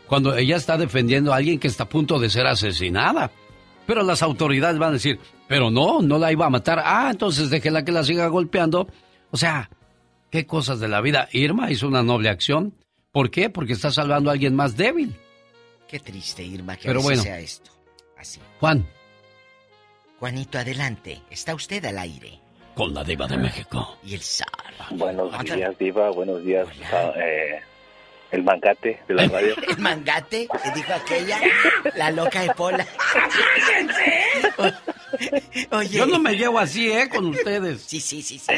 Cuando ella está defendiendo a alguien que está a punto de ser asesinada. Pero las autoridades van a decir, pero no, no la iba a matar. Ah, entonces déjela que la siga golpeando. O sea, qué cosas de la vida. Irma hizo una noble acción. ¿Por qué? Porque está salvando a alguien más débil. Qué triste, Irma, que Pero bueno. sea esto. Así. Juan, Juanito, adelante. Está usted al aire. con la diva de México. Y el zar. Buenos Otra- días, Diva. Buenos días, ah, eh, el mangate de la radio. El mangate, que dijo aquella, la loca de Pola. Oye. Yo no me llevo así, ¿eh? Con ustedes. Sí, sí, sí, sí.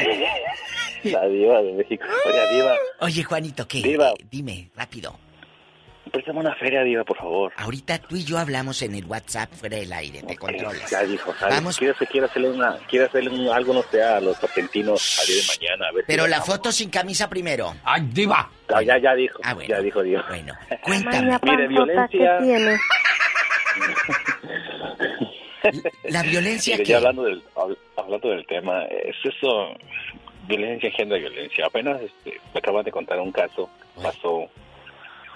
La Diva de México. Oiga, Diva. Oye, Juanito, ¿qué? Diva. Dime, rápido. Préstame una feria, Diva, por favor. Ahorita tú y yo hablamos en el WhatsApp fuera del aire, te controlas. Ya dijo, ¿sabes? Vamos. Quiero, quiero hacerle, una, quiero hacerle un- algo, no sé, a los argentinos a día de mañana. A ver si Pero la ganamos. foto sin camisa primero. ¡Ay, diva! Ah, ya, ya dijo, Ah, bueno. ya dijo Diva. Bueno, Maña Mire, violencia... ¿qué tienes? La violencia Mire, que... ya hablando del, hab- hablando del tema, es eso, violencia engendra violencia. Apenas este, me acaban de contar un caso, pasó,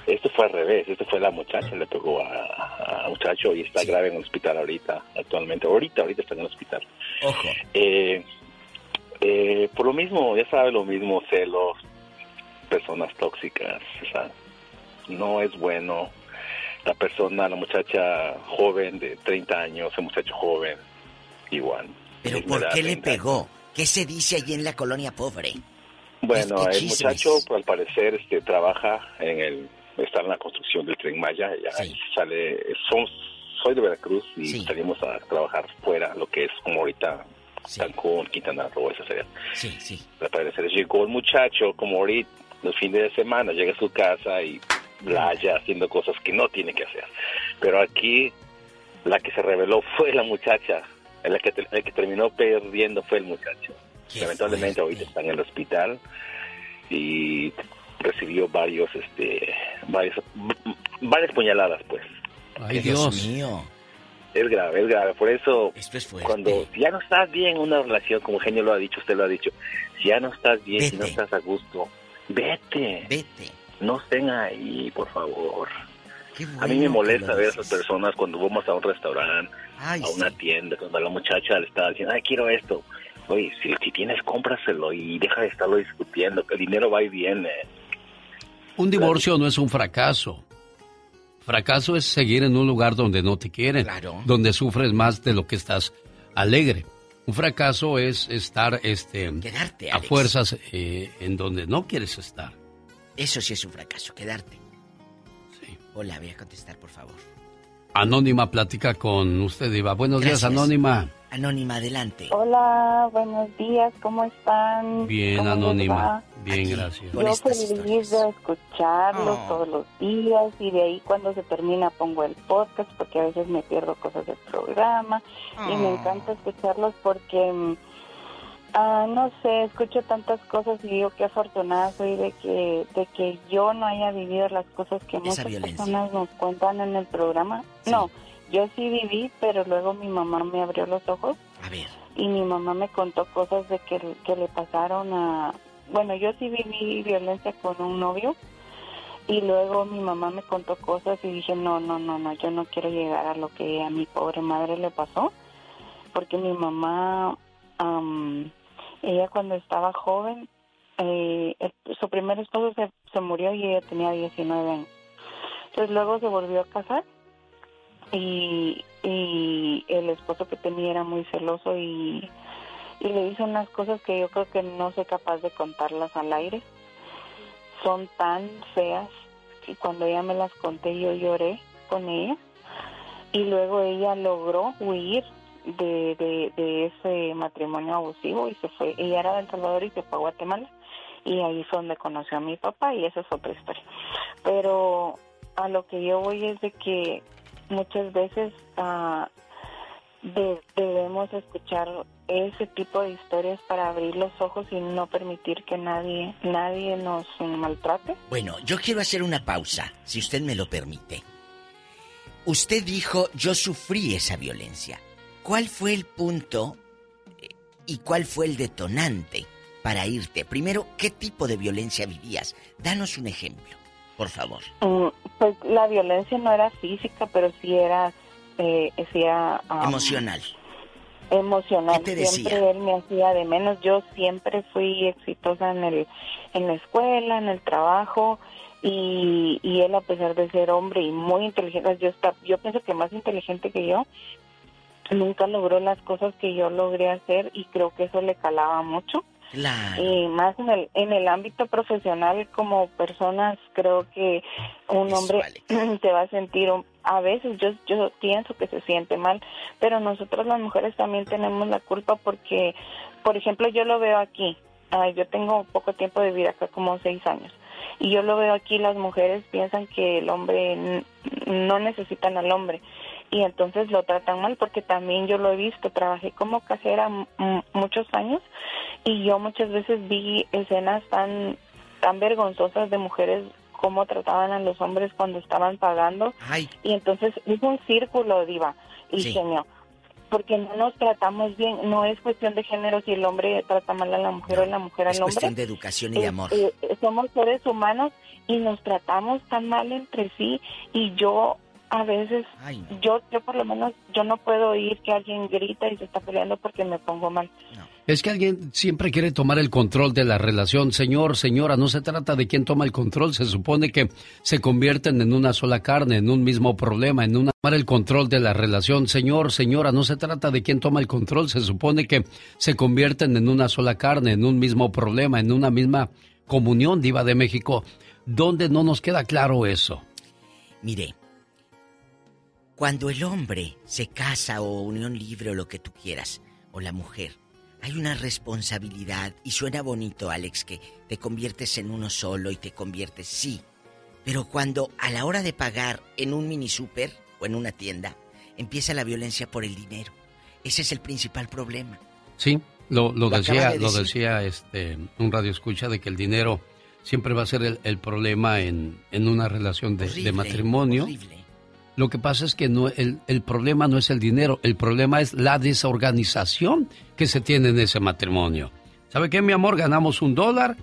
esto fue al revés, esto fue la muchacha, le pegó a, a muchacho y está grave en el hospital ahorita, actualmente, ahorita, ahorita está en el hospital. Ojo. Eh, eh, por lo mismo, ya sabe lo mismo, celos, personas tóxicas, o sea, no es bueno. La persona, la muchacha joven de 30 años, el muchacho joven, igual. Pero ¿por qué le 30 años. pegó? ¿Qué se dice allí en la colonia pobre? Bueno, el muchacho, al parecer, este, trabaja en el, está en la construcción del Tren Maya, ya sale, son, soy de Veracruz y salimos a trabajar fuera, lo que es como ahorita Cancún, Quintana Roo, esa sería. Sí, sí. Al parecer llegó el muchacho, como ahorita, los fines de semana, llega a su casa y la halla haciendo cosas que no tiene que hacer. Pero aquí, la que se reveló fue la muchacha, la que, la que terminó perdiendo fue el muchacho. Lamentablemente ahorita está en el hospital y recibió varios, este, varios, varias puñaladas, pues. Ay, Dios. mío. Es grave, es grave. Por eso, Esto es fuerte. cuando si ya no estás bien en una relación, como Genio lo ha dicho, usted lo ha dicho, si ya no estás bien, si no estás a gusto, vete. Vete. No estén ahí, por favor. a mí me molesta ver a esas personas cuando vamos a un restaurante, Ay, a una tienda, cuando la muchacha le está diciendo, ay, quiero esto. Oye, si, si tienes, cómpraselo y deja de estarlo discutiendo, que el dinero va y viene. Un divorcio no es un fracaso. Fracaso es seguir en un lugar donde no te quieren, donde sufres más de lo que estás alegre. Un fracaso es estar este, Quedarte, a fuerzas eh, en donde no quieres estar. Eso sí es un fracaso, quedarte. Hola, voy a contestar, por favor. Anónima plática con usted, Iba. Buenos días. Anónima. Anónima, adelante. Hola, buenos días, ¿cómo están? Bien, ¿Cómo Anónima. Bien, gracias. Yo feliz de escucharlos Oh. todos los días y de ahí cuando se termina pongo el podcast porque a veces me pierdo cosas del programa y me Oh. encanta escucharlos porque, mm, ah, no sé, escucho tantas cosas y digo qué afortunada soy de que, de que yo no haya vivido las cosas que muchas violencia. personas nos cuentan en el programa. No, yo sí viví, pero luego mi mamá me abrió los ojos A ver. y mi mamá me contó cosas de que, que le pasaron a... Bueno, yo sí viví violencia con un novio y luego mi mamá me contó cosas y dije, no, no, no, no, yo no quiero llegar a lo que a mi pobre madre le pasó, porque mi mamá, am, ella cuando estaba joven, eh, su primer esposo se, se murió y ella tenía 19 años. Entonces luego se volvió a casar y, y el esposo que tenía era muy celoso y, y le hizo unas cosas que yo creo que no soy capaz de contarlas al aire. Son tan feas que cuando ella me las conté yo lloré con ella y luego ella logró huir de, de, de ese matrimonio abusivo y se fue. Ella era de El Salvador y se fue a Guatemala y ahí fue donde conoció a mi papá y esa es otra historia. Pero a lo que yo voy es de que muchas veces ah, de- debemos escuchar ese tipo de historias para abrir los ojos y no permitir que nadie nadie nos maltrate. Bueno, yo quiero hacer una pausa, si usted me lo permite. Usted dijo, yo sufrí esa violencia. ¿Cuál fue el punto eh, y cuál fue el detonante para irte? Primero, ¿qué tipo de violencia vivías? Danos un ejemplo, por favor. Mm, Pues la violencia no era física, pero sí era eh, sí era ah, Emocional. emocional. ¿Qué te decía? Siempre él me hacía de menos. Yo siempre fui exitosa en el en la escuela, en el trabajo y, y él a pesar de ser hombre y muy inteligente, yo está, yo pienso que más inteligente que yo, nunca logró las cosas que yo logré hacer y creo que eso le calaba mucho. Claro. Y más en el, en el ámbito profesional como personas, creo que un hombre se va a sentir, a veces yo, yo pienso que se siente mal, pero nosotros las mujeres también tenemos la culpa porque, por ejemplo, yo lo veo aquí, ah, yo tengo poco tiempo de vida acá, como seis años, Y yo lo veo aquí, las mujeres piensan que el hombre no necesitan al hombre y entonces lo tratan mal porque también yo lo he visto, trabajé como cajera muchos años y yo muchas veces vi escenas tan tan vergonzosas de mujeres cómo trataban a los hombres cuando estaban pagando y entonces es un círculo diva y señor porque no nos tratamos bien, no es cuestión de género si el hombre trata mal a la mujer o la mujer al hombre. Es cuestión de educación y de amor. Eh, somos seres humanos y nos tratamos tan mal entre sí y yo a veces, yo, yo por lo menos, yo no puedo oír que alguien grita y se está peleando porque me pongo mal. Es que alguien siempre quiere tomar el control de la relación. Señor, señora, no se trata de quién toma el control. Se supone que se convierten en una sola carne, en un mismo problema, en una... Tomar el control de la relación. Señor, señora, no se trata de quién toma el control. Se supone que se convierten en una sola carne, en un mismo problema, en una misma comunión, diva de México. ¿Dónde no nos queda claro eso? Mire, cuando el hombre se casa o unión libre o lo que tú quieras, o la mujer, hay una responsabilidad y suena bonito, Alex, que te conviertes en uno solo y te conviertes, sí. Pero cuando a la hora de pagar en un mini super o en una tienda, empieza la violencia por el dinero. Ese es el principal problema. Sí, lo, decía, lo decía este, un radio escucha de que el dinero siempre va a ser el, problema en, una relación de, matrimonio. Lo que pasa es que no, el, el, problema no es el dinero, el problema es la desorganización que se tiene en ese matrimonio. ¿Sabe qué, mi amor? Ganamos un dólar,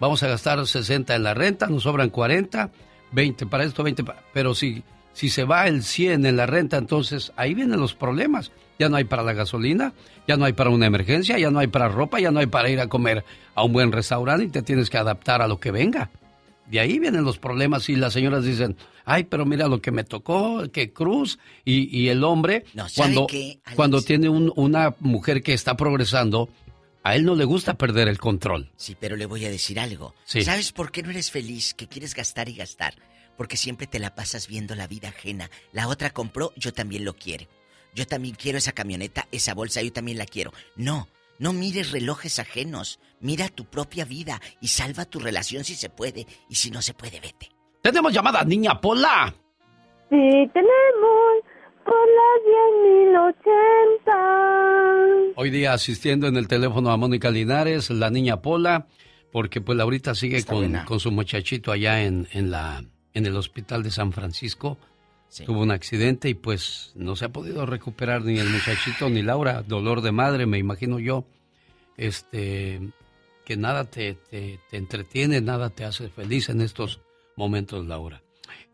vamos a gastar 60 en la renta, nos sobran 40, 20 para esto, 20 para... Pero si, si se va el 100 en la renta, entonces ahí vienen los problemas. Ya no hay para la gasolina, ya no hay para una emergencia, ya no hay para ropa, ya no hay para ir a comer a un buen restaurante y te tienes que adaptar a lo que venga. De ahí vienen los problemas y las señoras dicen, ay, pero mira lo que me tocó, qué cruz. Y, el hombre, cuando, cuando tiene una mujer que está progresando, a él no le gusta perder el control. Sí, pero le voy a decir algo. ¿Sabes por qué no eres feliz? Que quieres gastar y gastar. Porque siempre te la pasas viendo la vida ajena. La otra compró, yo también lo quiero. Yo también quiero esa camioneta, esa bolsa, yo también la quiero. No, no mires relojes ajenos. Mira tu propia vida y salva tu relación si se puede. Y si no se puede, vete. Tenemos llamada, niña Pola. Sí, tenemos Pola 10080. Hoy día asistiendo en el teléfono a Mónica Linares, la niña Pola, porque pues Laurita sigue con, con, su muchachito allá en, en, la, en el hospital de San Francisco. Tuvo un accidente y pues no se ha podido recuperar ni el muchachito ni Laura. Dolor de madre, me imagino yo. Este, que nada te, te, entretiene, nada te hace feliz en estos momentos, Laura.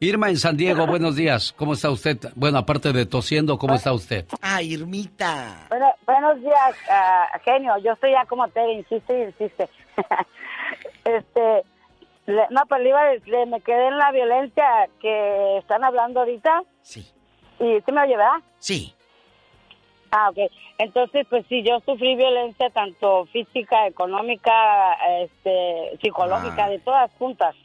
Irma en San Diego, buenos días. ¿Cómo está usted? Bueno, aparte de tosiendo, ¿cómo está usted? Ah, Irmita. buenos días, uh, genio. Yo estoy ya como te insiste y insiste. este, no, pues le iba a decir, me quedé en la violencia que están hablando ahorita. Sí. ¿Y usted me oye, verdad? Sí. Ah, ok. Entonces, pues sí, yo sufrí violencia tanto física, económica, este, psicológica, ah. de todas juntas.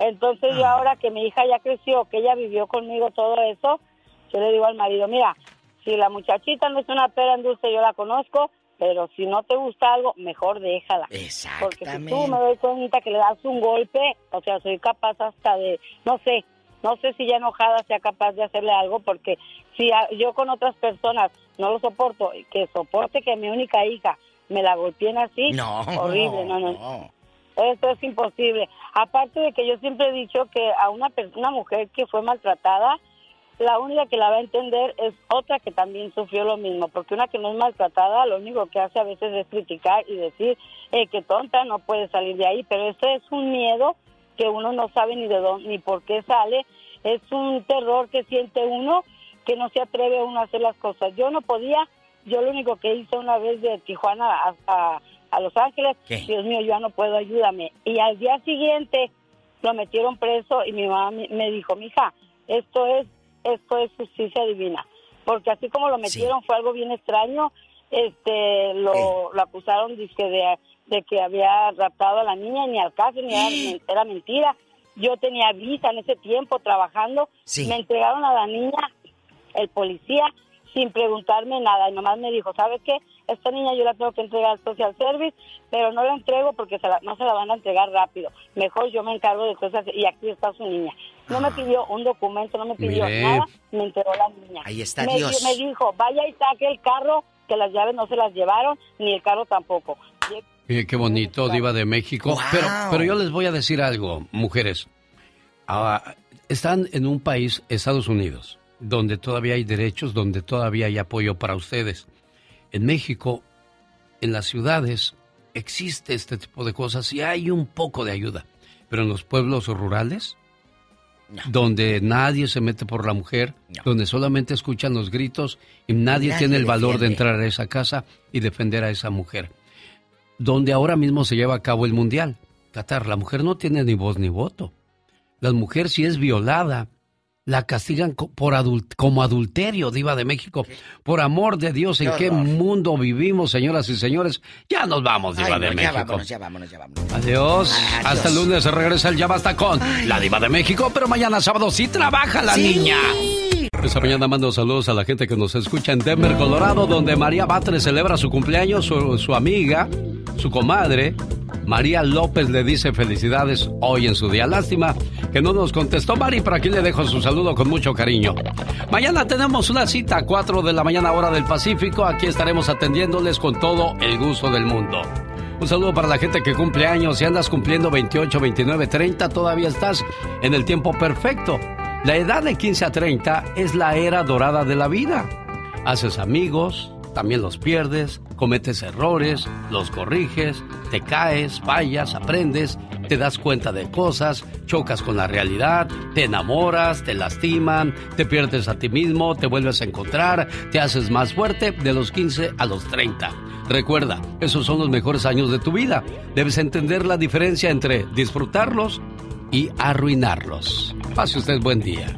Entonces yo ah. ahora que mi hija ya creció, que ella vivió conmigo todo eso, yo le digo al marido, mira, si la muchachita no es una pera en dulce, yo la conozco, pero si no te gusta algo, mejor déjala. Porque si tú me doy cuenta que le das un golpe, o sea, soy capaz hasta de, no sé, no sé si ya enojada sea capaz de hacerle algo, porque si yo con otras personas no lo soporto, que soporte que mi única hija me la golpeen así, no, horrible, no, no, no. Eso es imposible. Aparte de que yo siempre he dicho que a una, una mujer que fue maltratada, la única que la va a entender es otra que también sufrió lo mismo, porque una que no es maltratada, lo único que hace a veces es criticar y decir eh, que tonta no puede salir de ahí, pero eso es un miedo que uno no sabe ni de dónde ni por qué sale, es un terror que siente uno que no se atreve uno a hacer las cosas. Yo no podía, yo lo único que hice una vez de Tijuana a, a, Los Ángeles, Dios mío, yo no puedo, ayúdame. Y al día siguiente lo metieron preso y mi mamá me dijo, mija, esto es esto es justicia divina. Porque así como lo metieron fue algo bien extraño, este lo, lo acusaron de, de, que había raptado a la niña, ni al caso, ni era, mentira. Yo tenía visa en ese tiempo trabajando, me entregaron a la niña, el policía sin preguntarme nada. Y nomás me dijo, ¿sabes qué? Esta niña yo la tengo que entregar al social service, pero no la entrego porque se la, no se la van a entregar rápido. Mejor yo me encargo de cosas y aquí está su niña. No me pidió un documento, no me pidió Mire. nada, me enteró la niña. Ahí está me, Dios. me dijo, vaya y saque el carro, que las llaves no se las llevaron, ni el carro tampoco. Mire, qué bonito, Diva de México. Pero, pero yo les voy a decir algo, mujeres. Ah, están en un país, Estados Unidos, donde todavía hay derechos, donde todavía hay apoyo para ustedes. En México, en las ciudades, existe este tipo de cosas y hay un poco de ayuda. Pero en los pueblos rurales, donde nadie se mete por la mujer, donde solamente escuchan los gritos y nadie, Nadie tiene el valor de entrar a esa casa y defender a esa mujer. Donde ahora mismo se lleva a cabo el mundial. Qatar, la mujer no tiene ni voz ni voto. La mujer si es violada, la castigan por como adulterio, diva de México. Por amor de Dios, ¿en Qué mundo vivimos, señoras y señores? Ya nos vamos, diva Ay, de no, ya México. vámonos, ya vámonos, ya vámonos. Adiós. Adiós. Hasta el lunes se regresa el Ya Basta con la Diva de México, pero mañana sábado sí trabaja la Sí. niña. Esta mañana mando saludos a la gente que nos escucha en Denver, Colorado, donde María Batres celebra su cumpleaños, su, su amiga, su comadre. María López le dice felicidades hoy en su día. Lástima que no nos contestó Mari, pero aquí le dejo su saludo con mucho cariño. Mañana tenemos una cita a 4 de la mañana hora del Pacífico. Aquí estaremos atendiéndoles con todo el gusto del mundo. Un saludo para la gente que cumple años. Si andas cumpliendo 28, 29, 30, todavía estás en el tiempo perfecto. La edad de 15 a 30 es la era dorada de la vida. Haces amigos, también los pierdes, cometes errores, los corriges, te caes, fallas, aprendes, te das cuenta de cosas, chocas con la realidad, te enamoras, te lastiman, te pierdes a ti mismo, te vuelves a encontrar, te haces más fuerte de los 15 a los 30. Recuerda, esos son los mejores años de tu vida. Debes entender la diferencia entre disfrutarlos y arruinarlos. Pase usted buen día.